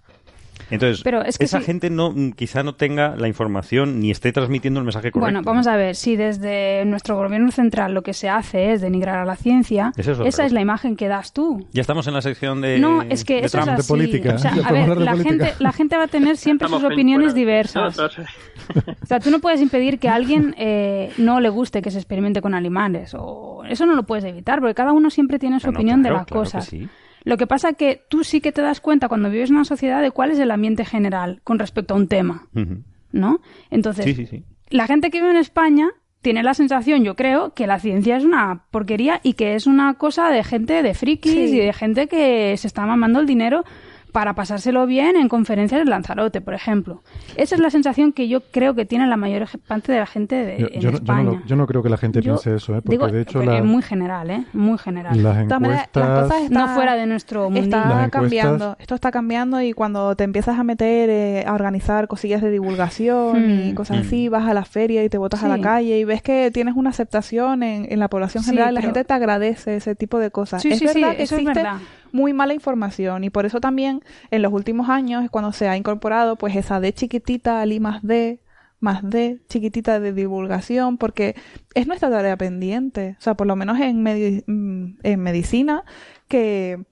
entonces Pero es que esa gente no mm, quizá no tenga la información ni esté transmitiendo el mensaje correcto Bueno, vamos a ver, si desde nuestro gobierno central lo que se hace es denigrar a la ciencia, es esa es la imagen que das tú. ya estamos en la sección de no, es que de eso es así. política. O sea, Ya a podemos ver, hablar de la política. gente, la gente va a tener siempre Estamos sus opiniones diversas. No, no, O sea, tú no puedes impedir que a alguien eh, no le guste que se experimente con animales. o Eso no lo puedes evitar, porque cada uno siempre tiene su no, opinión claro, de las claro que cosas. sí. Lo que pasa que tú sí que te das cuenta cuando vives en una sociedad de cuál es el ambiente general con respecto a un tema. ¿no? Entonces, sí sí sí la gente que vive en España tiene la sensación, yo creo, que la ciencia es una porquería y que es una cosa de gente de frikis Sí. y de gente que se está mamando el dinero para pasárselo bien en conferencias de Lanzarote, por ejemplo. Esa es la sensación que yo creo que tiene la mayor parte de la gente de, Yo, en yo no- yo no España. lo- yo no creo que la gente Yo piense eso, ¿eh? porque digo, de hecho la- es muy general, ¿eh? Muy general. las encuestas... las cosas no están- fuera de nuestro mundo. Está encuestas- cambiando, esto está cambiando y cuando te empiezas a meter eh, a organizar cosillas de divulgación y Hmm. cosas Hmm. así, vas a la feria y te botas a la calle y ves que tienes una aceptación en, en la población Sí, general, la pero- gente te agradece ese tipo de cosas. Sí, es sí, sí, verdad que eso es verdad. Muy mala información. Y por eso también en los últimos años es cuando se ha incorporado pues esa D chiquitita al I más D más D chiquitita de divulgación porque es nuestra tarea pendiente, o sea, por lo menos en, medi- mm, en medicina que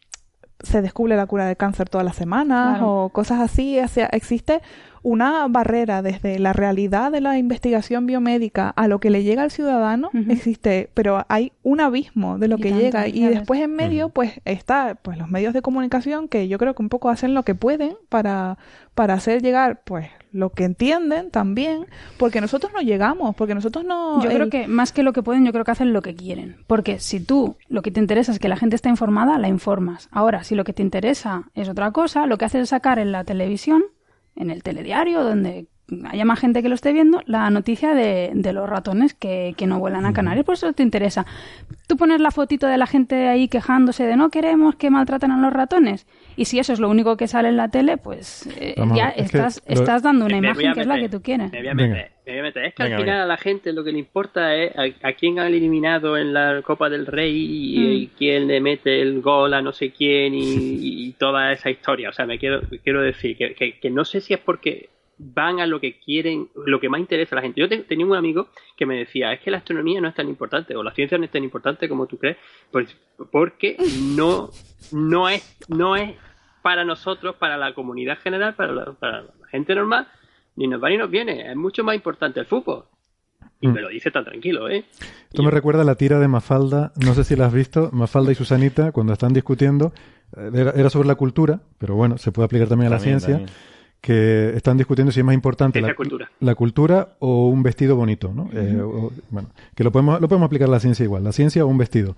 se descubre la cura del cáncer todas las semanas Claro. o cosas así, o sea, existe una barrera desde la realidad de la investigación biomédica a lo que le llega al ciudadano existe, pero hay un abismo de lo que llega. Y después en medio pues está pues los medios de comunicación que yo creo que un poco hacen lo que pueden para para hacer llegar pues lo que entienden también, porque nosotros no llegamos, porque nosotros no... Yo creo que más que lo que pueden, yo creo que hacen lo que quieren, porque si tú lo que te interesa es que la gente esté informada, la informas. Ahora, si lo que te interesa es otra cosa, lo que haces es sacar en la televisión, en el telediario, donde haya más gente que lo esté viendo, la noticia de, de los ratones que, que, no vuelan a Canarias, por eso te interesa. Tú pones la fotito de la gente ahí quejándose de no queremos que maltraten a los ratones, y si eso es lo único que sale en la tele, pues eh, ya estás, estás dando una imagen que es la que tú quieres. Me voy a meter, me voy a meter. Es que al final a la gente lo que le importa es a, quién han eliminado en la Copa del Rey y, mm. quién le mete el gol a no sé quién y, toda esa historia. O sea, me quiero, quiero decir que, que, que no sé si es porque van a lo que quieren, lo que más interesa a la gente. Yo tenía un amigo que me decía, es que la astronomía no es tan importante, o la ciencia no es tan importante como tú crees, pues, porque no, no, es, no es para nosotros, para la comunidad general, para la, para la gente normal, ni nos va ni nos viene. Es mucho más importante el fútbol. Y mm. me lo dice tan tranquilo, ¿eh? Esto me recuerda a la tira de Mafalda, no sé si la has visto, Mafalda y Susanita, cuando están discutiendo, eh, era, sobre la cultura, pero bueno, se puede aplicar también a la ciencia que están discutiendo si es más importante la cultura. la cultura o un vestido bonito, ¿no? Eh, bueno, que lo podemos, lo podemos aplicar a la ciencia igual, la ciencia o un vestido.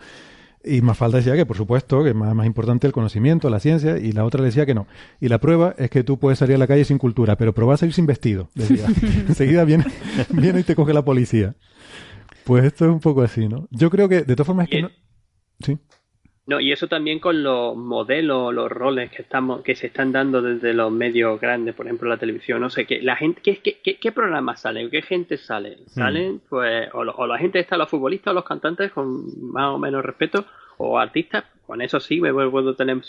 Y Mafalda decía que, por supuesto, que es más, más, importante el conocimiento, la ciencia, y la otra le decía que no. Y la prueba es que tú puedes salir a la calle sin cultura, pero probás a ir sin vestido. Decía. Enseguida viene, viene y te coge la policía. Pues esto es un poco así, ¿no? Yo creo que, de todas formas, es que no... Sí. No, y eso también con los modelos, los roles que estamos, que se están dando desde los medios grandes, por ejemplo la televisión, no sé, qué la gente, ¿qué, qué, qué programas salen? ¿Qué gente sale? Hmm. Salen, pues, o, o, la gente está, los futbolistas o los cantantes con más o menos respeto, o artistas, con eso sí me puedo tener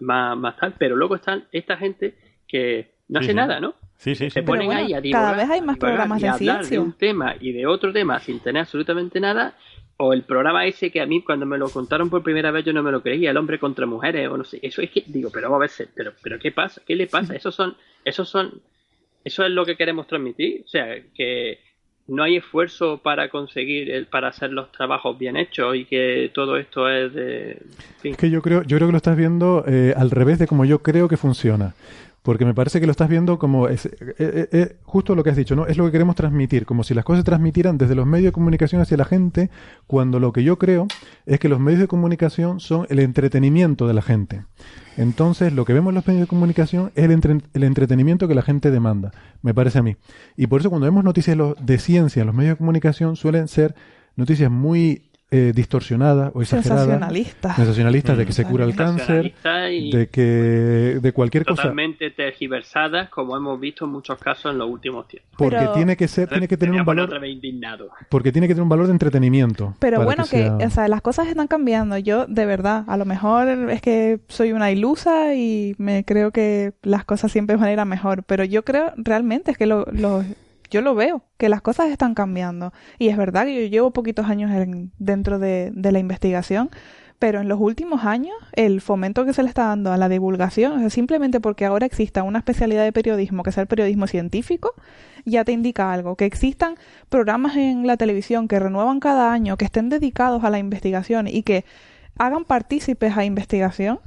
más, más tal, pero luego están esta gente que no hace nada, ¿no? Sí, sí, Se ponen ahí a Cada vez hay más programas de hablar de un tema y de otro tema sin tener absolutamente nada o el programa ese que a mí cuando me lo contaron por primera vez yo no me lo creía, el hombre contra mujeres o no sé, eso es que digo, pero vamos a ver, pero pero qué pasa? ¿Qué le pasa? Esos son esos son eso es lo que queremos transmitir, o sea, que no hay esfuerzo para conseguir el, para hacer los trabajos bien hechos y que todo esto es de es que yo creo yo creo que lo estás viendo eh, al revés de como yo creo que funciona porque me parece que lo estás viendo como es, eh, eh, eh, justo lo que has dicho, ¿no? Es lo que queremos transmitir, como si las cosas se transmitieran desde los medios de comunicación hacia la gente, cuando lo que yo creo es que los medios de comunicación son el entretenimiento de la gente. Entonces, lo que vemos en los medios de comunicación es el, el entretenimiento que la gente demanda, me parece a mí. Y por eso cuando vemos noticias de ciencia en los medios de comunicación suelen ser noticias muy eh, distorsionada o exagerada. Sensacionalista. Sensacionalista de que se cura el cáncer, de que de cualquier cosa. Totalmente tergiversadas, como hemos visto en muchos casos en los últimos tiempos. Porque tiene que ser, tiene que tener un valor. Porque tiene que tener un valor de entretenimiento. Pero bueno, que, o sea, las cosas están cambiando. Yo, de verdad, a lo mejor es que soy una ilusa y me creo que las cosas siempre van a ir a mejor. Pero yo creo realmente es que los yo lo veo, que las cosas están cambiando. Y es verdad que yo llevo poquitos años dentro de, la investigación, pero en los últimos años el fomento que se le está dando a la divulgación, simplemente porque ahora exista una especialidad de periodismo, que sea el periodismo científico, ya te indica algo. Que existan programas en la televisión que renuevan cada año, que estén dedicados a la investigación y que hagan partícipes a investigación,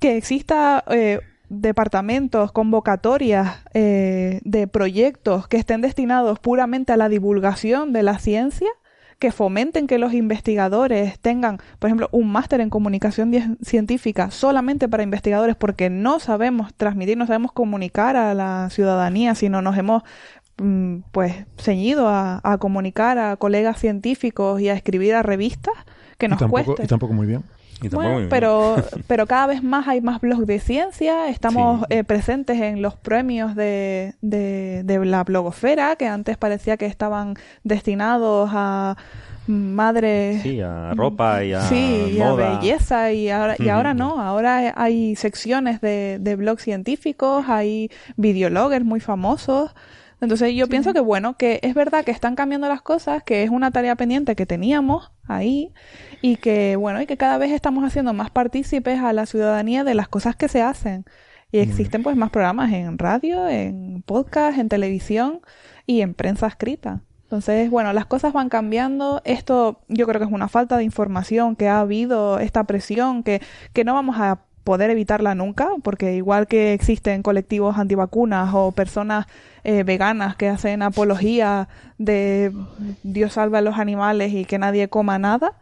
que exista eh, departamentos, convocatorias eh, de proyectos que estén destinados puramente a la divulgación de la ciencia, que fomenten que los investigadores tengan, por ejemplo, un máster en comunicación científica solamente para investigadores porque no sabemos transmitir, no sabemos comunicar a la ciudadanía, sino nos hemos mm, pues ceñido a, comunicar a colegas científicos y a escribir a revistas que nos y Y tampoco muy bien bueno, pero, pero cada vez más hay más blogs de ciencia, estamos eh, presentes en los premios de, de, la blogosfera, que antes parecía que estaban destinados a madres... Sí, a ropa y a Sí, a belleza, y ahora, y ahora no, ahora hay secciones de, de blogs científicos, hay videologgers muy famosos, entonces yo pienso que bueno, que es verdad que están cambiando las cosas, que es una tarea pendiente que teníamos ahí y que bueno, y que cada vez estamos haciendo más partícipes a la ciudadanía de las cosas que se hacen. Y existen pues más programas en radio, en podcast, en televisión y en prensa escrita. Entonces, bueno, las cosas van cambiando. Esto yo creo que es una falta de información que ha habido, esta presión que, que no vamos a poder evitarla nunca, porque igual que existen colectivos antivacunas o personas eh, veganas que hacen apología de Dios salva a los animales y que nadie coma nada,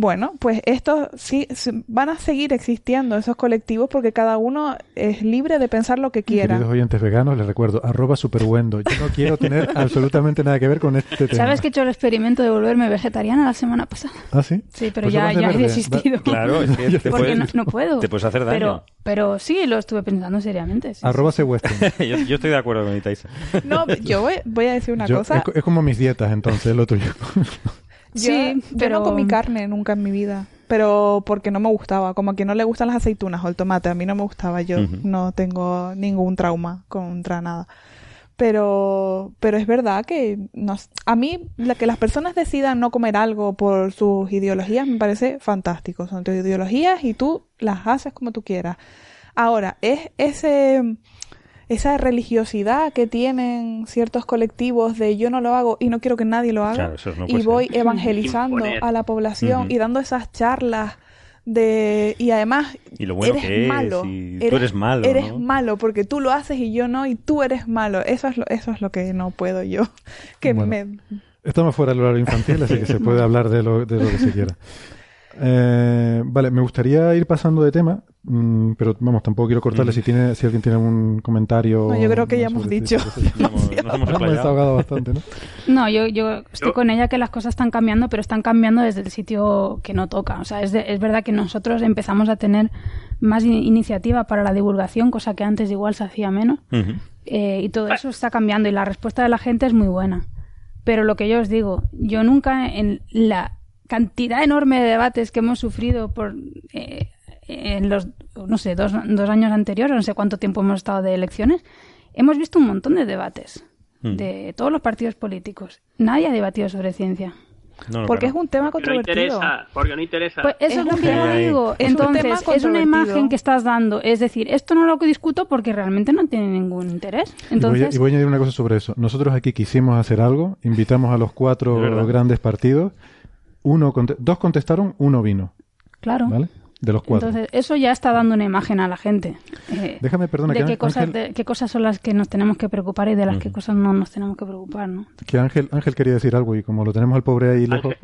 bueno, pues estos sí van a seguir existiendo esos colectivos porque cada uno es libre de pensar lo que quiera. Queridos oyentes veganos, les recuerdo, arroba superbuendo. Yo no quiero tener absolutamente nada que ver con este tema. ¿Sabes que he hecho el experimento de volverme vegetariana la semana pasada? ¿Ah, sí? Sí, pero pues ya, ya he desistido. Claro, es que te porque no, puedo. Te puedes hacer daño. Pero, pero sí, lo estuve pensando seriamente. Sí, arroba sí. yo, yo, estoy de acuerdo con Itaisa. No, yo voy, voy, a decir una cosa. Es, es, como mis dietas, entonces, lo tuyo. Sí, pero... yo no comí carne nunca en mi vida pero porque no me gustaba, como a quien no le gustan las aceitunas o el tomate, a mí no me gustaba, yo no tengo ningún trauma contra nada. Pero, pero es verdad que a mí la que las personas decidan no comer algo por sus ideologías me parece fantástico. Son tus ideologías y tú las haces como tú quieras. Ahora, es ese esa religiosidad que tienen ciertos colectivos de yo no lo hago y no quiero que nadie lo haga y voy evangelizando a la población y dando esas charlas de y además y lo bueno eres que malo eres, tú eres malo eres malo porque tú lo haces y yo no y tú eres malo. Eso es lo, eso es lo que no puedo yo que me estamos fuera del horario infantil así que se puede hablar de lo, de lo que se quiera. Eh, vale, me gustaría ir pasando de tema, mm, pero vamos, tampoco quiero cortarle si tiene si alguien tiene algún comentario. No, yo creo que ya hemos dicho. hemos, desahogado bastante, ¿no? No, yo, yo estoy con ella que las cosas están cambiando, pero están cambiando desde el sitio que no toca. O sea, es, es verdad que nosotros empezamos a tener más iniciativa para la divulgación, cosa que antes igual se hacía menos. eh, y todo eso está cambiando y la respuesta de la gente es muy buena. Pero lo que yo os digo, yo nunca en la cantidad enorme de debates que hemos sufrido por eh, en los, no sé, dos, dos, años anteriores, no sé cuánto tiempo hemos estado de elecciones, hemos visto un montón de debates mm. de todos los partidos políticos. Nadie ha debatido sobre ciencia. No, no, porque claro. es un tema controvertido. No interesa, porque no interesa. Pues eso es, es lo que yo digo. Es Entonces, es una imagen que estás dando. Es decir, esto no lo discuto porque realmente no tiene ningún interés. Entonces... Y, voy a, y, voy a, añadir una cosa sobre eso. Nosotros aquí quisimos hacer algo, invitamos a los cuatro grandes partidos uno dos contestaron, uno vino. Claro. ¿Vale? De los cuatro. Entonces, eso ya está dando una imagen a la gente. Eh, Déjame, perdona, de que qué, cosas, Ángel... de qué cosas son las que nos tenemos que preocupar y de las uh -huh. que cosas no nos tenemos que preocupar, ¿no? Que Ángel, Ángel quería decir algo y como lo tenemos al pobre ahí lejos...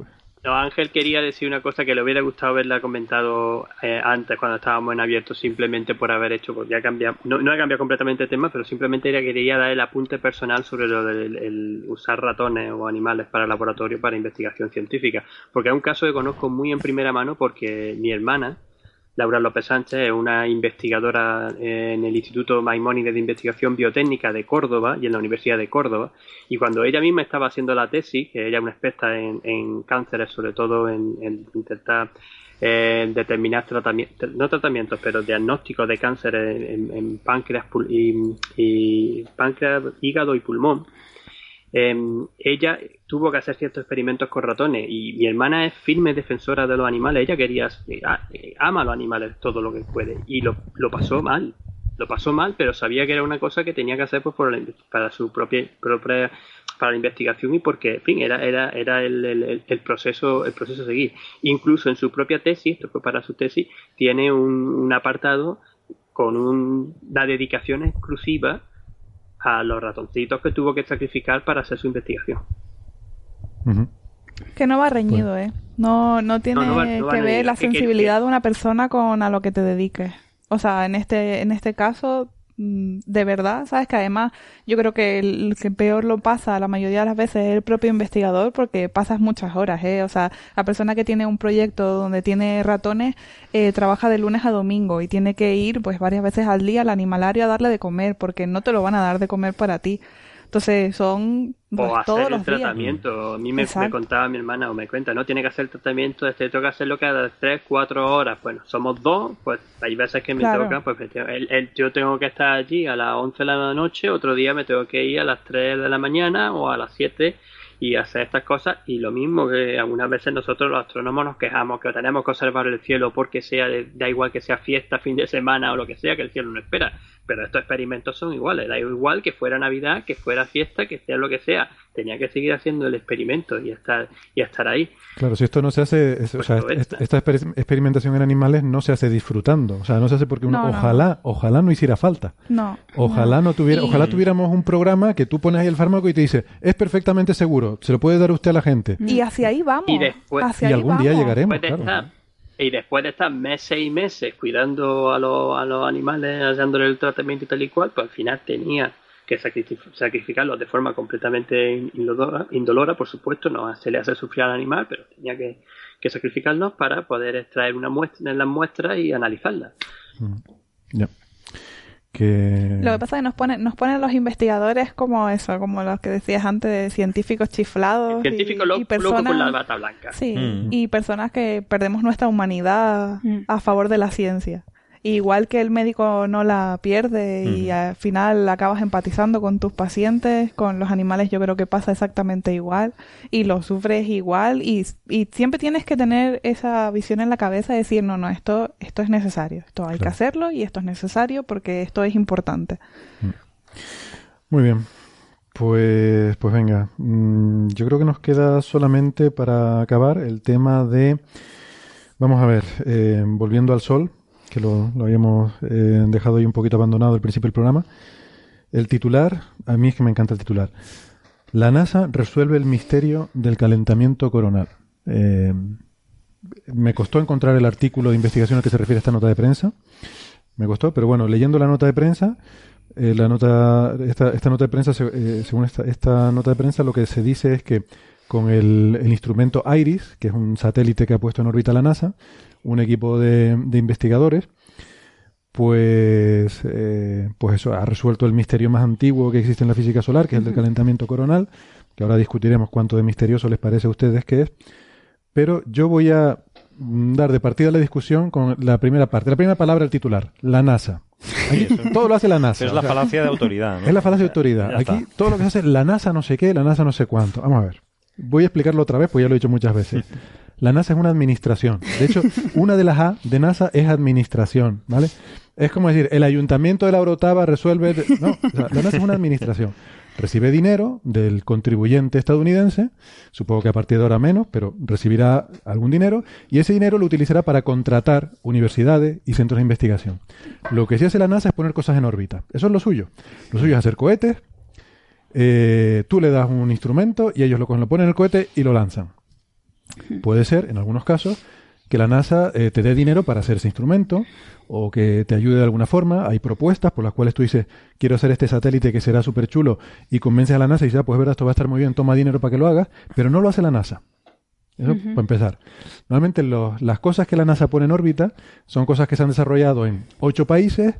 No, Ángel quería decir una cosa que le hubiera gustado haberla comentado eh, antes cuando estábamos en abierto simplemente por haber hecho, porque ya cambiado, no, no ha cambiado completamente el tema, pero simplemente quería dar el apunte personal sobre lo del el usar ratones o animales para el laboratorio para investigación científica, porque es un caso que conozco muy en primera mano porque mi hermana, Laura López Sánchez es una investigadora en el Instituto Maimónides de Investigación Biotécnica de Córdoba y en la Universidad de Córdoba. Y cuando ella misma estaba haciendo la tesis, que ella es una experta en, cánceres, sobre todo en, en intentar eh, determinar tratamientos, no tratamientos, pero diagnósticos de cáncer en, páncreas y, páncreas, hígado y pulmón. Eh, ella tuvo que hacer ciertos experimentos con ratones y mi hermana es firme defensora de los animales. Ella quería, eh, ama a los animales todo lo que puede y lo, lo, pasó mal. Lo pasó mal, pero sabía que era una cosa que tenía que hacer pues, por la, para su propia, para la investigación y porque, en fin, era, era, era el, el, proceso, el proceso a seguir. Incluso en su propia tesis, esto fue para su tesis, tiene un, un apartado con un, una dedicación exclusiva a los ratoncitos que tuvo que sacrificar para hacer su investigación. Uh -huh. Que no va reñido, bueno. ¿eh? No, no tiene no, no va, no que ver la sensibilidad que, de una persona con a lo que te dediques. O sea, en este, en este caso, de verdad, sabes que además yo creo que el que peor lo pasa la mayoría de las veces es el propio investigador porque pasas muchas horas, ¿eh? O sea, la persona que tiene un proyecto donde tiene ratones eh, trabaja de lunes a domingo y tiene que ir pues varias veces al día al animalario a darle de comer porque no te lo van a dar de comer para ti. Entonces son pues, o hacer todos el tratamiento. días. A mí me, me, contaba mi hermana o me cuenta, no tiene que hacer el tratamiento, este, tengo que hacerlo cada 3, 4 horas. Bueno, somos dos, pues hay veces que me claro. toca, pues el, el, yo tengo que estar allí a las 11 de la noche, otro día me tengo que ir a las 3 de la mañana o a las 7 y hacer estas cosas. Y lo mismo que algunas veces nosotros los astrónomos nos quejamos que tenemos que observar el cielo porque sea, da igual que sea fiesta, fin de semana o lo que sea, que el cielo no espera. Pero estos experimentos son iguales, da igual que fuera Navidad, que fuera fiesta, que sea lo que sea. Tenía que seguir haciendo el experimento y estar, y estar ahí. Claro, si esto no se hace, o sea, esta, experimentación en animales no se hace disfrutando, o sea, no se hace porque uno, ojalá, ojalá no hiciera falta. No. Ojalá no, tuviera, ojalá tuviéramos un programa que tú pones ahí el fármaco y te dice, es perfectamente seguro, se lo puede dar usted a la gente. Y hacia ahí vamos. Y, después, hacia y algún día llegaremos. y después de estar meses y meses cuidando a, los, a los animales, haciéndole el tratamiento y tal y cual, pues al final tenía que sacrificarlos de forma completamente indolora, indolora, por supuesto, no se le hace sufrir al animal, pero tenía que, sacrificarlos para poder extraer una muestra en las muestras y analizarlas. Mm. Que... Lo que pasa es que nos ponen, nos ponen los investigadores como eso, como los que decías antes, científicos chiflados. Científicos y, personas, con la bata blanca. Sí, mm. y personas que perdemos nuestra humanidad mm. a favor de la ciencia. Igual que el médico no la pierde y al final acabas empatizando con tus pacientes, con los animales yo creo que pasa exactamente igual y lo sufres igual y, siempre tienes que tener esa visión en la cabeza de decir, no, no, esto, esto es necesario, esto hay que hacerlo y esto es necesario porque esto es importante. Mm. Muy bien. Pues, pues venga, mm, yo creo que nos queda solamente para acabar el tema de, vamos a ver, eh, volviendo al sol, que lo, habíamos eh, dejado ahí un poquito abandonado al principio del programa. El titular, a mí es que me encanta el titular. La NASA resuelve el misterio del calentamiento coronal. Eh, me costó encontrar el artículo de investigación al que se refiere esta nota de prensa. Me costó, pero bueno, leyendo la nota de prensa, eh, la nota, esta, esta, nota de prensa, según esta, esta, nota de prensa, lo que se dice es que con el, el, instrumento IRIS, que es un satélite que ha puesto en órbita la NASA, un equipo de, investigadores, pues, eh, pues eso, ha resuelto el misterio más antiguo que existe en la física solar, que es el del calentamiento coronal, que ahora discutiremos cuánto de misterioso les parece a ustedes que es. Pero yo voy a dar de partida la discusión con la primera parte. La primera palabra, el titular, la NASA. todo lo hace la NASA. Es la falacia de autoridad. Es la falacia de autoridad. Aquí todo lo que se hace, la NASA no sé qué, la NASA no sé cuánto. Vamos a ver. Voy a explicarlo otra vez, pues ya lo he dicho muchas veces. La NASA es una administración. De hecho, una de las A de NASA es administración, ¿vale? Es como decir, el ayuntamiento de la Orotava resuelve... No, la NASA es una administración. Recibe dinero del contribuyente estadounidense, supongo que a partir de ahora menos, pero recibirá algún dinero, y ese dinero lo utilizará para contratar universidades y centros de investigación. Lo que sí hace la NASA es poner cosas en órbita. Eso es lo suyo. Lo suyo es hacer cohetes, eh, tú le das un instrumento y ellos lo, lo ponen en el cohete y lo lanzan. Puede ser, en algunos casos, que la NASA eh, te dé dinero para hacer ese instrumento o que te ayude de alguna forma. Hay propuestas por las cuales tú dices, quiero hacer este satélite que será súper chulo y convences a la NASA y dices, ah, pues verdad, esto va a estar muy bien, toma dinero para que lo hagas, pero no lo hace la NASA. Eso para empezar. Normalmente las cosas que la NASA pone en órbita son cosas que se han desarrollado en ocho países,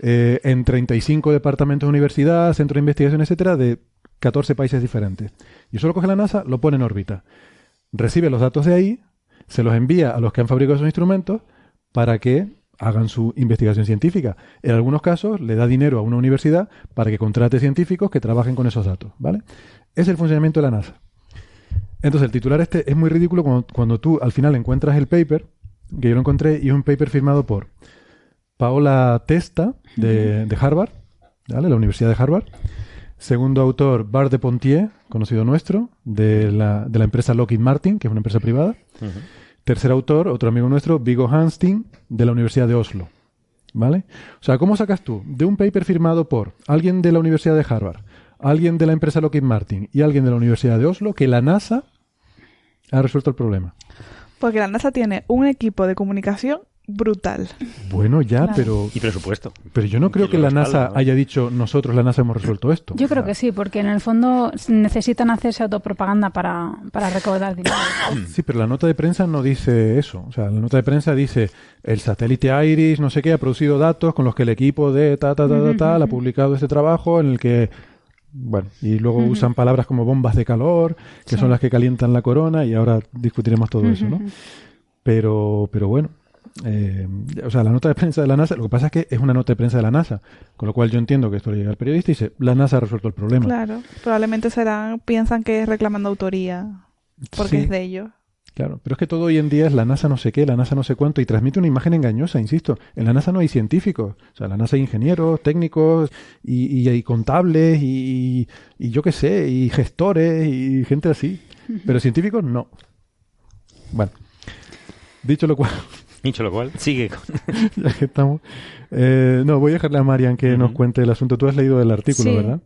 eh, en 35 departamentos de universidad, centros de investigación, etcétera, de 14 países diferentes. Y eso lo coge la NASA, lo pone en órbita recibe los datos de ahí, se los envía a los que han fabricado esos instrumentos para que hagan su investigación científica. En algunos casos le da dinero a una universidad para que contrate científicos que trabajen con esos datos, ¿vale? Es el funcionamiento de la NASA. Entonces el titular este es muy ridículo cuando, tú al final encuentras el paper, que yo lo encontré, y es un paper firmado por Paola Testa de, de Harvard, ¿vale? La Universidad de Harvard, Segundo autor, Bar de Pontier, conocido nuestro, de la, de la empresa Lockheed Martin, que es una empresa privada. Tercer autor, otro amigo nuestro, Vigo Hansting, de la Universidad de Oslo. ¿Vale? O sea, ¿cómo sacas tú de un paper firmado por alguien de la Universidad de Harvard, alguien de la empresa Lockheed Martin y alguien de la Universidad de Oslo que la NASA ha resuelto el problema? Porque la NASA tiene un equipo de comunicación brutal. Bueno, ya, pero... Y presupuesto. Pero yo no creo que la NASA haya dicho, nosotros, la NASA, hemos resuelto esto. Yo creo que sí, porque en el fondo necesitan hacerse autopropaganda para, para recaudar dinero. sí, pero la nota de prensa no dice eso. O sea, la nota de prensa dice, el satélite IRIS, no sé qué, ha producido datos con los que el equipo de ta, ta, ta, ta, tal ha publicado este trabajo en el que... Bueno, y luego usan palabras como bombas de calor, que son las que calientan la corona, y ahora discutiremos todo eso, ¿no? Pero, pero bueno, eh, o sea, la nota de prensa de la NASA, lo que pasa es que es una nota de prensa de la NASA, con lo cual yo entiendo que esto le llega al periodista y dice, la NASA ha resuelto el problema. Claro, probablemente serán, piensan que es reclamando autoría, porque Sí. es de ellos. Claro, pero es que todo hoy en día es la NASA no sé qué, la NASA no sé cuánto, y transmite una imagen engañosa, insisto. En la NASA no hay científicos, o sea, en la NASA hay ingenieros, técnicos, y, y hay contables, y, y yo qué sé, y gestores, y gente así. Pero científicos no. Bueno, dicho lo cual, Dicho lo cual, sigue con... ya que estamos. eh, no, voy a dejarle a Marian que nos cuente el asunto. Tú has leído el artículo, Sí. ¿verdad?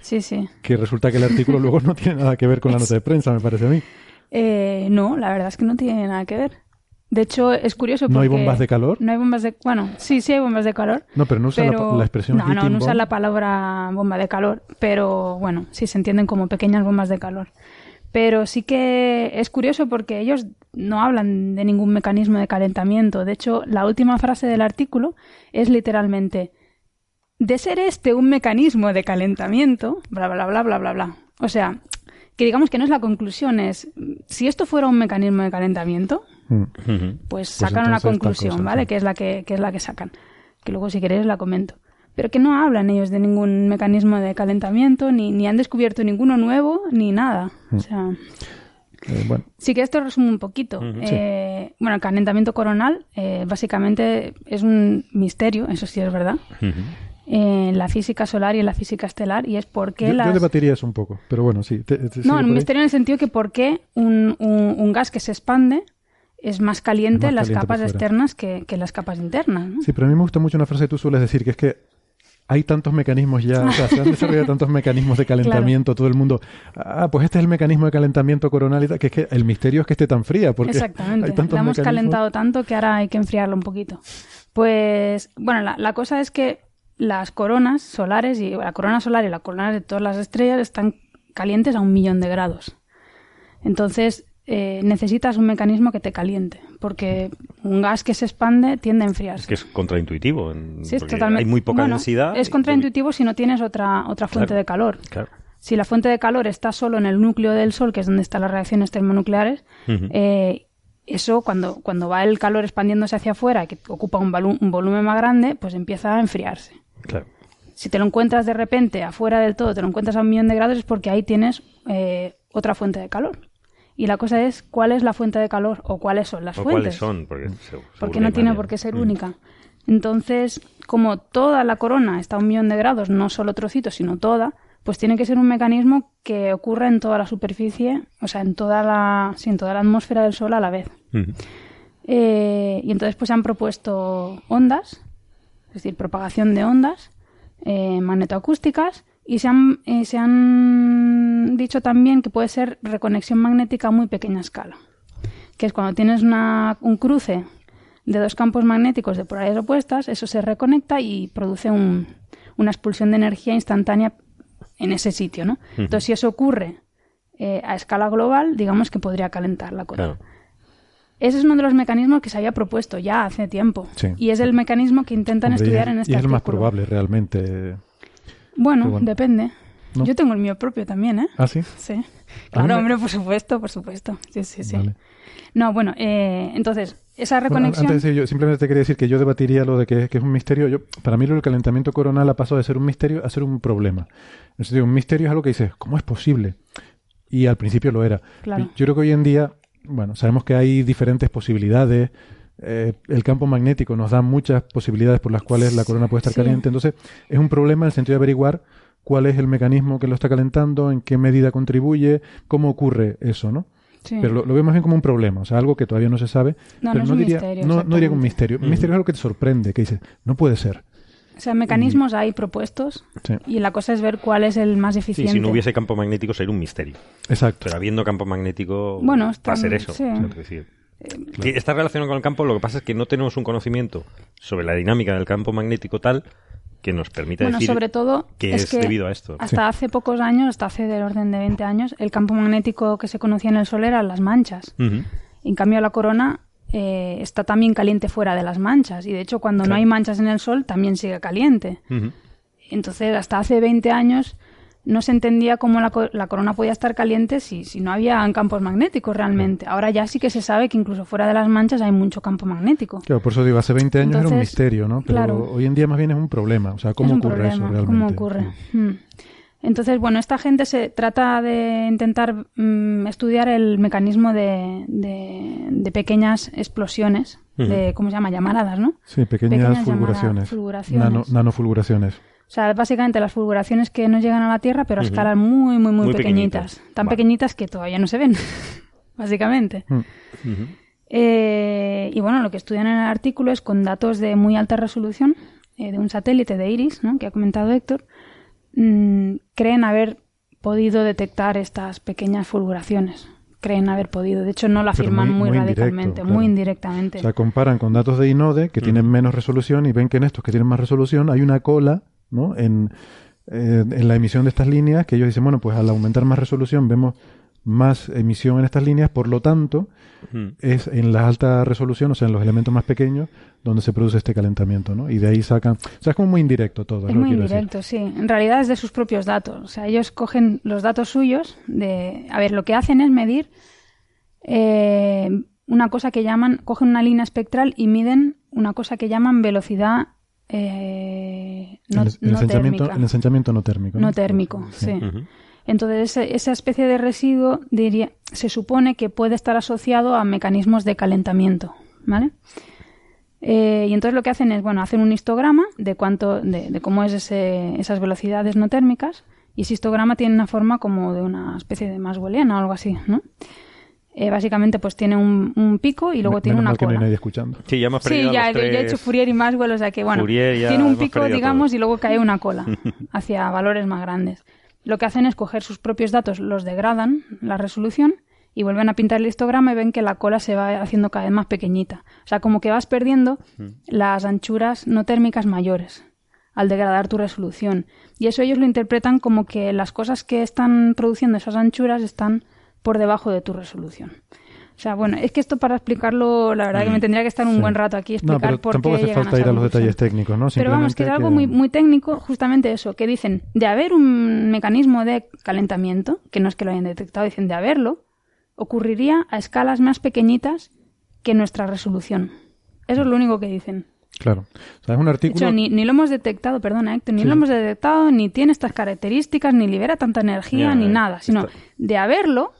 Sí, sí. Que resulta que el artículo luego no tiene nada que ver con la nota de prensa, me parece a mí. Eh, no, la verdad es que no tiene nada que ver. De hecho, es curioso porque... ¿No hay bombas de calor? No hay bombas de... Bueno, sí, sí hay bombas de calor. No, pero no usa la, pero- la expresión No, no, no usan bomb. la palabra bomba de calor, pero bueno, sí se entienden como pequeñas bombas de calor. Pero sí que es curioso porque ellos no hablan de ningún mecanismo de calentamiento. De hecho, la última frase del artículo es literalmente de ser este un mecanismo de calentamiento, bla, bla, bla, bla, bla, bla. O sea, que digamos que no es la conclusión, es si esto fuera un mecanismo de calentamiento, Mm. pues Pues sacan una conclusión, cosa, ¿vale? sí. Que es la que, que es la que sacan. Que luego si queréis la comento. Pero que no hablan ellos de ningún mecanismo de calentamiento, ni, ni han descubierto ninguno nuevo, ni nada. Mm. O sea, Eh, bueno, sí que esto resume un poquito. Eh, Bueno, el calentamiento coronal eh, básicamente es un misterio, eso sí es verdad, en la física solar y en la física estelar, y es por qué yo, yo las... debatiría eso un poco, pero bueno, sí. te- te- sigue No, un misterio en el sentido que por qué un, un- un gas que se expande es más caliente más en las caliente capas externas que, que las capas internas. ¿no? Sí, pero a mí me gusta mucho una frase que tú sueles decir, que es que hay tantos mecanismos ya, o sea, se han desarrollado tantos mecanismos de calentamiento, todo el mundo, ah, pues este es el mecanismo de calentamiento coronal y tal, que es que el misterio es que esté tan fría, porque Exactamente. hay tantos La hemos mecanismos. calentado tanto que ahora hay que enfriarlo un poquito. Pues, bueno, la, la cosa es que las coronas solares y la corona solar y la corona de todas las estrellas están calientes a un millón de grados. Entonces, eh, necesitas un mecanismo que te caliente, porque un gas que se expande tiende a enfriarse. Es que es contraintuitivo. en- Sí, es totalmente. Hay muy poca bueno, densidad. Es y- contraintuitivo si no tienes otra, otra fuente Claro. de calor. Claro. Si la fuente de calor está solo en el núcleo del Sol, que es donde están las reacciones termonucleares, eh, eso cuando, cuando va el calor expandiéndose hacia afuera, que ocupa un, un volumen más grande, pues empieza a enfriarse. Claro. Si te lo encuentras de repente afuera del todo, te lo encuentras a un millón de grados, es porque ahí tienes eh, otra fuente de calor. Y la cosa es cuál es la fuente de calor o cuáles son las ¿O fuentes. cuáles son? Porque, seguro no tiene por qué ser Mm. única. Entonces, como toda la corona está a un millón de grados, no solo trocitos, sino toda, pues tiene que ser un mecanismo que ocurra en toda la superficie, o sea, en toda la, sí, en toda la atmósfera del Sol a la vez. Eh, y entonces pues se han propuesto ondas, es decir, propagación de ondas eh, magnetoacústicas y se han, eh, se han dicho también que puede ser reconexión magnética a muy pequeña escala, que es cuando tienes una- un cruce de dos campos magnéticos de polaridades opuestas, eso se reconecta y produce un- una expulsión de energía instantánea en ese sitio, ¿no? Entonces, si eso ocurre eh, a escala global, digamos que podría calentar la. Claro. Ese es uno de los mecanismos que se había propuesto ya hace tiempo. Sí. Y es el mecanismo que intentan Hombre, estudiar es- en este Y es el más artículo. probable realmente. Bueno, bueno. depende. ¿No? Yo tengo el mío propio también, ¿eh? ¿Ah, sí? Sí. A mí Claro, me- hombre, por supuesto, por supuesto. Sí, sí, sí. Vale. No, bueno, eh, entonces, esa Bueno, reconexión... antes de decir, yo simplemente te quería decir que yo debatiría lo de que, que es un misterio. Yo, para mí, lo del calentamiento coronal ha pasado de ser un misterio a ser un problema. En el sentido, un misterio es algo que dices, ¿cómo es posible? Y al principio lo era. Claro. Yo creo que hoy en día, bueno, sabemos que hay diferentes posibilidades. Eh, el campo magnético nos da muchas posibilidades por las cuales la corona puede estar Sí. caliente. Entonces, es un problema en el sentido de averiguar cuál es el mecanismo que lo está calentando, en qué medida contribuye, cómo ocurre eso, ¿no? Sí. Pero lo, lo veo más bien como un problema, o sea, algo que todavía no se sabe. No, pero no es no un diría, misterio, no, no diría que un misterio. Un misterio es algo que te sorprende, que dices, no puede ser. O sea, mecanismos hay propuestos Sí. y la cosa es ver cuál es el más Sí, eficiente. si no hubiese campo magnético sería un misterio. Exacto. Pero habiendo campo magnético Bueno, va está- a ser eso. sí. o sea, está relacionado con el campo, lo que pasa es que no tenemos un conocimiento sobre la dinámica del campo magnético tal que nos permita Bueno, decir sobre todo que es es, que debido a esto. Hasta hace pocos años, hasta hace del orden de 20 años, el campo magnético que se conocía en el Sol eran las manchas. En cambio, la corona eh, está también caliente fuera de las manchas. Y de hecho, cuando no hay manchas en el Sol, también sigue caliente. Entonces, hasta hace 20 años no se entendía cómo la, la corona podía estar caliente si, si no había campos magnéticos realmente. Ahora ya sí que se sabe que incluso fuera de las manchas hay mucho campo magnético. Claro, por eso digo, hace 20 años era un misterio, ¿no? Pero hoy en día más bien es un problema. O sea, ¿cómo ocurre eso realmente? ¿Cómo ocurre? Hmm. Entonces, bueno, esta gente se trata de intentar mm, estudiar el mecanismo de, de, pequeñas explosiones, de, ¿cómo se llama? Llamaradas, ¿no? Sí, pequeñas, fulguraciones. nanofulguraciones. O sea, básicamente las fulguraciones que no llegan a la Tierra, pero a escalas muy, muy, muy, pequeñitas. Tan pequeñitas que todavía no se ven, básicamente. Mm. Eh, y bueno, lo que estudian en el artículo es con datos de muy alta resolución, eh, de un satélite de Iris, ¿no? que ha comentado Héctor, mm, creen haber podido detectar estas pequeñas fulguraciones creen haber podido. De hecho, no lo afirman muy, radicalmente, muy indirectamente. O sea, comparan con datos de INODE que tienen menos resolución y ven que en estos que tienen más resolución hay una cola ¿no? En, eh, en la emisión de estas líneas, que ellos dicen, bueno, pues al aumentar más resolución vemos más emisión en estas líneas, por lo tanto, es en la alta resolución, o sea, en los elementos más pequeños, donde se produce este calentamiento, ¿no? Y de ahí sacan, o sea, es como muy indirecto todo. Es muy indirecto, sí. En realidad es de sus propios datos. O sea, ellos cogen los datos suyos de, a ver, lo que hacen es medir eh, una cosa que llaman, cogen una línea espectral y miden una cosa que llaman velocidad eh, no, el, el, térmica. el, ensanchamiento no térmico. No, térmico, sí. Entonces, esa especie de residuo diría, se supone que puede estar asociado a mecanismos de calentamiento, ¿vale? Eh, y entonces lo que hacen es, bueno, hacen un histograma de cuánto, de, de cómo es ese, esas velocidades no térmicas, y ese histograma tiene una forma como de una especie de maswelliana o algo así, ¿no? Eh, básicamente pues tiene un, pico y luego tiene una cola. Que no hay nadie escuchando. Sí, ya hemos Sí, ya, he hecho Fourier y Maxwell, o sea que bueno, tiene un pico, digamos, y luego cae una cola hacia valores más grandes. Lo que hacen es coger sus propios datos, los degradan, la resolución, y vuelven a pintar el histograma y ven que la cola se va haciendo cada vez más pequeñita. O sea, como que vas perdiendo las anchuras no térmicas mayores al degradar tu resolución. Y eso ellos lo interpretan como que las cosas que están produciendo esas anchuras están por debajo de tu resolución. O sea, bueno, es que esto para explicarlo, la verdad que me mm. tendría que estar un buen rato aquí explicar no, pero por tampoco hace falta ir a los detalles técnicos, ¿no? pero vamos, que es algo muy, muy técnico, justamente eso, que dicen, de haber un mecanismo de calentamiento, que no es que lo hayan detectado, dicen de haberlo, ocurriría a escalas más pequeñitas que nuestra resolución. Eso es lo único que dicen. Claro. O sea, es un artículo... ni, ni, lo hemos detectado, perdona Héctor, ni lo hemos detectado, ni tiene estas características, ni libera tanta energía, ni nada, sino de haberlo,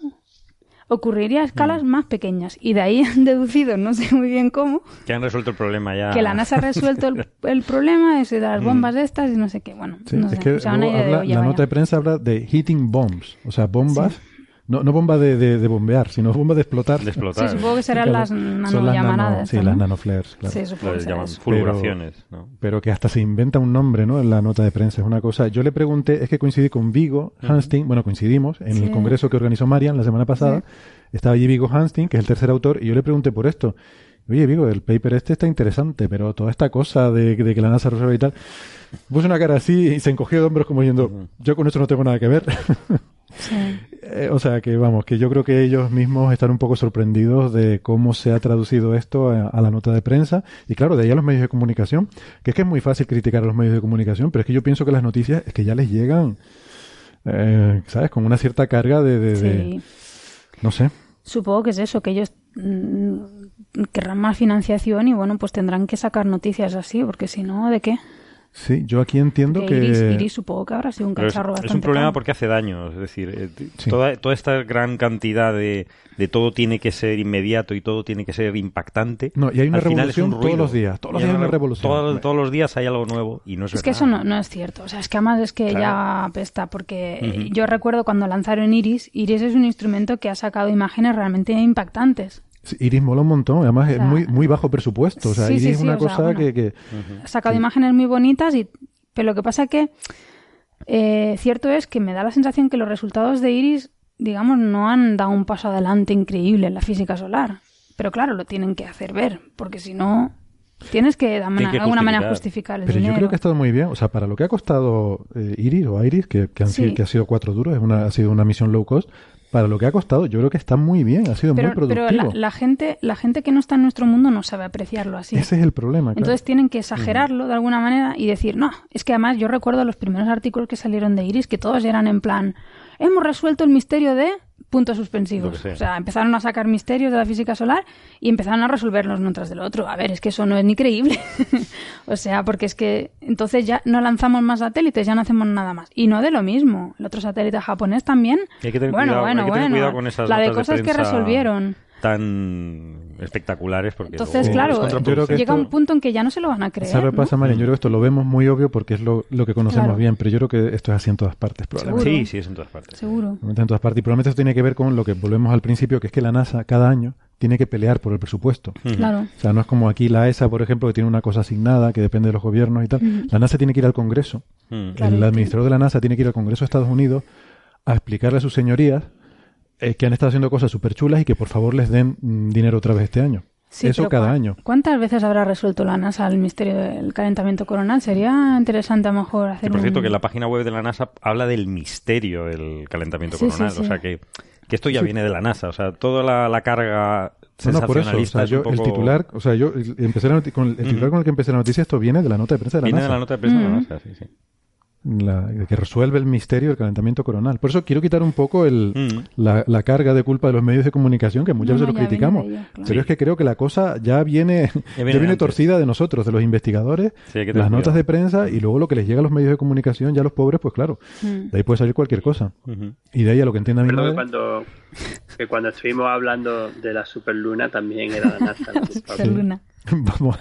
ocurriría a escalas mm. más pequeñas. Y de ahí han deducido, no sé muy bien cómo. Que han resuelto el problema ya. Que la NASA ha resuelto el, problema de las mm. bombas estas y no sé qué. Bueno, no sé. la nota de prensa habla de heating bombs, o sea, bombas. No, no bomba de, de, bombear, sino bomba de explotar. De explotar. Sí, supongo que serán las nanollamaradas. sí, las nanoflares, claro. Sí, supongo que llaman fulguraciones, pero, ¿no? Pero que hasta se inventa un nombre, ¿no? En la nota de prensa. Es una cosa... Yo le pregunté, es que coincidí con Vigo Hanstein, bueno, coincidimos en el congreso que organizó Marian la semana pasada. Estaba allí Vigo Hanstein, que es el tercer autor, y yo le pregunté por esto. Oye, Vigo, el paper este está interesante, pero toda esta cosa de, de que la NASA resuelve y tal... Puso una cara así y se encogió de hombros como diciendo, yo con esto no tengo nada que ver. Eh, o sea que vamos, que yo creo que ellos mismos están un poco sorprendidos de cómo se ha traducido esto a, la nota de prensa y claro, de ahí a los medios de comunicación, que es que es muy fácil criticar a los medios de comunicación, pero es que yo pienso que las noticias es que ya les llegan, eh, ¿sabes? Con una cierta carga de, no sé. Supongo que es eso, que ellos mm, querrán más financiación y bueno, pues tendrán que sacar noticias así, porque si no, ¿de qué? Sí, yo aquí entiendo que... Iris, supongo que habrá sido un cacharro es, es un problema porque hace daño, es decir, eh, toda, toda esta gran cantidad de, de todo tiene que ser inmediato y todo tiene que ser impactante. No, y hay una revolución todos los días, todos los días hay una revolución. Todos, los días hay algo nuevo y no es Es que eso no, no, es cierto, o sea, es que además es que ya apesta, porque yo recuerdo cuando lanzaron Iris, Iris es un instrumento que ha sacado imágenes realmente impactantes. Iris mola un montón, además es muy, muy bajo presupuesto. O sea, Iris es una cosa que, Ha sacado imágenes muy bonitas, y pero lo que pasa que eh, cierto es que me da la sensación que los resultados de Iris, digamos, no han dado un paso adelante increíble en la física solar. Pero claro, lo tienen que hacer ver, porque si no, Tienes que de alguna manera justificar el Pero yo creo que ha estado muy bien. O sea, para lo que ha costado eh, Iris o Iris, que, han sido, que ha sido cuatro duros, es una, ha sido una misión low cost, para lo que ha costado, yo creo que está muy bien, ha sido pero, muy productivo. Pero la, la, gente, la gente que no está en nuestro mundo no sabe apreciarlo así. Ese es el problema. Claro. Entonces tienen que exagerarlo de alguna manera y decir, no, es que además yo recuerdo los primeros artículos que salieron de Iris que todos eran en plan, hemos resuelto el misterio de puntos suspensivos. O sea, empezaron a sacar misterios de la física solar y empezaron a resolverlos uno tras del otro. A ver, es que eso no es ni creíble. o sea, porque es que entonces ya no lanzamos más satélites, ya no hacemos nada más. Y no de lo mismo. El otro satélite japonés también. Hay que tener bueno, cuidado, bueno, hay que tener bueno. cuidado con esas la de cosas que resolvieron. Tan espectaculares porque Entonces, luego claro, es contraproducente. llega un punto en que ya no se lo van a creer. ¿Sabes lo ¿no? que pasa, María? Yo creo que esto lo vemos muy obvio porque es lo, lo que conocemos Claro. bien, pero yo creo que esto es así en todas partes, probablemente. Sí, sí, es en todas partes. Seguro. En todas partes. Y probablemente esto tiene que ver con lo que volvemos al principio, que es que la NASA cada año tiene que pelear por el presupuesto. Claro. O sea, no es como aquí la ESA, por ejemplo, que tiene una cosa asignada, que depende de los gobiernos y tal. La NASA tiene que ir al Congreso. El administrador de la NASA tiene que ir al Congreso de Estados Unidos a explicarle a sus señorías eh, que han estado haciendo cosas súper chulas y que por favor les den mm, dinero otra vez este año. Sí, Eso cada ¿cuá- año. ¿Cuántas veces habrá resuelto la NASA el misterio del calentamiento coronal? Sería interesante a lo mejor hacer Que, por cierto, un... que la página web de la NASA habla del misterio del calentamiento Sí, sí, coronal. sí. O sea, que, que esto ya Sí. viene de la NASA. O sea, toda la, la carga No, no, por eso. O sea, yo, poco... el titular, o sea, yo empecé la con el, el titular con el que empecé la noticia, esto viene de la nota de prensa de la Viene NASA. de la nota de prensa de la. NASA, sí, sí. La- que resuelve el misterio del calentamiento coronal. Por eso quiero quitar un poco el, Mm. la, la carga de culpa de los medios de comunicación, que muchas No, veces lo criticamos. de ellos, claro. Pero es que creo que la cosa ya viene, ya viene torcida de nosotros, de los investigadores, Sí, las notas de prensa y luego lo que les llega a los medios de comunicación, ya los pobres, pues claro, Mm. de ahí puede salir cualquier cosa. Y de ahí a lo que entienda mi Recuerdo que madre, cuando, que cuando estuvimos hablando de la superluna también era la NASA la. Superluna. vamos,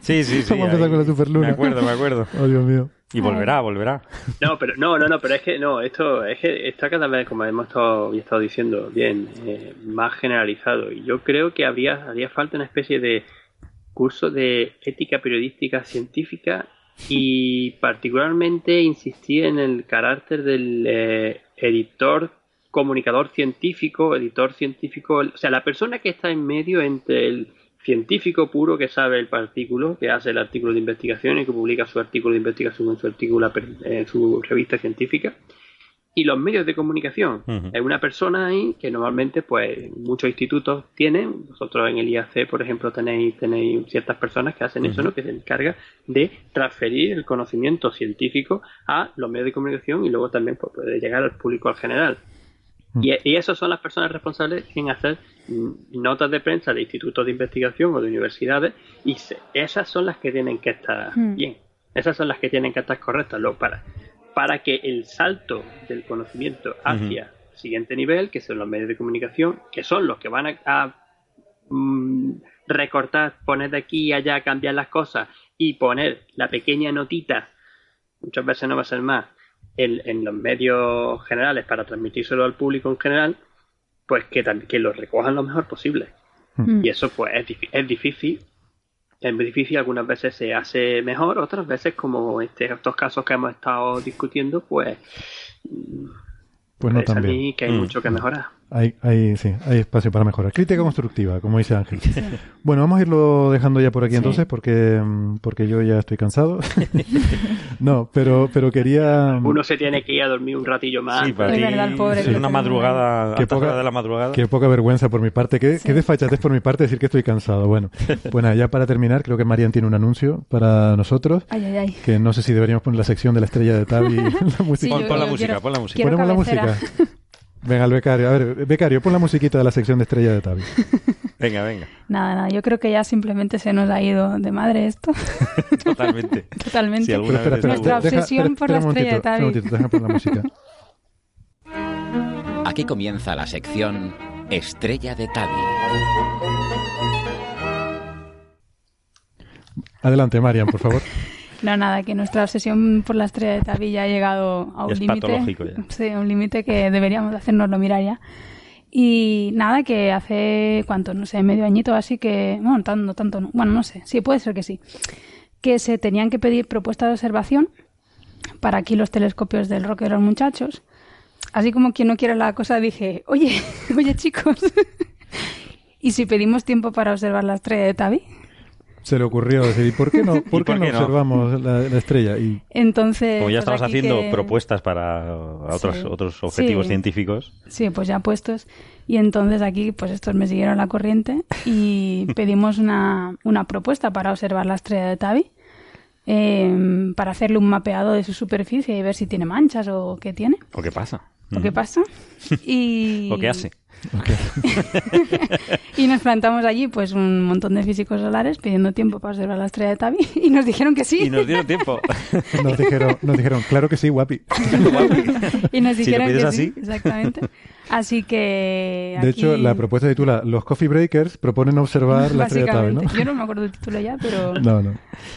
Sí, sí, sí. vamos a empezar ahí- con la superluna. Me acuerdo, me acuerdo. Oh, Dios mío. Y volverá, volverá. No, pero no, no, no, pero es que no, esto es que está cada vez, como hemos estado, estado diciendo bien, eh, más generalizado. Y yo creo que habría, haría falta una especie de curso de ética periodística científica y particularmente insistir en el carácter del eh, editor comunicador científico, editor científico, o sea, la persona que está en medio entre el científico puro que sabe el artículo, que hace el artículo de investigación y que publica su artículo de investigación en su artículo en su revista científica, y los medios de comunicación. Hay una persona ahí que normalmente, pues, muchos institutos tienen. Vosotros en el IAC, por ejemplo, tenéis, tenéis ciertas personas que hacen eso, ¿no? Que se encargan de transferir el conocimiento científico a los medios de comunicación y luego también pues, puede llegar al público al general. Y, y esas son las personas responsables en hacer mm, notas de prensa de institutos de investigación o de universidades y se- esas son las que tienen que estar Hmm. bien. Esas son las que tienen que estar correctas. Luego, para, para que el salto del conocimiento hacia el siguiente nivel, que son los medios de comunicación, que son los que van a, a, mm, recortar, poner de aquí y allá, cambiar las cosas y poner la pequeña notita, muchas veces no va a ser más, en, en los medios generales para transmitírselo al público en general, pues que, que lo recojan lo mejor posible. Mm. Y eso pues es, es difícil. Es muy difícil, algunas veces se hace mejor, otras veces, como este, estos casos que hemos estado discutiendo, pues Pues no bien. mí que hay Mm. mucho que mejorar. Hay, hay, sí, hay espacio para mejorar. Crítica constructiva, como dice Ángel. Bueno, vamos a irlo dejando ya por aquí Sí. entonces, porque, mm, porque yo ya estoy cansado. no, pero, pero quería... Uno se tiene que ir a dormir un ratillo más. Sí, para Es verdad, pobre es que una madrugada, Qué poca- de la madrugada. Qué poca vergüenza por mi parte, qué, qué desfachatez por mi parte decir que estoy cansado. Bueno, pues nada, ya para terminar, creo que Marian tiene un anuncio para nosotros, Ay, ay, ay. que no sé si deberíamos poner la sección de la estrella de Tavi, la música. Pon- yo- pon la yo música, quiero- pon la música. Ponemos la cabecera. música. Venga, el becario. A ver, becario, pon la musiquita de la sección de estrella de Tavi. Venga, venga. Nada, nada, yo creo que ya simplemente se nos ha ido de madre esto. Totalmente. Totalmente. Si alguna Pero espera, Nuestra obsesión por la estrella de espera un Tavi. momentito, deja poner la música. Aquí comienza la sección Estrella de Tavi. Adelante, Marian, por favor. No, nada, que nuestra obsesión por la estrella de Tavi ya ha llegado a un Es límite. Sí, un límite que deberíamos de hacernoslo mirar ya. Y nada, que hace, ¿cuánto? No sé, medio añito así que, bueno, tanto, tanto, no. bueno, no sé, sí, puede ser que sí. Que se tenían que pedir propuestas de observación para aquí los telescopios del Roque de los Muchachos. Así como quien no quiere la cosa, dije, oye, oye chicos, ¿y si pedimos tiempo para observar la estrella de Tavi? Se le ocurrió decir, ¿y por qué no, por qué por no qué no? observamos la, la estrella? Y Entonces. Como ya estabas haciendo que- propuestas para otros, Sí. otros objetivos Sí. científicos. Sí, pues ya puestos. Y entonces aquí, pues estos me siguieron la corriente y pedimos una, una propuesta para observar la estrella de Tabi, eh, para hacerle un mapeado de su superficie y ver si tiene manchas o qué tiene, ¿O qué pasa? o qué pasa. Y, ¿O qué hace? y nos plantamos allí, pues un montón de físicos solares pidiendo tiempo para observar la estrella de Tabi y nos dijeron que sí. Y nos dieron tiempo. nos dijeron, nos dijeron, claro que sí, guapi. Y nos Si lo dijeron pides que así. sí, exactamente. Así que. De hecho, la propuesta titula Los Coffee Breakers proponen observar la estrella de Tabi, ¿no? Básicamente. Yo no me acuerdo del título ya, pero. No, no.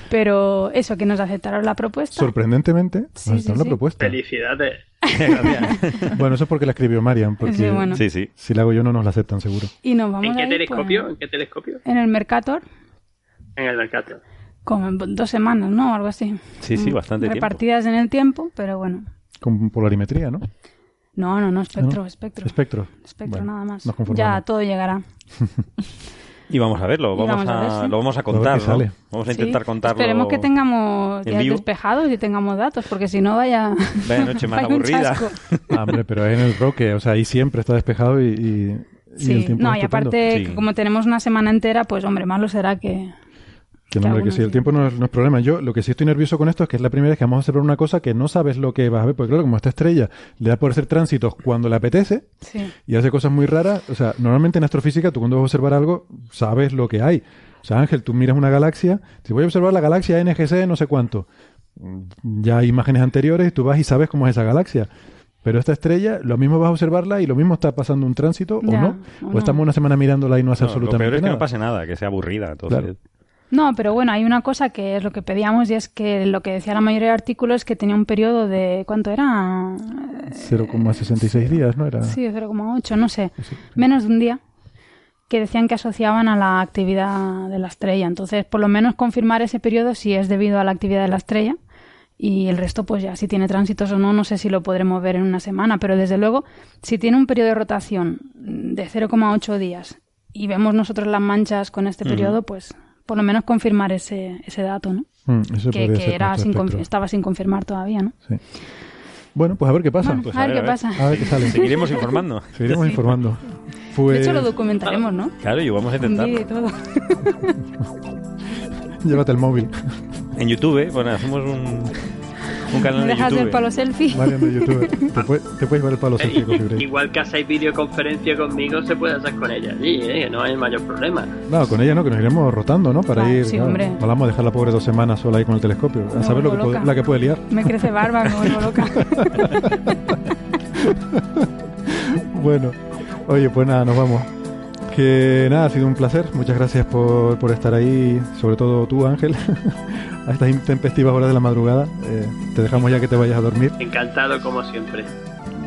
Pero eso, que nos aceptaron la propuesta. Sorprendentemente, Sí, nos sí, aceptaron la sí. propuesta. Felicidades. Bueno, eso es porque la escribió Marian, porque Sí, bueno. Sí, sí. si la hago yo no nos la aceptan seguro. Y nos vamos ¿En qué ir, telescopio? pues, ¿En qué telescopio? en el Mercator, En el mercado. como en dos semanas, ¿no? Algo así. Sí, sí, bastante tiempo. Repartidas en el tiempo, pero bueno. Con polarimetría, ¿no? No, no, no, espectro, ¿No? espectro. Espectro. Espectro, Bueno, nada más. Ya todo llegará. Y vamos a verlo, Y vamos, vamos a a, ver, sí. lo vamos a A contar, qué ¿no? sale. Vamos a Sí. intentar contarlo. Esperemos que tengamos en días despejados y tengamos datos, porque si no vaya. Vaya noche más vaya aburrida. Ah, hombre, pero es en el roque, o sea, ahí siempre está despejado y, y, y Sí, el tiempo no, y aparte, Sí. que como tenemos una semana entera, pues hombre, malo será que. Que no, que hombre, que algunos sí, el tiempo no es, no es problema. Yo lo que sí estoy nervioso con esto es que es la primera vez que vamos a observar una cosa que no sabes lo que vas a ver, porque claro, como esta estrella le da por hacer tránsitos cuando le apetece Sí. y hace cosas muy raras, o sea, normalmente en astrofísica tú cuando vas a observar algo sabes lo que hay. O sea, Ángel, tú miras una galaxia, si voy a observar la galaxia NGC no sé cuánto, mm, ya hay imágenes anteriores y tú vas y sabes cómo es esa galaxia. Pero esta estrella, lo mismo vas a observarla y lo mismo está pasando un tránsito o no. o O, no. estamos una semana mirándola y no hace No, lo absolutamente peor es que nada. no pase nada, que sea aburrida. Entonces, Claro. No, pero bueno, hay una cosa que es lo que pedíamos y es que lo que decía la mayoría de artículos es que tenía un periodo de. ¿Cuánto era? 0,66 días, ¿no? Era... Sí, 0,8, no sé. Menos de un día. Que decían que asociaban a la actividad de la estrella. Entonces, por lo menos confirmar ese periodo si es debido a la actividad de la estrella. Y el resto, pues ya, si tiene tránsitos o no, no sé si lo podremos ver en una semana. Pero desde luego, si tiene un periodo de rotación de 0,8 días y vemos nosotros las manchas con este Ujú. periodo, pues por lo menos confirmar ese, ese dato, ¿no? Mm, que que era sin estaba sin confirmar todavía, ¿no? Sí. Bueno, pues a ver qué pasa. Bueno, Pues a ver qué pasa. A ver qué sale. Seguiremos informando. Seguiremos Sí. informando. Pues De hecho, lo documentaremos, ¿no? Claro, y vamos a todo. llévate el móvil. En YouTube, bueno, hacemos un, un canal de Dejas YouTube. el palo selfie. Marian de YouTube. te, puede- te puedes ver el palo selfie con Fibre. Igual que hacéis videoconferencia conmigo, se puede hacer con ella allí, ¿eh? que no hay mayor problema. No, con ella no, que nos iremos rotando, ¿no? Para Ah, ir. sí, claro. hombre. Hablamos de dejar la pobre dos semanas sola ahí con el telescopio. A Me saber lo que puede- la que puede liar. Me crece barba, me vuelvo loca. Bueno, oye, pues nada, nos vamos. Que nada, ha sido un placer. Muchas gracias por, por estar ahí, sobre todo tú, Ángel, a estas intempestivas horas de la madrugada. Eh, te dejamos ya que te vayas a dormir. Encantado como siempre.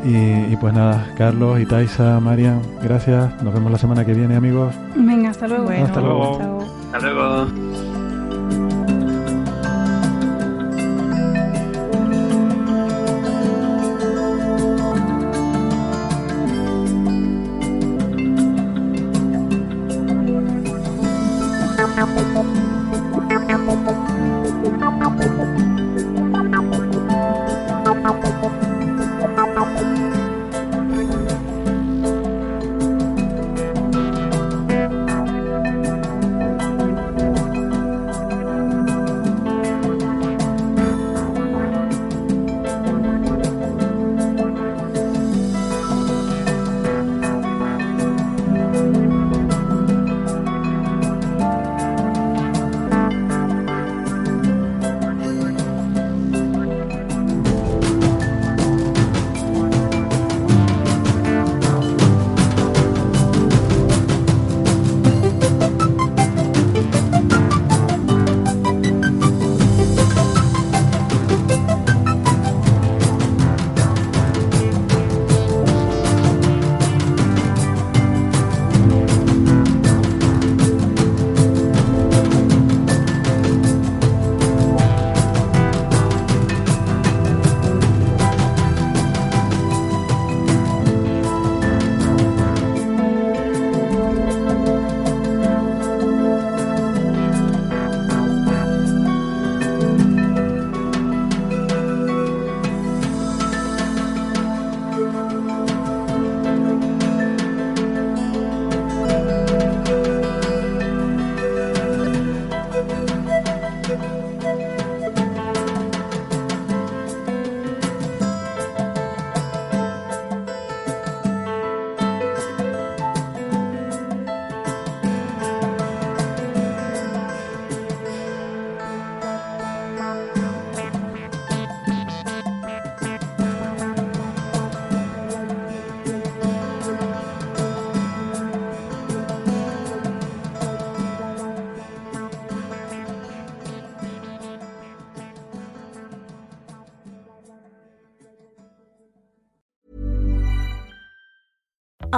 Y, y pues nada, Carlos y Taisa, Marian, gracias. Nos vemos la semana que viene, amigos. Venga, hasta luego. Bueno, Hasta luego. chao. Hasta luego. Apple